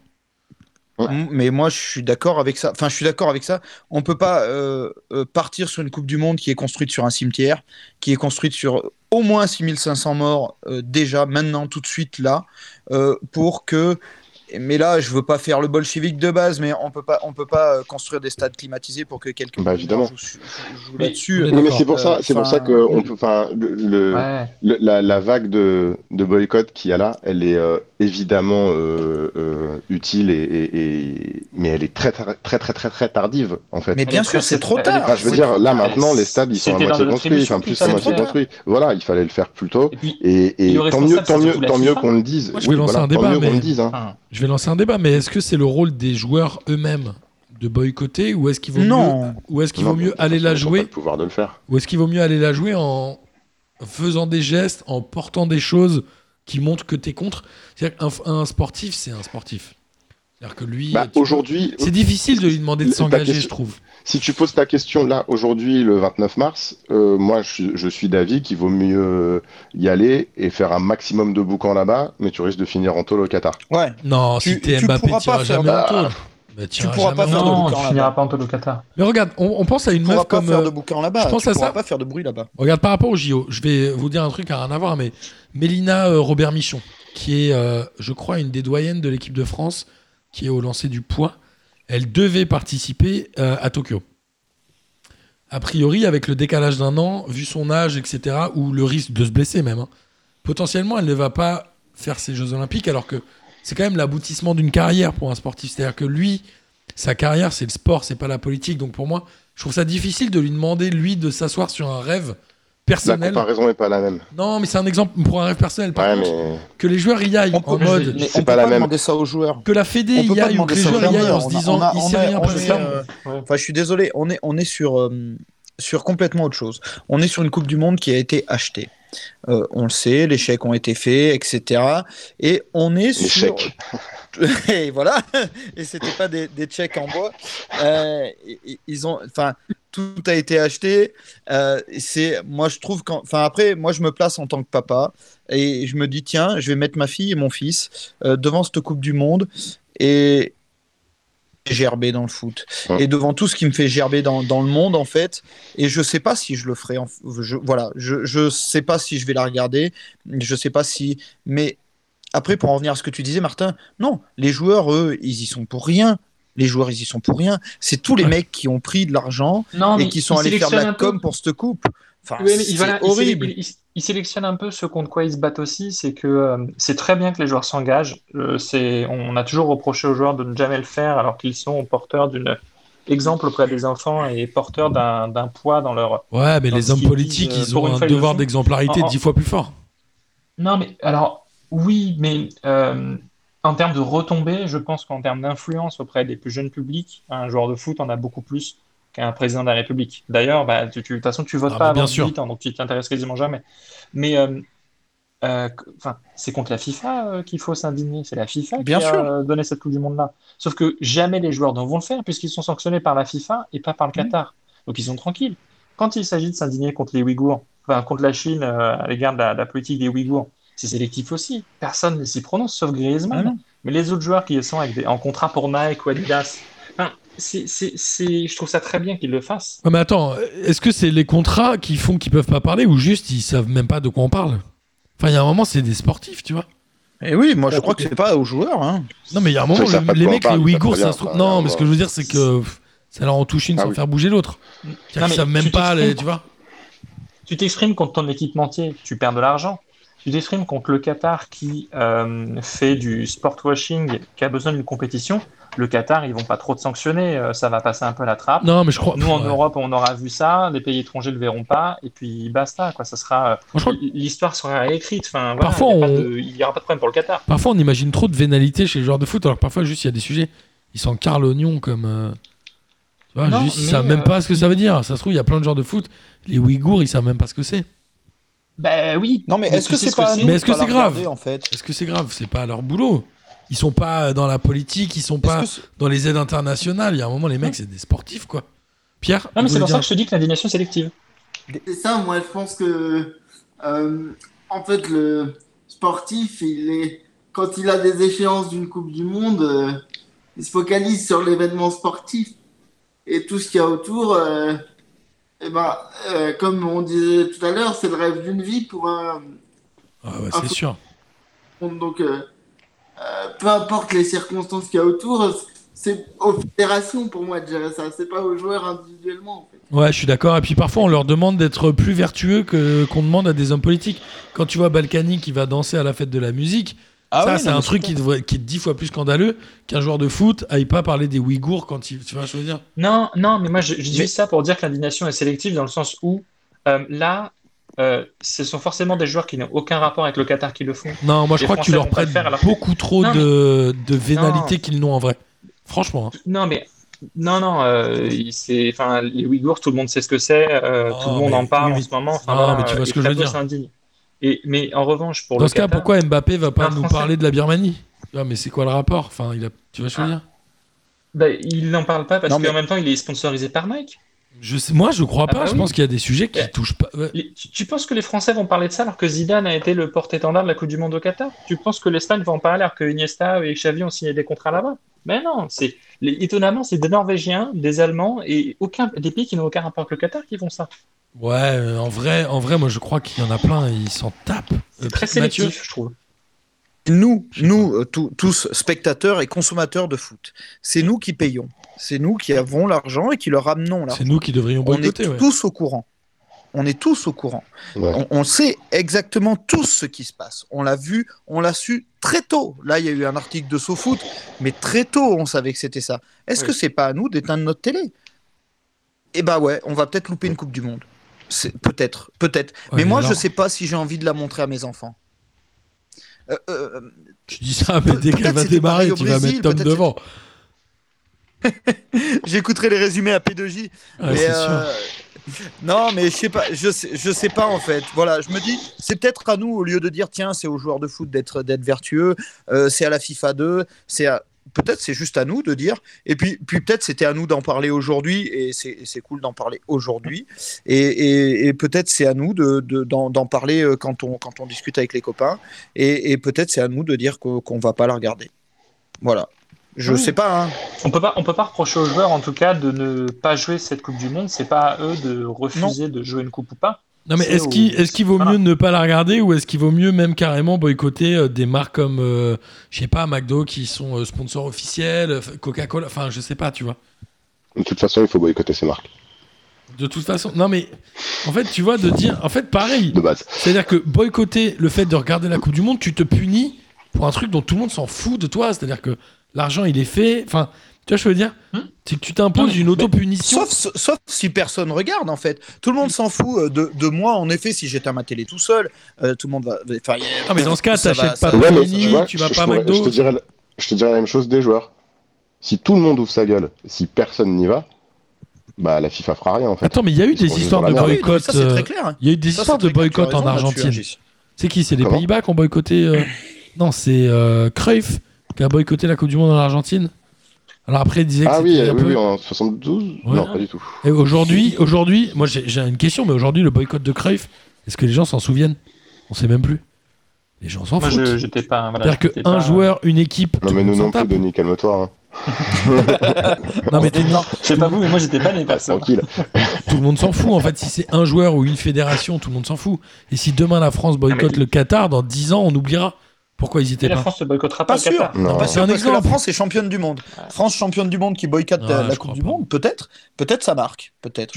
Mais moi, je suis d'accord avec ça. Enfin, je suis d'accord avec ça. On peut pas euh, euh, partir sur une Coupe du Monde qui est construite sur un cimetière, qui est construite sur au moins 6500 morts euh, déjà, maintenant, tout de suite, là, euh, pour que. Mais là, je veux pas faire le bolchevique de base, mais on peut pas, on peut pas construire des stades climatisés pour que quelqu'un Bah, évidemment. joue, joue- là-dessus. mais c'est pour ça, Euh, c'est pour ça que on peut, enfin, le, le- Ouais. le- la, la vague de, de boycott qu'il y a là, elle est euh, évidemment euh, euh, utile et, et- et- mais elle est très très très très très très tardive en fait. Mais bien Elle sûr, c'est trop tard. Enfin, je veux dire, là maintenant, les stades ils sont à moitié construits, enfin plus à moitié construits. Voilà, il fallait le faire plus tôt. Et puis, Et, et Et le tant mieux, tant mieux, tant mieux FIFA. qu'on le dise. Moi, je vais lancer un débat, tant mieux mais- qu'on le dise. Hein. Je vais lancer un débat, mais est-ce que c'est le rôle des joueurs eux-mêmes de boycotter ou est-ce qu'il vaut mieux, Non. ou est-ce qu'il vaut mieux aller la jouer pouvoir de le faire. Ou est-ce qu'il vaut mieux aller la jouer en faisant des gestes, en portant des choses qui montrent que t'es contre C'est-à-dire qu'un un sportif, c'est un sportif. C'est-à-dire que lui. Bah, tu vois, aujourd'hui, C'est difficile de lui demander de s'engager, question- je trouve. Si tu poses ta question là, aujourd'hui, le 29 mars, euh, moi je, suis- je suis d'avis qu'il vaut mieux y aller et faire un maximum de boucans là-bas, mais tu risques de finir en tôle au Qatar. Ouais. Non, Tu- si t'es tu Mbappé, pas faire jamais de- en tôle. Bah, Tu pourras pas faire de boucan tu là-bas. finiras pas en tôle au Qatar. Mais regarde, on, on pense à une Tu meuf pourras pas comme. faire euh, de boucan là-bas. je pense tu à pourras ça. pas faire de bruit là-bas. Regarde par rapport au JO, je vais vous dire un truc n'a rien à voir, mais Mélina euh, Robert Michon, qui est, euh, je crois, une des doyennes de l'équipe de France, qui est au lancer du poids, elle devait participer euh, à Tokyo. A priori, avec le décalage d'un an, vu son âge, etc., ou le risque de se blesser même, hein, potentiellement, elle ne va pas faire ses Jeux Olympiques, alors que c'est quand même l'aboutissement d'une carrière pour un sportif. C'est-à-dire que lui, sa carrière, c'est le sport, c'est pas la politique. Donc pour moi, je trouve ça difficile de lui demander, lui, de s'asseoir sur un rêve La personnel. comparaison n'est pas la même. Non, mais c'est un exemple pour un rêve personnel. Par Ouais, contre, mais que les joueurs y aillent On en peut- mode. Mais c'est pas la même. demander ça aux joueurs. Que la Fédé On peut y pas aille ou que demander les ça aux joueurs y aillent en se disant on a- il on s'est rien on passé. est, euh, Enfin, je suis désolé, on est, on est sur, euh, sur complètement autre chose. On est sur une Coupe du Monde qui a été achetée. Euh, on le sait, les chèques ont été faits, etc. Et on est les sur. chèques. Et voilà. Et c'était pas des, des chèques en bois. Euh, ils ont, enfin, tout a été acheté. Euh, c'est, moi, je trouve qu'en, enfin, après, moi, je me place en tant que papa et je me dis, tiens, je vais mettre ma fille et mon fils euh, devant cette Coupe du Monde et gerber dans le foot Ouais. et devant tout ce qui me fait gerber dans, dans le monde en fait et je sais pas si je le ferai en- je, voilà je, je sais pas si je vais la regarder je sais pas si mais après pour en revenir à ce que tu disais Martin non les joueurs eux ils y sont pour rien les joueurs ils y sont pour rien c'est tous les Ouais. mecs qui ont pris de l'argent et qui sont allés faire de la peu. com pour cette coupe enfin Oui, c'est voilà, horrible il- il- il sélectionne un peu ce contre quoi ils se battent aussi, c'est que euh, c'est très bien que les joueurs s'engagent. Euh, c'est, on a toujours reproché aux joueurs de ne jamais le faire alors qu'ils sont porteurs d'une exemple auprès des enfants et porteurs d'un poids dans leur. Ouais, mais les hommes politiques, euh, ils ont un devoir d'exemplarité dix fois plus fort. Non, mais alors oui, mais euh, en termes de retombées, je pense qu'en termes d'influence auprès des plus jeunes publics, un joueur de foot en a beaucoup plus qu'un président de la République. D'ailleurs, bah, de toute façon, tu votes Ah, pas mais bien avant sûr. 18 ans, donc tu t'intéresses quasiment jamais. Mais euh, euh, c'est contre la FIFA euh, qu'il faut s'indigner. C'est la FIFA Bien qui sûr. a donné cette Coupe du Monde-là. Sauf que jamais les joueurs ne vont le faire puisqu'ils sont sanctionnés par la FIFA et pas par le Qatar. Donc ils sont tranquilles. Quand il s'agit de s'indigner contre les Ouïghours, enfin contre la Chine euh, à l'égard de la, de la politique des Ouïghours, c'est sélectif aussi. Personne ne s'y prononce sauf Griezmann. Ah. Mais les autres joueurs qui sont avec des- en contrat pour Nike ou Adidas, enfin, c'est, c'est, c'est- je trouve ça très bien qu'ils le fassent. Ouais, mais attends, est-ce que c'est les contrats qui font qu'ils peuvent pas parler ou juste ils savent même pas de quoi on parle? Enfin, il y a un moment, c'est des sportifs, tu vois. et oui moi je crois que c'est pas aux joueurs hein. Non, mais il y a un moment, le- les mecs, les parle, Ouïghours, ça très se trouve. bien. Non, Enfin, mais ce que je veux dire, c'est que pff, ça leur en touche une Ah sans oui. faire bouger l'autre. Ils savent même pas, les, tu vois. Tu t'exprimes contre ton équipementier, tu perds de l'argent. Tu t'exprimes contre le Qatar qui euh, fait du sport washing, qui a besoin d'une compétition. Le Qatar, ils vont pas trop te sanctionner, euh, ça va passer un peu à la trappe. Non, mais je crois. Nous, en ouais. Europe, on aura vu ça, les pays étrangers le verront pas, et puis basta, quoi. Ça sera, je crois l'histoire sera écrite. Enfin, voilà, Parfois, il on- de- n'y aura pas de problème pour le Qatar. parfois, on imagine trop de vénalité chez les joueurs de foot, alors que parfois, juste, il y a des sujets. Ils s'encarent l'oignon comme. euh, Tu vois, Non, juste, ils savent même euh, pas ce que ça veut dire. Ça se trouve, il y a plein de joueurs de foot. Les Ouïghours, ils savent même pas ce que c'est. Ben oui. Non, mais est-ce que c'est pas Mais est-ce que c'est grave en fait? Est-ce que c'est grave? C'est pas leur boulot. Ils sont pas dans la politique, ils sont pas dans les aides internationales. Il y a un moment, les mecs, c'est des sportifs, quoi. Pierre Non, mais c'est pour ça que je te dis que l'indignation sélective. C'est ça, moi je pense que euh, en fait le sportif, il est quand il a des échéances d'une Coupe du Monde, euh, il se focalise sur l'événement sportif et tout ce qu'il y a autour. euh, eh ben, euh, comme on disait tout à l'heure, c'est le rêve d'une vie pour un Ah ouais, Ah, c'est sûr. donc euh, euh, peu importe les circonstances qu'il y a autour, c'est aux fédérations pour moi de gérer ça, c'est pas aux joueurs individuellement en fait. Ouais, je suis d'accord. Et puis parfois, on leur demande d'être plus vertueux que qu'on demande à des hommes politiques. Quand tu vois Balkany qui va danser à la fête de la musique, Ah ça, oui, c'est un truc qui, devrait- qui est dix fois plus scandaleux qu'un joueur de foot aille pas parler des Ouïghours quand il. Tu vois ce que je veux dire? Non, non, mais moi je, je dis Mais- juste ça pour dire que l'indignation est sélective dans le sens où euh, là, euh, ce sont forcément des joueurs qui n'ont aucun rapport avec le Qatar qui le font. Non, moi je Les crois que tu leur le prêtes faire alors que- beaucoup trop Non, de, de vénalité qu'ils n'ont en vrai. Franchement. hein. Non, mais non, non, euh, c'est, enfin, les Ouïghours, tout le monde sait ce que c'est, euh, Oh, tout le monde mais en parle oui, en ce moment. Enfin, Non, voilà, mais tu vois ce que je veux dire. Et, mais en revanche, pour Dans le ce cas, pourquoi Mbappé va pas nous Français. parler de la Birmanie? Vois, Mais c'est quoi le rapport? Enfin, il a... Tu je veux dire? Bah, il n'en parle pas parce qu'en mais- même temps, il est sponsorisé par Nike. Je sais, Moi, je crois Ah pas. bah je pense qu'il y a des sujets qui Eh. touchent pas. ouais. Tu, tu penses que les Français vont parler de ça alors que Zidane a été le porte-étendard de la Coupe du Monde au Qatar? Tu penses que l'Espagne va en parler alors que Iniesta et Xavi ont signé des contrats là-bas? Mais non, c'est les- étonnamment, c'est des Norvégiens, des Allemands et aucun des pays qui n'ont aucun rapport avec le Qatar qui font ça. Ouais, euh, en vrai, en vrai, moi, je crois qu'il y en a plein. et Ils s'en tapent. Euh, Très Mathieu sélectif, je trouve. Nous, nous euh, tous- tous spectateurs et consommateurs de foot, c'est nous qui payons. C'est nous qui avons l'argent et qui leur ramenons l'argent. C'est nous qui devrions On est ouais. tous au courant. On est tous au courant. Ouais. On, on sait exactement tout ce qui se passe. On l'a vu, on l'a su très tôt. Là, il y a eu un article de SoFoot, mais très tôt, on savait que c'était ça. Est-ce que c'est pas à nous d'éteindre notre télé? Eh bah ouais, on va peut-être louper une Coupe du Monde. C'est- Peut-être, peut-être. Ouais, mais moi, alors, je sais pas si j'ai envie de la montrer à mes enfants. Euh, euh, Tu dis ça, mais dès qu'elle va démarrer, tu vas mettre Tom devant. J'écouterai les résumés à P2J. Ouais, Mais, c'est sûr. euh, Non, mais je sais pas, je sais, je sais pas en fait. Voilà, je me dis, c'est peut-être à nous au lieu de dire tiens, c'est aux joueurs de foot d'être d'être vertueux, euh, c'est à la FIFA 2, c'est à- peut-être c'est juste à nous de dire. Et puis puis peut-être c'était à nous d'en parler aujourd'hui et c'est cool d'en parler aujourd'hui. Et, et- et peut-être c'est à nous de de- d'en d'en parler euh, quand on quand on discute avec les copains. Et, et peut-être c'est à nous de dire qu'on qu'on va pas la regarder. Voilà. Je Oui. sais pas. hein. On peut pas, on peut pas reprocher aux joueurs, en tout cas, de ne pas jouer cette Coupe du Monde. C'est pas à eux de refuser de jouer une coupe ou pas. Non, mais est-ce qu'il est vaut Voilà. mieux ne pas la regarder ou est-ce qu'il vaut mieux même carrément boycotter euh, des marques comme, euh, je sais pas, McDo qui sont euh, sponsors officiels, euh, Coca-Cola, enfin, je sais pas, tu vois. De toute façon, il faut boycotter ces marques, De toute façon, non, mais en fait, tu vois, de dire, en fait, pareil, de base. c'est-à-dire que boycotter le fait de regarder la Coupe du Monde, tu te punis pour un truc dont tout le monde s'en fout de toi, c'est-à-dire que l'argent il est fait, enfin, tu vois, je veux dire, Hmm c'est que tu t'imposes une autopunition. Sauf, sauf si personne regarde en fait. Tout le monde s'en fout euh, de, de moi. En effet, si j'étais à ma télé tout seul, euh, tout le monde va. enfin, Non, mais dans ce cas, t'achètes pas Ouais, Panini, tu vois, tu vas je- pas je McDo. Je te, dirais, la- je te dirais la même chose des joueurs. Si tout le monde ouvre sa gueule, si personne n'y va, bah la FIFA fera rien en fait. Attends, mais il y a eu des histoires de Ah boycott. ça c'est euh, très clair. Il y a eu des Ça, histoires de boycott en raison Argentine. C'est qui? C'est les Pays-Bas qui ont boycotté. euh, Non, c'est euh, Cruyff qui a boycotté la Coupe du Monde en Argentine. Alors après, il disait que Ah oui, un oui, peu- oui, en 72 Ouais. Non, pas du tout. Et aujourd'hui, aujourd'hui, moi j'ai j'ai une question, mais aujourd'hui, le boycott de Cruyff, est-ce que les gens s'en souviennent? On sait même plus. Les gens s'en Moi, foutent. je, j'étais pas. Voilà, C'est-à-dire qu'un pas- joueur, une équipe. Non, mais nous non plus. Denis, calme-toi. hein. Non, mais t'es- Je sais pas vous, mais moi, j'étais pas né personne. Tranquille. tout le monde s'en fout. En fait, si c'est un joueur ou une fédération, tout le monde s'en fout. Et si demain la France boycotte mais- le Qatar, dans 10 ans, on oubliera. Pourquoi Et étaient la pas France ne boycottera pas, Pas sûr. Qatar. Non. Pas sûr un parce que la. France est championne du monde. France championne du monde qui boycotte Ouais, euh, la Coupe du pas. Monde, peut-être, peut-être ça marque, peut-être.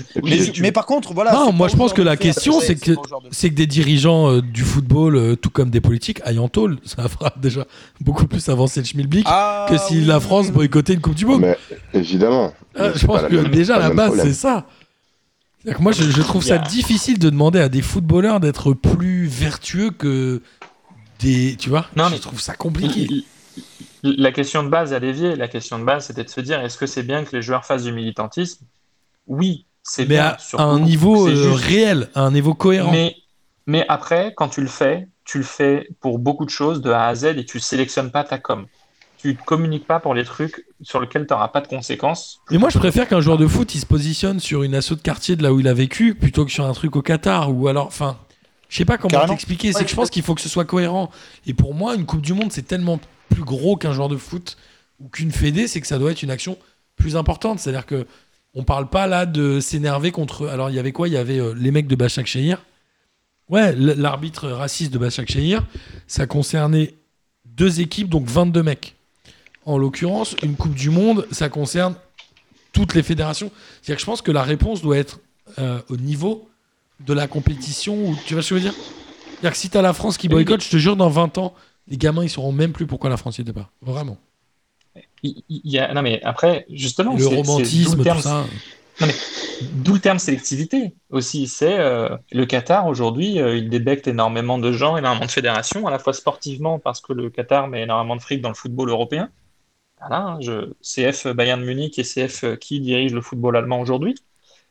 Mais, par contre, voilà. Non, c'est moi, pas je pense que la question, c'est que- pas c'est que des dirigeants euh, du football, euh, tout comme des politiques, aillent en tôle. Ça fera déjà beaucoup plus avancer le schmilblick Ah, que si oui. la France boycottait une Coupe du Monde. Mais évidemment. Ah, Mais je pense pas que même- déjà pas la base, c'est ça. Moi, je, je trouve ça difficile de demander à des footballeurs d'être plus vertueux que des. Tu vois Non, Je mais- trouve ça compliqué. La question de base à l'évier, la question de base, c'était de se dire est-ce que c'est bien que les joueurs fassent du militantisme? Oui, c'est bien, à, sur à un niveau euh, réel, à un niveau cohérent. Mais, mais après, quand tu le fais, tu le fais pour beaucoup de choses de A à Z et tu sélectionnes pas ta com. Tu ne communiques pas pour les trucs sur lesquels tu n'auras pas de conséquences. Mais moi, je préfère qu'un joueur de foot, il se positionne sur une asso de quartier de là où il a vécu, plutôt que sur un truc au Qatar, ou alors, enfin, je sais pas comment Carrément. t'expliquer. C'est Ouais, que je pense qu'il faut que ce soit cohérent. Et pour moi, une Coupe du Monde, c'est tellement plus gros qu'un joueur de foot ou qu'une fédé, c'est que ça doit être une action plus importante. C'est-à-dire que on parle pas là de s'énerver contre. Alors, il y avait quoi? Il y avait euh, les mecs de Bachak Shehir. Ouais, l'arbitre raciste de Bachak Shehir, ça concernait deux équipes, donc 22 mecs. En l'occurrence, une Coupe du Monde, ça concerne toutes les fédérations. C'est-à-dire que je pense que la réponse doit être euh, au niveau de la compétition. Ou, tu vois ce que je veux dire? C'est-à-dire que si tu as la France qui boycotte, je te jure, dans 20 ans, les gamins, ils sauront même plus pourquoi la France y était pas. Vraiment. Il, il y a... Non, mais après, justement, le romantisme, terme- tout ça. D'où le terme sélectivité aussi. C'est euh, le Qatar aujourd'hui, euh, il débecte énormément de gens, énormément de fédérations, à la fois sportivement parce que le Qatar met énormément de fric dans le football européen. Voilà, hein, je, CF Bayern Munich et CF qui dirige le football allemand aujourd'hui.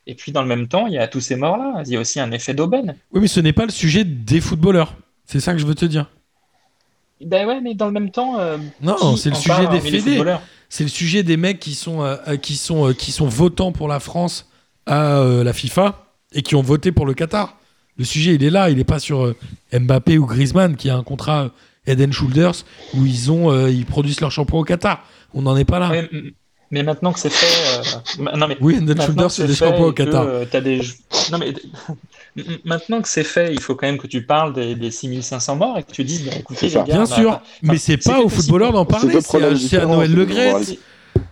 Et puis dans le même temps, il y a tous ces morts-là. Il y a aussi un effet d'aubaine. Oui, mais ce n'est pas le sujet des footballeurs. C'est ça que je veux te dire. Ben ouais, mais dans le même temps, euh, Non, c'est le sujet des fédés. C'est le sujet des mecs qui sont, euh, euh, qui sont, euh, qui sont votants pour la France à la FIFA et qui ont voté pour le Qatar. Le sujet, il est là. Il n'est pas sur Mbappé ou Griezmann qui a un contrat Head and Shoulders où ils, ont, ils produisent leur shampoing au Qatar. On n'en est pas là. Ouais, mais maintenant que c'est fait, euh, non mais Oui, and maintenant c'est des fait shampoings au et que, Qatar. euh, t'as des... Non mais m- maintenant que c'est fait, il faut quand même que tu parles des, des 6500 morts et que tu dises, bah, écoutez les gars, Bien bah, sûr, enfin, mais c'est pas aux footballeurs d'en parler. C'est à, Noël Le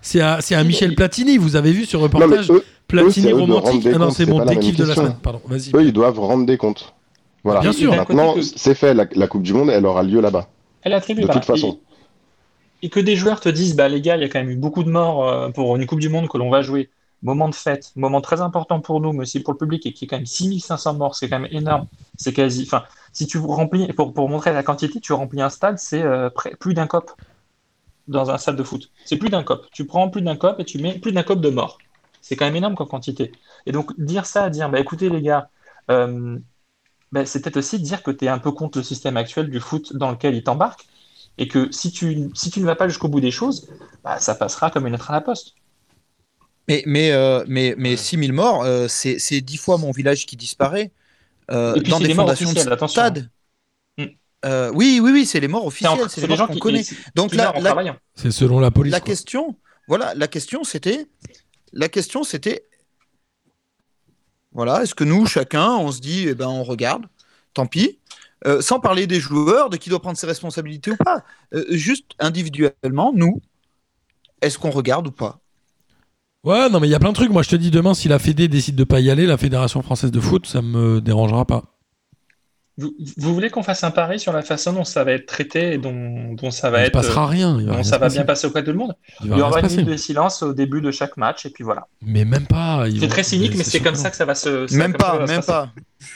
c'est à, c'est à Michel Platini. Vous avez vu ce reportage eux, Platini eux, romantique Ah non, c'est mon pas dékiff de la semaine. Pardon, vas-y. eux, ils doivent rendre des comptes. Voilà. Bien sûr. Maintenant, c'est fait. La, la Coupe du Monde, elle aura lieu là-bas. Elle attribue, De toute façon. Et, que des joueurs te disent, bah les gars, il y a quand même eu beaucoup de morts euh, pour une Coupe du Monde que l'on va jouer. Moment de fête, moment très important pour nous, mais aussi pour le public, et qui est quand même 6500 morts, c'est quand même énorme. C'est quasi. Enfin, si tu remplis, pour, pour montrer la quantité, tu remplis un stade, c'est euh, plus d'un cop dans un stade de foot. C'est plus d'un cop. Tu prends plus d'un cop et tu mets plus d'un cop de morts. C'est quand même énorme comme quantité. Et donc, dire ça, dire, bah écoutez les gars, euh, bah, c'est peut-être aussi dire que tu es un peu contre le système actuel du foot dans lequel il t'embarque et que si tu, si tu ne vas pas jusqu'au bout des choses, bah, ça passera comme une lettre à la poste. Mais, mais, euh, mais, mais 6000 morts, euh, c'est c'est 10 fois mon village qui disparaît euh, Et puis dans des des morts fondations de stade. Mm. Euh, oui, oui, oui, c'est les morts officielles, c'est les gens qu'on qui, connaît. Donc là. C'est selon la police. la quoi. question, voilà, la question c'était, la question c'était, voilà, est-ce que nous, chacun, on se dit, eh ben, on regarde, tant pis, Euh, sans parler des joueurs, de qui doit prendre ses responsabilités ou pas, Euh, juste individuellement, nous, est-ce qu'on regarde ou pas? Ouais, non, mais il y a plein de trucs. Moi, je te dis, demain, si la Fédé décide de pas y aller, la Fédération française de foot, ça me dérangera pas. Vous, vous voulez qu'on fasse un pari sur la façon dont ça va être traité et dont, dont ça va il ne être. se passera rien. Il va dont ça va passer. bien passer auprès de tout le monde. Il Il va y aura une minute de silence au début de chaque match et puis voilà. Mais même pas. C'est vont- très cynique, mais c'est comme ça que ça va se. Même ça pas, même pas.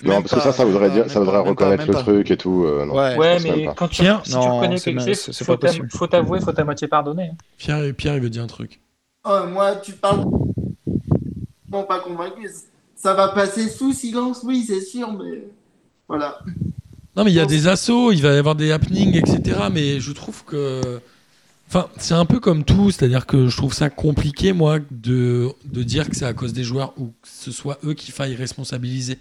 Non, parce que ça, ça voudrait dire, ça même reconnaître pas, le truc et tout. euh, non. Ouais. Mais quand tu, Pierre si tu Non, reconnais c'est quelque chose, faut pas t'a- possible. faut t'avouer, faut à moitié pardonner. hein. Pierre, Pierre, il veut dire un truc. Oh, moi, tu parles. Non, pas convaincu. Ça va passer sous silence, oui, c'est sûr, mais. Voilà. Non, mais il y a des assauts, il va y avoir des happenings, etc. Mais je trouve que. Enfin, c'est un peu comme tout, c'est-à-dire que je trouve ça compliqué, moi, de, de dire que c'est à cause des joueurs ou que ce soit eux qui faillent responsabiliser.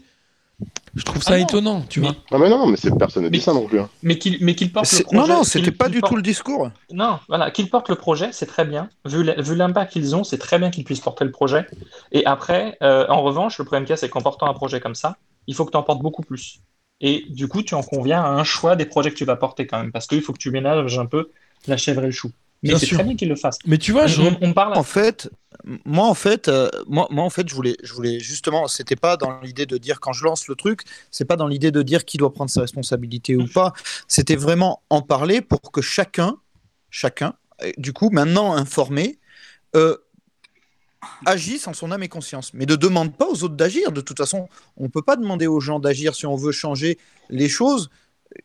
Je trouve ça Ah étonnant, tu Mais- vois. Non, mais non, mais c'est personne ne dit Mais- ça non plus. hein. Mais qu'il mais qu'il porte le projet. Non, non, c'était pas du porte- tout le discours. Non, voilà, qu'ils portent le projet, c'est très bien. Vu l'impact qu'ils ont, c'est très bien qu'ils puissent porter le projet. Et après, euh, en revanche, le problème qu'il y a, c'est qu'en portant un projet comme ça, il faut que tu en portes beaucoup plus. Et du coup, tu en conviens à un choix des projets que tu vas porter quand même, parce qu'il faut que tu ménages un peu la chèvre et le chou. Mais c'est très bien qu'ils le fassent. Mais tu vois, je... On, on parle. En fait, moi en fait, euh, moi, moi en fait, je voulais, je voulais justement, c'était pas dans l'idée de dire quand je lance le truc, c'est pas dans l'idée de dire qui doit prendre ses responsabilités ou pas. C'était vraiment en parler pour que chacun, chacun, euh, du coup, maintenant informé, euh, agisse en son âme et conscience. Mais ne demande pas aux autres d'agir. De toute façon, on peut pas demander aux gens d'agir si on veut changer les choses.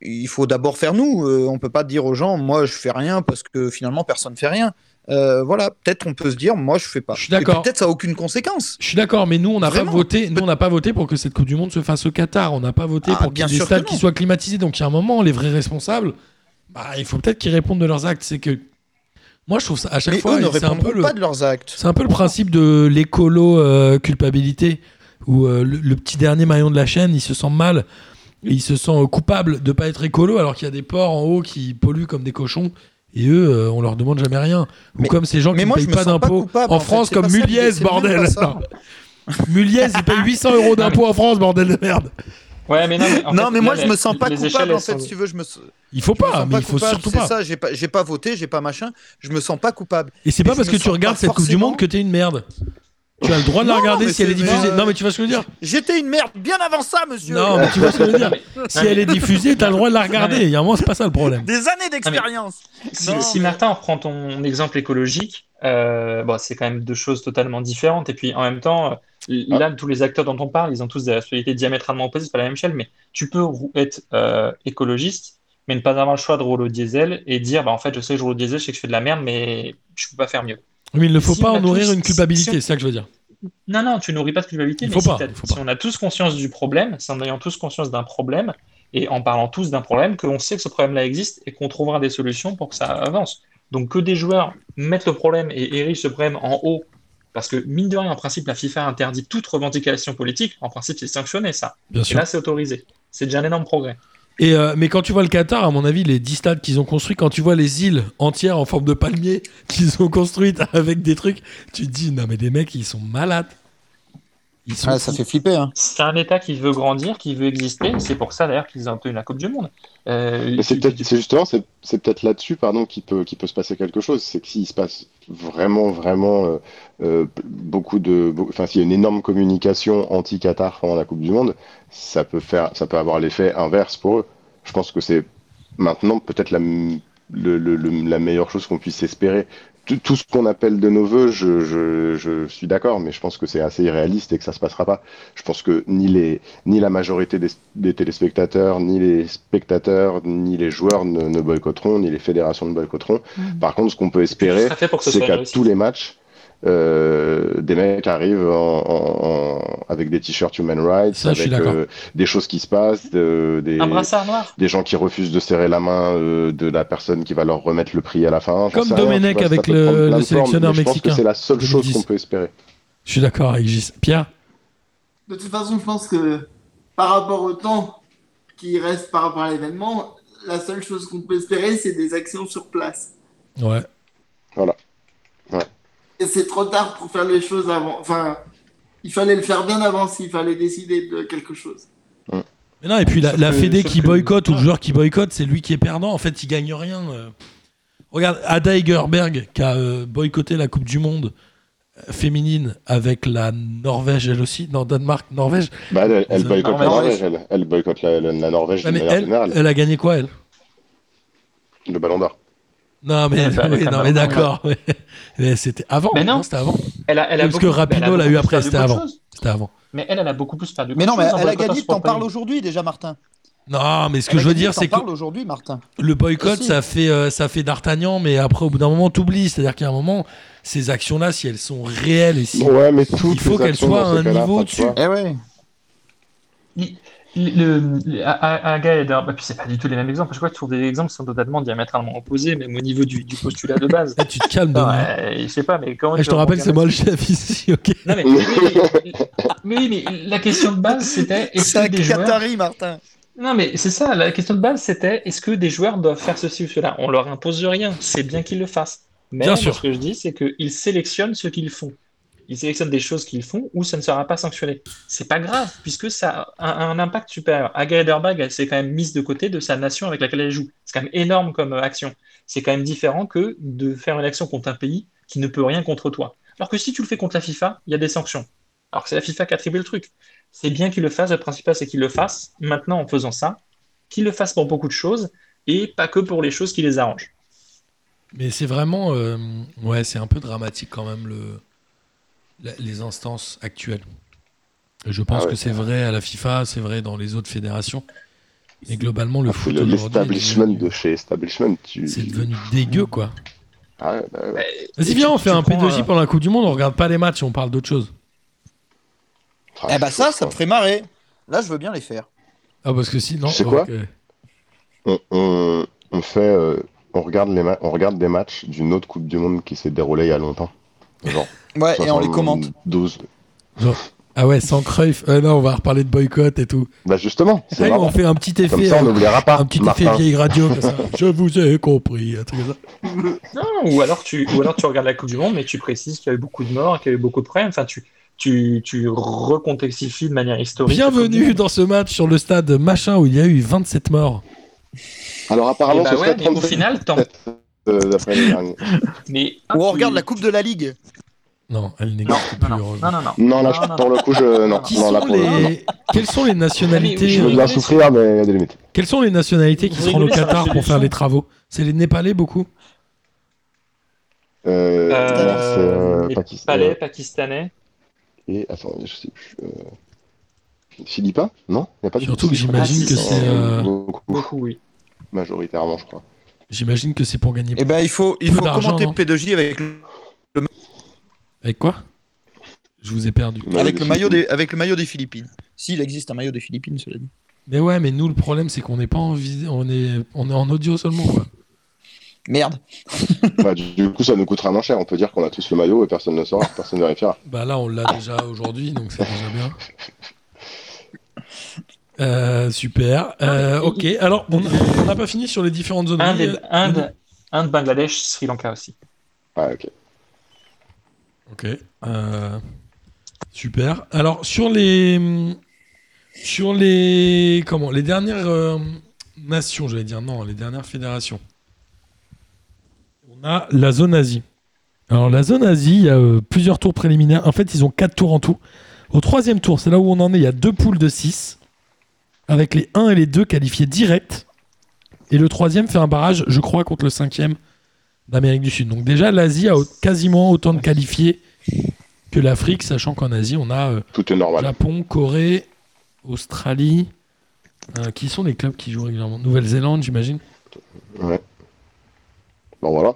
Il faut d'abord faire nous. Euh, on peut pas dire aux gens, moi je fais rien parce que finalement personne fait rien. Euh, voilà, peut-être on peut se dire, moi je fais pas. Je suis d'accord. Peut-être ça a aucune conséquence. Je suis d'accord, mais nous, on n'a pas voté. Nous, on n'a pas voté pour que cette Coupe du Monde se fasse au Qatar. On n'a pas voté Ah, pour qu'il y ait des stades qui soient climatisés. Donc, il y a un moment, les vrais responsables, bah, il faut peut-être qu'ils répondent de leurs actes. C'est que moi, je trouve ça à chaque Mais fois, eux ne c'est un peu le, de leurs actes. c'est un peu le principe de l'écolo euh, culpabilité, où euh, le, le petit dernier maillon de la chaîne, il se sent mal, et il se sent euh, coupable de pas être écolo, alors qu'il y a des porcs en haut qui polluent comme des cochons. Et eux, on leur demande jamais rien. Ou Mais- comme ces gens qui ne payent pas d'impôts. En. France, comme Muliez, bordel. Muliez, il paye 800 euros d'impôts en France, bordel de merde. Ouais, mais non, mais, en non, fait, mais moi là, je me sens pas coupable en fait, sont- si tu veux, je me, Il faut pas, sens mais il faut coupable, surtout c'est pas. ça, j'ai pas, j'ai pas voté, j'ai pas machin, je me sens pas coupable. Et c'est pas parce que tu regardes cette Coupe du Monde que t'es une merde. Tu as le droit de la Non, regarder si elle est diffusée. Non, mais tu vois ce que je veux dire J'étais une merde bien avant ça, monsieur. Non, mais tu vois ce que je veux dire Si elle est diffusée, t'as le droit de la regarder. Il y a un moment, c'est pas ça le problème. Des années d'expérience. Si, Martin reprend ton exemple écologique, euh, bon, c'est quand même deux choses totalement différentes. Et puis en même temps, euh, là, tous les acteurs dont on parle, ils ont tous des responsabilités diamétralement opposées, c'est pas la même échelle, mais tu peux être euh, écologiste, mais ne pas avoir le choix de rouler au diesel et dire, bah, en fait, je sais que je roule au diesel, je sais que je fais de la merde, mais je peux pas faire mieux. Mais il ne faut Si pas en nourrir tous- une culpabilité, si on- c'est ça que je veux dire. Non, non, tu nourris pas de culpabilité, Il mais faut si, pas, si on a tous conscience du problème, c'est en ayant tous conscience d'un problème et en parlant tous d'un problème que l'on sait que ce problème-là existe et qu'on trouvera des solutions pour que ça avance. Donc que des joueurs mettent le problème et érigent ce problème en haut, parce que mine de rien, en principe, la FIFA interdit toute revendication politique, en principe, c'est sanctionné ça. Bien Et sûr. là, c'est autorisé. C'est déjà un énorme progrès. Et euh, mais quand tu vois le Qatar, à mon avis, les 10 stades qu'ils ont construits, quand tu vois les îles entières en forme de palmier qu'ils ont construites avec des trucs, tu te dis, non mais des mecs, ils sont malades. Ils sont Ah, ça fait flipper. Hein. C'est un État qui veut grandir, qui veut exister. C'est pour ça d'ailleurs qu'ils ont obtenu la Coupe du Monde. Euh, c'est peut-être, justement, c'est, c'est peut-être là-dessus, pardon, qu'il peut, qu'il peut se passer quelque chose. C'est que s'il se passe vraiment, vraiment euh, euh, beaucoup de, enfin, s'il y a une énorme communication anti-Qatar pendant la Coupe du Monde, ça peut faire, ça peut avoir l'effet inverse pour eux. Je pense que c'est maintenant peut-être la, m- le- le- le- la meilleure chose qu'on puisse espérer. Tout, tout ce qu'on appelle de nos voeux, je, je, je suis d'accord, mais je pense que c'est assez irréaliste et que ça se passera pas. Je pense que ni les, ni la majorité des, des téléspectateurs, ni les spectateurs, ni les joueurs ne, ne boycotteront, ni les fédérations ne boycotteront. Par contre, ce qu'on peut espérer, c'est qu'à tous les matchs, euh, des mecs arrivent en, en- en- avec des t-shirts human rights, Ça, avec euh, des choses qui se passent, de- des, Un brassard noir. des gens qui refusent de serrer la main euh, de la personne qui va leur remettre le prix à la fin. Comme Domenech vois, avec le- formes, sélectionneur mais je pense mexicain, que c'est la seule chose 2010. qu'on peut espérer. Je suis d'accord avec Gis. Pierre? De toute façon, je pense que par rapport au temps qui reste par rapport à l'événement, la seule chose qu'on peut espérer, c'est des actions sur place. Ouais. Et c'est trop tard pour faire les choses avant. Enfin, il fallait le faire bien avant s'il fallait décider de quelque chose. Mais non, et puis la, Fédé qui que- boycotte ou le joueur qui boycotte, c'est lui qui est perdant. En fait, il gagne rien. euh. Regarde, Ada Egerberg qui a euh, boycotté la Coupe du Monde euh, féminine avec la Norvège, elle aussi. Non, Danemark, Norvège. Bah, elle, elle boycotte la Norvège. Elle, elle boycotte la, la- la Norvège Ouais, de mais manière elle, générale. elle a gagné quoi, elle? Le ballon d'or. Non, mais, oui, non, mais d'accord. mais c'était avant. Mais non. c'était avant. Elle a, elle a Parce que a l'a eu après, c'était avant. C'était avant. Mais elle, elle a beaucoup plus perdu. Mais non, mais elle a gagné, t'en parles aujourd'hui déjà, Martin. Non, mais ce que Elle je veux dire, c'est que parles aujourd'hui, Martin. le boycott, ça fait, euh, ça fait d'Artagnan, mais après, au bout d'un moment, t'oublies. C'est-à-dire qu'à un moment, ces actions-là, si elles sont réelles et si. Ouais, mais toutes Il faut les qu'elle actions soit dans à un niveau au-dessus. Eh ouais. Le, le, à- à- Gaël, bah, puis c'est pas du tout les mêmes exemples. Je crois que trouves des exemples qui sont totalement diamétralement opposés, même au niveau du, du postulat de base. Eh, tu te calmes, Non, euh, je sais pas, mais comment Eh, je te rappelle, c'est moi le chef ici, ok Non, mais, oui, mais, mais la question de base, c'était est-ce C'est un que des joueurs. Qatari, Martin. Non, mais c'est ça, la question de base, c'était est-ce que des joueurs doivent faire ceci ou cela? On leur impose rien, c'est bien qu'ils le fassent. Mais Bien sûr. ce que je dis, c'est qu'ils sélectionnent ce qu'ils font. Ils sélectionnent des choses qu'ils font où ça ne sera pas sanctionné. C'est pas grave, puisque ça a un, impact supérieur. Aga Ederbag, elle s'est quand même mise de côté de sa nation avec laquelle elle joue. C'est quand même énorme comme euh, action. C'est quand même différent que de faire une action contre un pays qui ne peut rien contre toi. Alors que si tu le fais contre la FIFA, il y a des sanctions. Alors que c'est la FIFA qui attribue le truc. C'est bien qu'il le fasse, le principal c'est qu'il le fasse. Maintenant, en faisant ça, qu'il le fasse pour beaucoup de choses et pas que pour les choses qui les arrangent. Mais c'est vraiment. euh, ouais, c'est un peu dramatique quand même, le, les instances actuelles. Et je pense Ah ouais. que c'est vrai à la FIFA, c'est vrai dans les autres fédérations. Mais globalement, le Ah, c'est foot L'establishment devenu- de chez Establishment. Tu... c'est devenu dégueu, quoi. Ah bah. Vas-y, viens, on fait un prends, P2J euh, pendant la Coupe du Monde, on regarde pas les matchs, on parle d'autre chose. Ah, Eh bah ça, ça me ferait marrer. Là, je veux bien les faire. Ah, parce que sinon. C'est quoi on, on, on fait, euh, on regarde les on regarde des matchs d'une autre Coupe du Monde qui s'est déroulée il y a longtemps. Genre. Ouais, et on les commente. 12. Ah ouais, sans Cruyff. Euh, non, on va reparler de boycott et tout. Bah justement, on fait un petit effet. Comme ça, on euh, n'oubliera pas. un petit Martin. effet vieille radio comme ça. Je vous ai compris. Un truc comme ça. Non, ou alors tu, ou alors tu regardes la Coupe du Monde, mais tu précises qu'il y a eu beaucoup de morts, qu'il y a eu beaucoup de problèmes. Enfin, tu, tu, tu recontextifies de manière historique. Bienvenue dans ce match sur le stade machin où il y a eu 27 morts. Alors apparemment, bah ce ouais, au 37 final, euh, d'après les derniers. mais Ou on regarde la Coupe de la Ligue. Non, elle Non, n'existe non, plus. non, heureusement. non, non, non. Non, là, Non, je- non, pour le coup, je non, Qui non, là sont pour le les... Quelles sont les nationalités Je veux euh, bien souffrir, mais il y a des limites. Quelles sont les nationalités qui Vous seront au rigolez sur la Qatar pour faire les travaux? C'est les Népalais beaucoup? Euh, Euh, non, c'est euh, les Pakistan. Palais, pakistanais. Et attends, je sais plus. Euh... Philippins Non Il y a pas de Surtout que j'imagine que c'est euh, Beaucoup, Beaucoup, oui. majoritairement, je crois. J'imagine que c'est pour gagner. Eh ben, il faut, il faut commenter non P2J avec, le- Avec quoi? Je vous ai perdu. avec, le maillot des, avec le maillot des Philippines. S'il existe un maillot des Philippines, cela dit. Mais ouais, mais nous le problème c'est qu'on n'est pas en vis- on est on est en audio seulement quoi. Merde. Bah, du, du coup, ça nous coûtera moins cher. On peut dire qu'on a tous le maillot et personne ne saura, personne ne vérifiera. Bah là on l'a déjà aujourd'hui donc c'est déjà bien. Euh, super. Euh, ok. Alors on n'a pas fini sur les différentes zones. Inde, Inde, Inde, Bangladesh, Sri Lanka aussi. Ok. Ok. Euh, super. Alors sur les sur les comment les dernières euh, nations, j'allais dire non, les dernières fédérations. On a la zone Asie. Alors la zone Asie, il y a euh, plusieurs tours préliminaires. En fait, ils ont quatre tours en tout. Au troisième tour, c'est là où on en est. Il y a deux poules de 6 avec les 1 et les 2 qualifiés direct. Et le troisième fait un barrage, je crois, contre le cinquième d'Amérique du Sud. Donc déjà, l'Asie a quasiment autant de qualifiés que l'Afrique, sachant qu'en Asie, on a euh, Tout est normal. Japon, Corée, Australie. Euh, qui sont les clubs qui jouent régulièrement Nouvelle-Zélande, j'imagine. Ouais. Bon, voilà.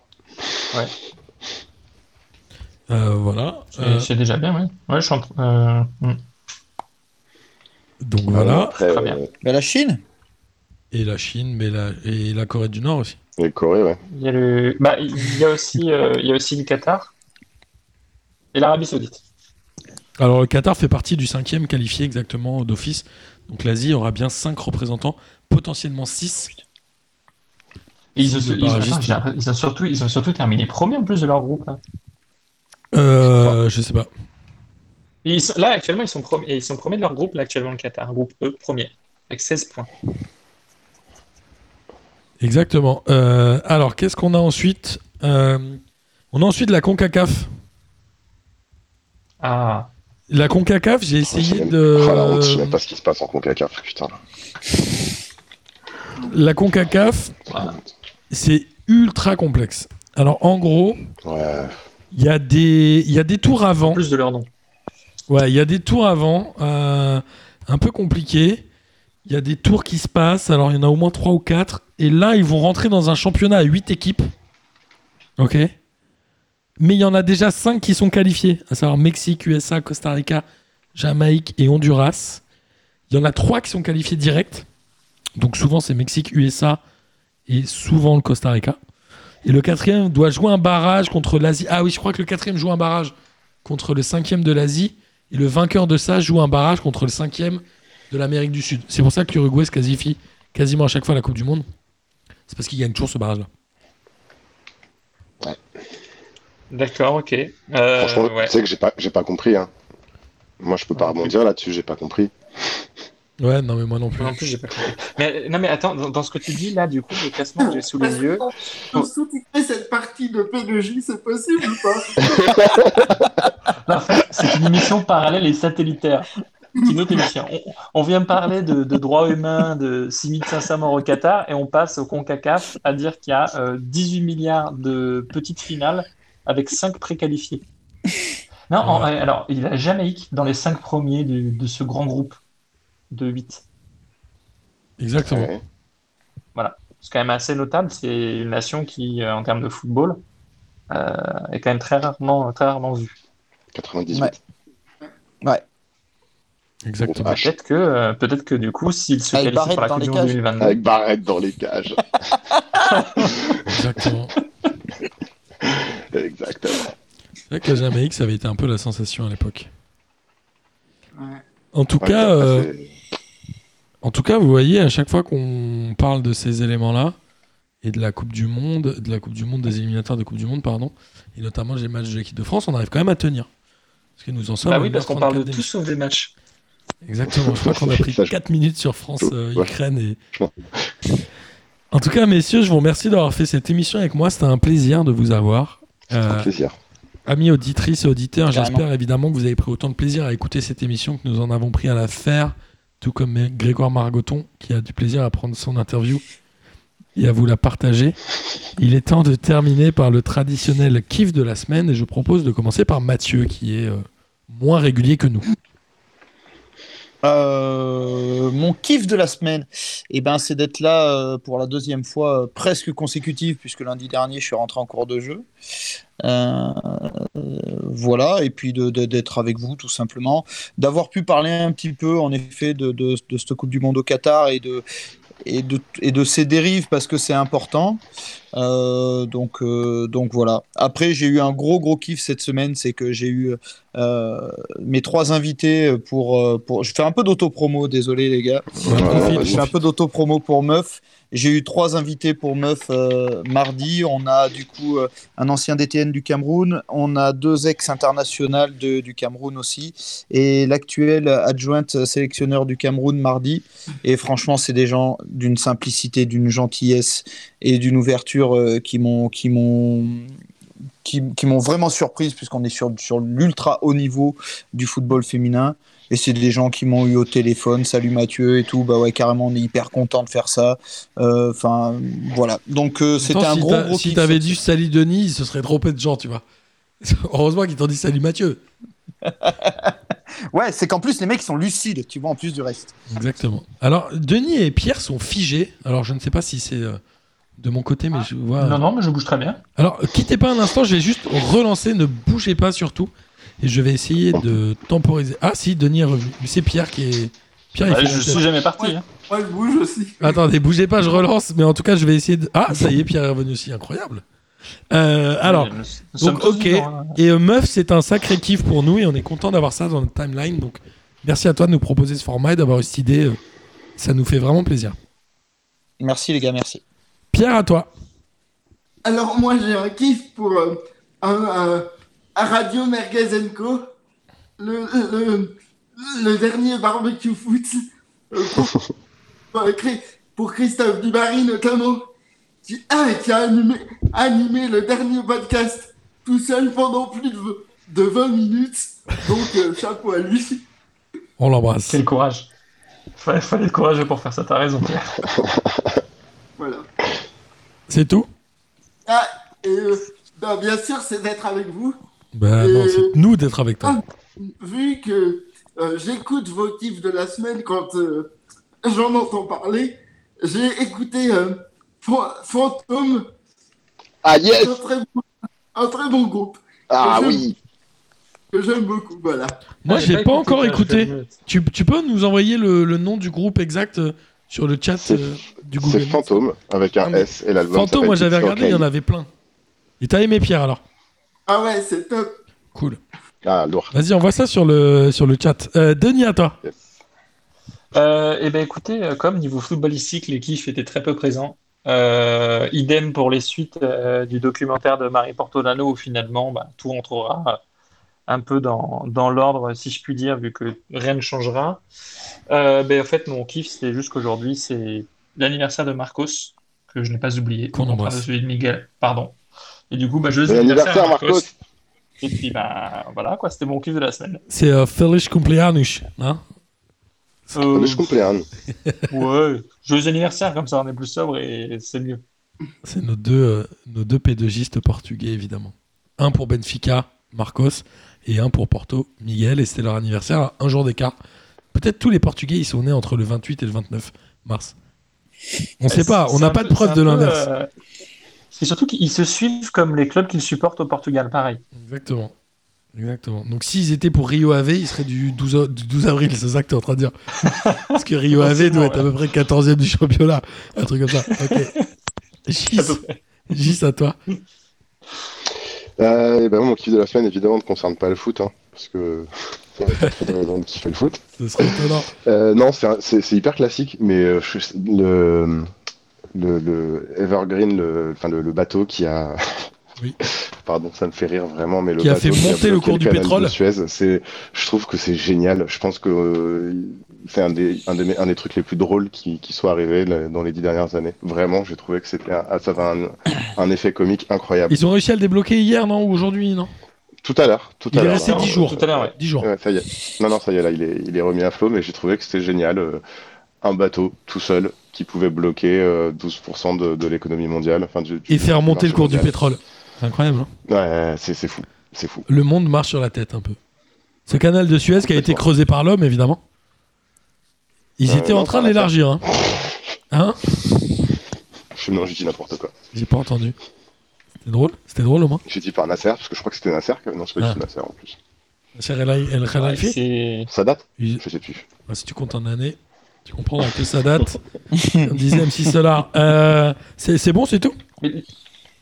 Euh, voilà. C'est Euh, déjà bien, oui. Ouais, je suis en train- euh, hmm. Donc voilà. Après, Très bien. euh, Mais la Chine? Et la Chine, mais la... et la Corée du Nord aussi. et Corée, ouais. Il y a le, bah, il y a aussi, euh, il y a aussi le Qatar et l'Arabie Saoudite. Alors le Qatar fait partie du cinquième qualifié exactement d'office. Donc l'Asie aura bien cinq représentants, potentiellement 6. Et ils, ont, ils, ils surtout, ils ont surtout terminé premiers en plus de leur groupe. hein. Euh, je sais pas. Et ils sont- là, actuellement, ils sont, premiers, ils sont premiers de leur groupe, là, actuellement, le Qatar. Groupe E, premier, avec 16 points. Exactement. Euh, alors qu'est-ce qu'on a ensuite? Euh, On a ensuite la CONCACAF. Ah, La CONCACAF, j'ai essayé même- de... Oh, la je sais même pas ce qui se passe en CONCACAF, putain. La CONCACAF, c'est ultra complexe. Alors en gros, Ouais. il y, a des- il y a des tours en avant. plus de leur nom. Ouais, il y a des tours avant, euh, un peu compliqués. Il y a des tours qui se passent, alors il y en a au moins 3 ou 4. Et là, ils vont rentrer dans un championnat à 8 équipes. Ok Mais il y en a déjà 5 qui sont qualifiés, à savoir Mexique, USA, Costa Rica, Jamaïque et Honduras. Il y en a 3 qui sont qualifiés direct. Donc souvent, c'est Mexique, USA et souvent le Costa Rica. Et le quatrième doit jouer un barrage contre l'Asie. Ah oui, je crois que le quatrième joue un barrage contre le cinquième de l'Asie. Et le vainqueur de ça joue un barrage contre le cinquième de l'Amérique du Sud. C'est pour ça que l'Uruguay se qualifie quasiment à chaque fois à la Coupe du Monde. C'est parce qu'il gagne toujours ce barrage-là. D'accord, ok. Euh, Franchement, ouais. tu sais que j'ai pas, j'ai pas compris. Hein. Moi, je peux pas Ah, rebondir là-dessus, j'ai pas compris. Ouais, non, mais moi non plus. Non plus, j'ai pas compris. Mais, non, mais attends, dans, dans ce que tu dis là, du coup, le classement que j'ai sous les yeux. Pour sous-titrer cette partie de P2J, c'est possible ou pas? En fait, c'est une émission parallèle et satellitaire. C'est une autre émission. On, on vient parler de, de droits humains, de 6500 morts au Qatar, et on passe au CONCACAF à dire qu'il y a euh, 18 milliards de petites finales avec 5 préqualifiés. Non, en- Ouais. alors, il y a la Jamaïque dans les 5 premiers de, de ce grand groupe de 8. Exactement. Ouais. C'est quand même assez notable. C'est une nation qui, euh, en termes de football, euh, est quand même très rarement, très rarement vu. 98. Ouais. Ouais. Exactement. Peut-être que, euh, peut-être que du coup, s'il se Avec qualifie pour la Coupe dans du les Monde cages. 2022, Avec Barrett dans les cages. Exactement. Exactement. C'est vrai que la Jamaïque, ça avait été un peu la sensation à l'époque. Ouais. En tout Ouais, cas, euh, en tout cas, vous voyez, à chaque fois qu'on parle de ces éléments-là et de la Coupe du Monde, de la Coupe du Monde, des éliminatoires de Coupe du Monde, pardon, et notamment les matchs de l'équipe de France, on arrive quand même à tenir. Parce que nous en sommes. bah oui, parce qu'on parle de 1h34 tout sauf des matchs. Exactement. Je crois qu'on a pris Ça, je- 4 minutes sur France-Ukraine. et... Je m'en- En tout cas, messieurs, je vous remercie d'avoir fait cette émission avec moi. C'était un plaisir de vous avoir. c'est un Euh, plaisir. Amis auditrices et auditeurs, j'espère évidemment que vous avez pris autant de plaisir à écouter cette émission que nous en avons pris à la faire, tout comme Grégoire Margoton qui a du plaisir à prendre son interview et à vous la partager. Il est temps de terminer par le traditionnel kiff de la semaine et je propose de commencer par Mathieu qui est euh, moins régulier que nous. Euh, mon kiff de la semaine, eh ben, c'est d'être là euh, pour la deuxième fois euh, presque consécutive, puisque lundi dernier, je suis rentré en cours de jeu. Voilà, et puis d'être avec vous, tout simplement. D'avoir pu parler un petit peu, en effet, de, de, de cette Coupe du Monde au Qatar et de, et de, et de ses dérives, parce que c'est important. Euh, donc, euh, donc voilà. Après, j'ai eu un gros, gros kiff cette semaine, c'est que j'ai eu euh, mes trois invités pour, pour. Je fais un peu d'auto-promo, désolé les gars. Ouais, Je fais un peu d'auto-promo pour Meuf. J'ai eu trois invités pour Meuf mardi. On a du coup un ancien DTN du Cameroun. On a deux ex-internationales de- du Cameroun aussi. Et l'actuel adjointe sélectionneur du Cameroun mardi. Et franchement, c'est des gens d'une simplicité, d'une gentillesse et d'une ouverture euh, qui m'ont qui m'ont qui, qui m'ont vraiment surprise puisqu'on est sur, sur l'ultra haut niveau du football féminin. Et c'est des gens qui m'ont eu au téléphone, salut Mathieu et tout. Bah ouais, carrément, on est hyper content de faire ça. Euh, Enfin, voilà. Donc euh, c'était Attends, un si gros, gros Si t'avais dit salut Denis, il se serait trompé de gens, tu vois. Heureusement qu'ils t'ont dit salut Mathieu. Ouais, c'est qu'en plus, les mecs ils sont lucides, tu vois, en plus du reste. Exactement. Alors, Denis et Pierre sont figés. Alors, je ne sais pas si c'est euh, de mon côté, mais je vois. Non, non, mais je bouge très bien. Alors, quittez pas un instant, je vais juste relancer, ne bougez pas surtout. Et je vais essayer de temporiser. Ah, si, Denis est revenu. C'est Pierre qui est. Pierre, il Ouais, fait je suis jamais parti. Ouais. hein. Moi, je bouge aussi. Attendez, bougez pas, je relance. Mais en tout cas, je vais essayer de. Ah, ça y est, Pierre est revenu aussi. Incroyable. Euh, alors, Nous- donc, ok. hein. Et euh, Meuf, c'est un sacré kiff pour nous et on est content d'avoir ça dans notre timeline. Donc, merci à toi de nous proposer ce format et d'avoir eu cette idée. euh, Ça nous fait vraiment plaisir. Merci les gars, merci. Pierre, à toi. Alors, moi, j'ai un kiff pour euh, un, un- un Radio Merguez Co. Le, le, le dernier barbecue foot euh, pour, pour, Chri- pour Christophe Dubarry, notamment, qui, ah, qui a animé, animé le dernier podcast tout seul pendant plus de, de 20 minutes. Donc, euh, chapeau à lui. On l'embrasse. Quel courage. Fallait, fallait être courageux pour faire ça, t'as raison, Pierre. Voilà. C'est tout? Ah, et euh, ben, bien sûr, c'est d'être avec vous. Bah Euh, non, c'est nous d'être avec toi. vu que euh, j'écoute vos kiffs de la semaine quand euh, j'en entends parler, j'ai écouté euh, Fan- Fantôme, Ah yes un très, bon, un très bon groupe Ah oui que j'aime beaucoup. Voilà. Moi, Ah, j'ai pas encore écouté. Tu, tu peux nous envoyer le, le nom du groupe exact? euh, sur le chat C'est- euh, du Google C'est Fantôme avec un Ah, S et l'album. Fantôme, moi j'avais regardé, il y en avait plein. Et t'as aimé Pierre alors? Ah ouais, c'est top. Cool. Ah, lourd. Vas-y, envoie ça sur le, sur le chat. Euh, Denis, à toi. Yes. Euh, eh ben écoutez, comme niveau footballistique, les kiffs étaient très peu présents. Euh, idem pour les suites euh, du documentaire de Marie Portolano où finalement bah, tout rentrera euh, un peu dans, dans l'ordre, si je puis dire, vu que rien ne changera. Euh, ben, en fait, mon kiff, c'est juste qu'aujourd'hui, c'est l'anniversaire de Marcos, que je n'ai pas oublié. Qu'on embrasse. de celui de Miguel, pardon. Et du coup, bah, je Bon anniversaire, Marcos Et puis, bah, voilà, quoi, c'était mon kiff de la semaine. C'est euh, Feliz Cumpleaños. Hein? Euh, hein. Ouais, joyeux anniversaire, comme ça on est plus sobre et c'est mieux. C'est nos deux, euh, nos deux pédagistes portugais, évidemment. Un pour Benfica, Marcos, et un pour Porto, Miguel. Et c'était leur anniversaire à un jour d'écart. Peut-être tous les Portugais, ils sont nés entre le 28 et le 29 mars. On sait pas, on n'a pas de preuve de l'inverse. euh, C'est surtout qu'ils se suivent comme les clubs qu'ils supportent au Portugal, pareil. Exactement. Exactement. Donc s'ils étaient pour Rio Ave, ils seraient du 12, au- du 12 avril, c'est ça que tu es en train de dire. Parce que Rio Ave doit être à peu près 14e du championnat. Un truc comme ça. Ok. Gis. Gis, à toi. Euh, et ben, mon kiff de la semaine, évidemment, ne concerne pas le foot, hein, parce que de kiffer le foot. Ce serait étonnant. Euh, non, c'est hyper classique, mais euh, le, le, le Evergreen, le, enfin, le, le bateau qui a. Oui. Pardon, ça me fait rire vraiment, mais le Qui a fait monter le cours du pétrole. de Suez, c'est, je trouve que c'est génial. Je pense que euh, c'est un des, un des, un des trucs les plus drôles qui, qui soit arrivé là, dans les dix dernières années. Vraiment, j'ai trouvé que c'était, un- ça avait un, un effet comique incroyable. Ils ont réussi à le débloquer hier, non Ou aujourd'hui, non? Tout à l'heure, tout Il à est l'heure. resté là. 10 jours. Tout à l'heure, ouais. 10 jours. Ouais, ça y est. Non, non, ça y est, là, il est, il est remis à flot, mais j'ai trouvé que c'était génial. euh, un bateau, tout seul, qui pouvait bloquer euh, 12% de, de l'économie mondiale. Enfin, du, du- Et faire monter le cours du pétrole. C'est incroyable, hein Ouais, c'est c'est fou. C'est fou. Le monde marche sur la tête un peu. Ce canal de Suez qui a été creusé par l'homme, évidemment. Ils Euh, étaient non, en train de l'élargir. Hein, Hein Je, non, j'ai dit n'importe quoi. J'ai pas entendu. C'était drôle C'était drôle au moins J'ai dit par Nasser, parce que je crois que c'était Nasser. que- Non, c'est pas Ah. du tout Nasser en plus. Cher El El Khalifi Ça date Il- Je sais plus. Ah, Si tu comptes en année, tu comprendras que ça date. Comme disait MC Solar. Euh, c'est c'est bon, c'est tout? Mais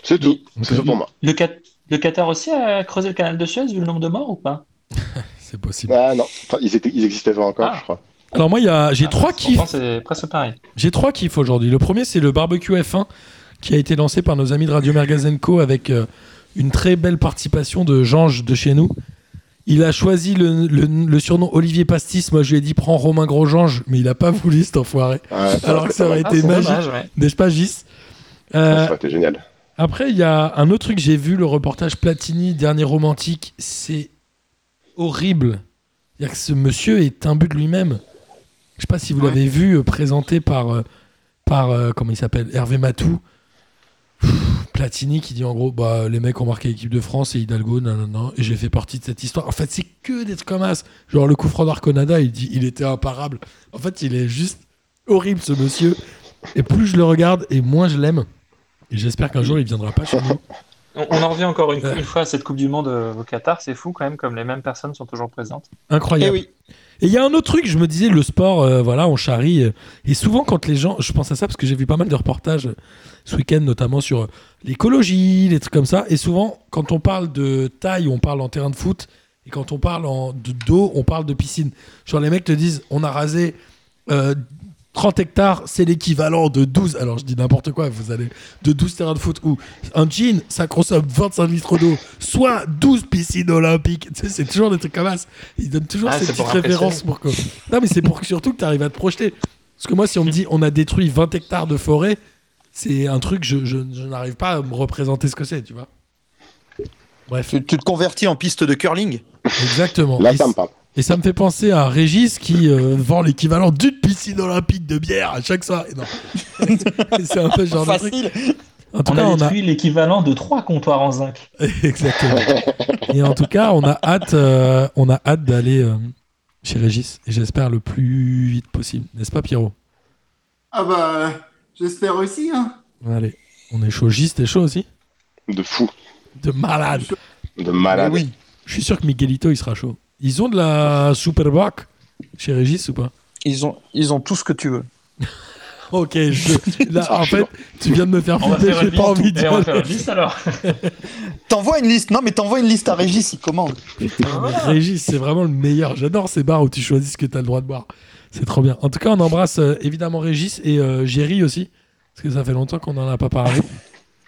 C'est tout. C'est tout pour moi. le, Cat- le Qatar aussi a creusé le canal de Suez vu le nombre de morts ou pas? C'est possible. Ah non, Enfin, ils, étaient, ils existaient pas encore, Ah. je crois. Alors moi, il y a- j'ai Ah, trois kiffs. C'est presque pareil. J'ai trois kiffs aujourd'hui. Le premier, c'est le barbecue F1 qui a été lancé par nos amis de Radio Mergazenco avec euh, une très belle participation de Jange de chez nous. Il a choisi le, le- le surnom Olivier Pastis. Moi, je lui ai dit prends Romain Grosjeange, mais il a pas voulu cet enfoiré. Ouais, Alors que ça aurait Ah, été magique, dommage, ouais. n'est-ce pas, Gis? Ça Euh, aurait été génial. Après, il y a un autre truc, j'ai vu le reportage Platini, dernier romantique, c'est horrible. C'est-à-dire que ce monsieur est imbu de lui-même. Je sais pas si vous Ouais. l'avez vu euh, présenté par, euh, par euh, comment il s'appelle, Hervé Matou. Pff, Platini qui dit en gros, bah, les mecs ont marqué l'équipe de France et Hidalgo, non, non, non, et j'ai fait partie de cette histoire. En fait, c'est que des trucs comme ça. Genre le coup franc d'Arconada, il dit, il était imparable. En fait, il est juste horrible ce monsieur. Et plus je le regarde, et moins je l'aime. Et j'espère qu'un jour il viendra pas chez nous. On, on en revient encore une, fois à cette Coupe du Monde euh, au Qatar. C'est fou quand même comme les mêmes personnes sont toujours présentes. Incroyable. Eh oui. Et il y a un autre truc, je me disais, le sport, euh, voilà, on charrie. euh, et souvent, quand les gens, je pense à ça parce que j'ai vu pas mal de reportages euh, ce week-end, notamment sur l'écologie, les trucs comme ça. Et souvent, quand on parle de taille, on parle en terrain de foot. Et quand on parle en, de d'eau, on parle de piscine. Genre, les mecs te disent, on a rasé euh, 30 hectares, c'est l'équivalent de 12. Alors, je dis n'importe quoi, vous allez de 12 terrains de foot. Ou un jean, ça consomme 25 litres d'eau, soit 12 piscines olympiques. Tu sais, c'est toujours des trucs comme ça. Ils donnent toujours Ah, ces petites pour références pour que. Non, mais c'est pour que surtout que tu arrives à te projeter. Parce que moi, si on me dit on a détruit 20 hectares de forêt, c'est un truc, je, je, je n'arrive pas à me représenter ce que c'est, tu vois. Bref, Tu, tu te convertis en piste de curling? Exactement. Là, et, ça me parle. Et ça me fait penser à Régis qui euh, vend l'équivalent d'une piscine olympique de bière à chaque soir. Et non. Et c'est un peu genre de truc. Facile. En tout On cas, a on a, détruit l'équivalent de trois comptoirs en zinc. Exactement. Et en tout cas, on a hâte, euh, on a hâte d'aller euh, chez Régis. Et j'espère le plus vite possible. N'est-ce pas, Pierrot? Ah bah, j'espère aussi, hein. Allez, on est chaud. Gis, t'es chaud aussi? De fou. De malade. De malade. Oui. Je suis sûr que Miguelito, il sera chaud. Ils ont de la Superboc chez Régis ou pas Ils ont, ils ont tout ce que tu veux. Ok, je- là, en fait, tu viens de me faire On va flipper, faire une j'ai pas liste. envie de on va dire. faire une liste alors. T'envoies une liste. Non, mais t'envoies une liste à Régis, il commande. Putain, mais Régis, c'est vraiment le meilleur. J'adore ces bars où tu choisis ce que tu as le droit de boire. C'est trop bien. En tout cas, on embrasse euh, évidemment Régis et euh, Géry aussi. Parce que ça fait longtemps qu'on n'en a pas parlé.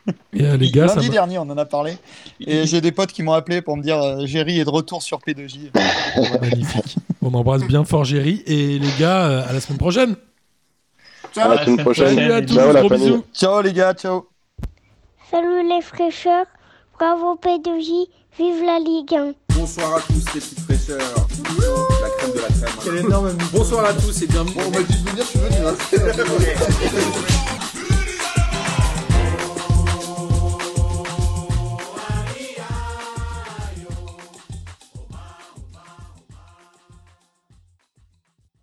Et euh, les gars, ça Lundi me- dernier, on en a parlé. Et j'ai des potes qui m'ont appelé pour me dire euh, Géry est de retour sur P2J. magnifique. On embrasse bien fort Géry. Et les gars, euh, à la semaine prochaine. À Ciao. la semaine prochaine. Salut à tous, Ciao, la bisous. Ciao les gars, ciao. Salut les fraîcheurs, bravo P2J, vive la Ligue 1. Bonsoir à tous les petites fraîcheurs. La crème de la crème. Bonsoir à tous et bienvenue. Bon, on m'a dit de venir, je suis venu. hein.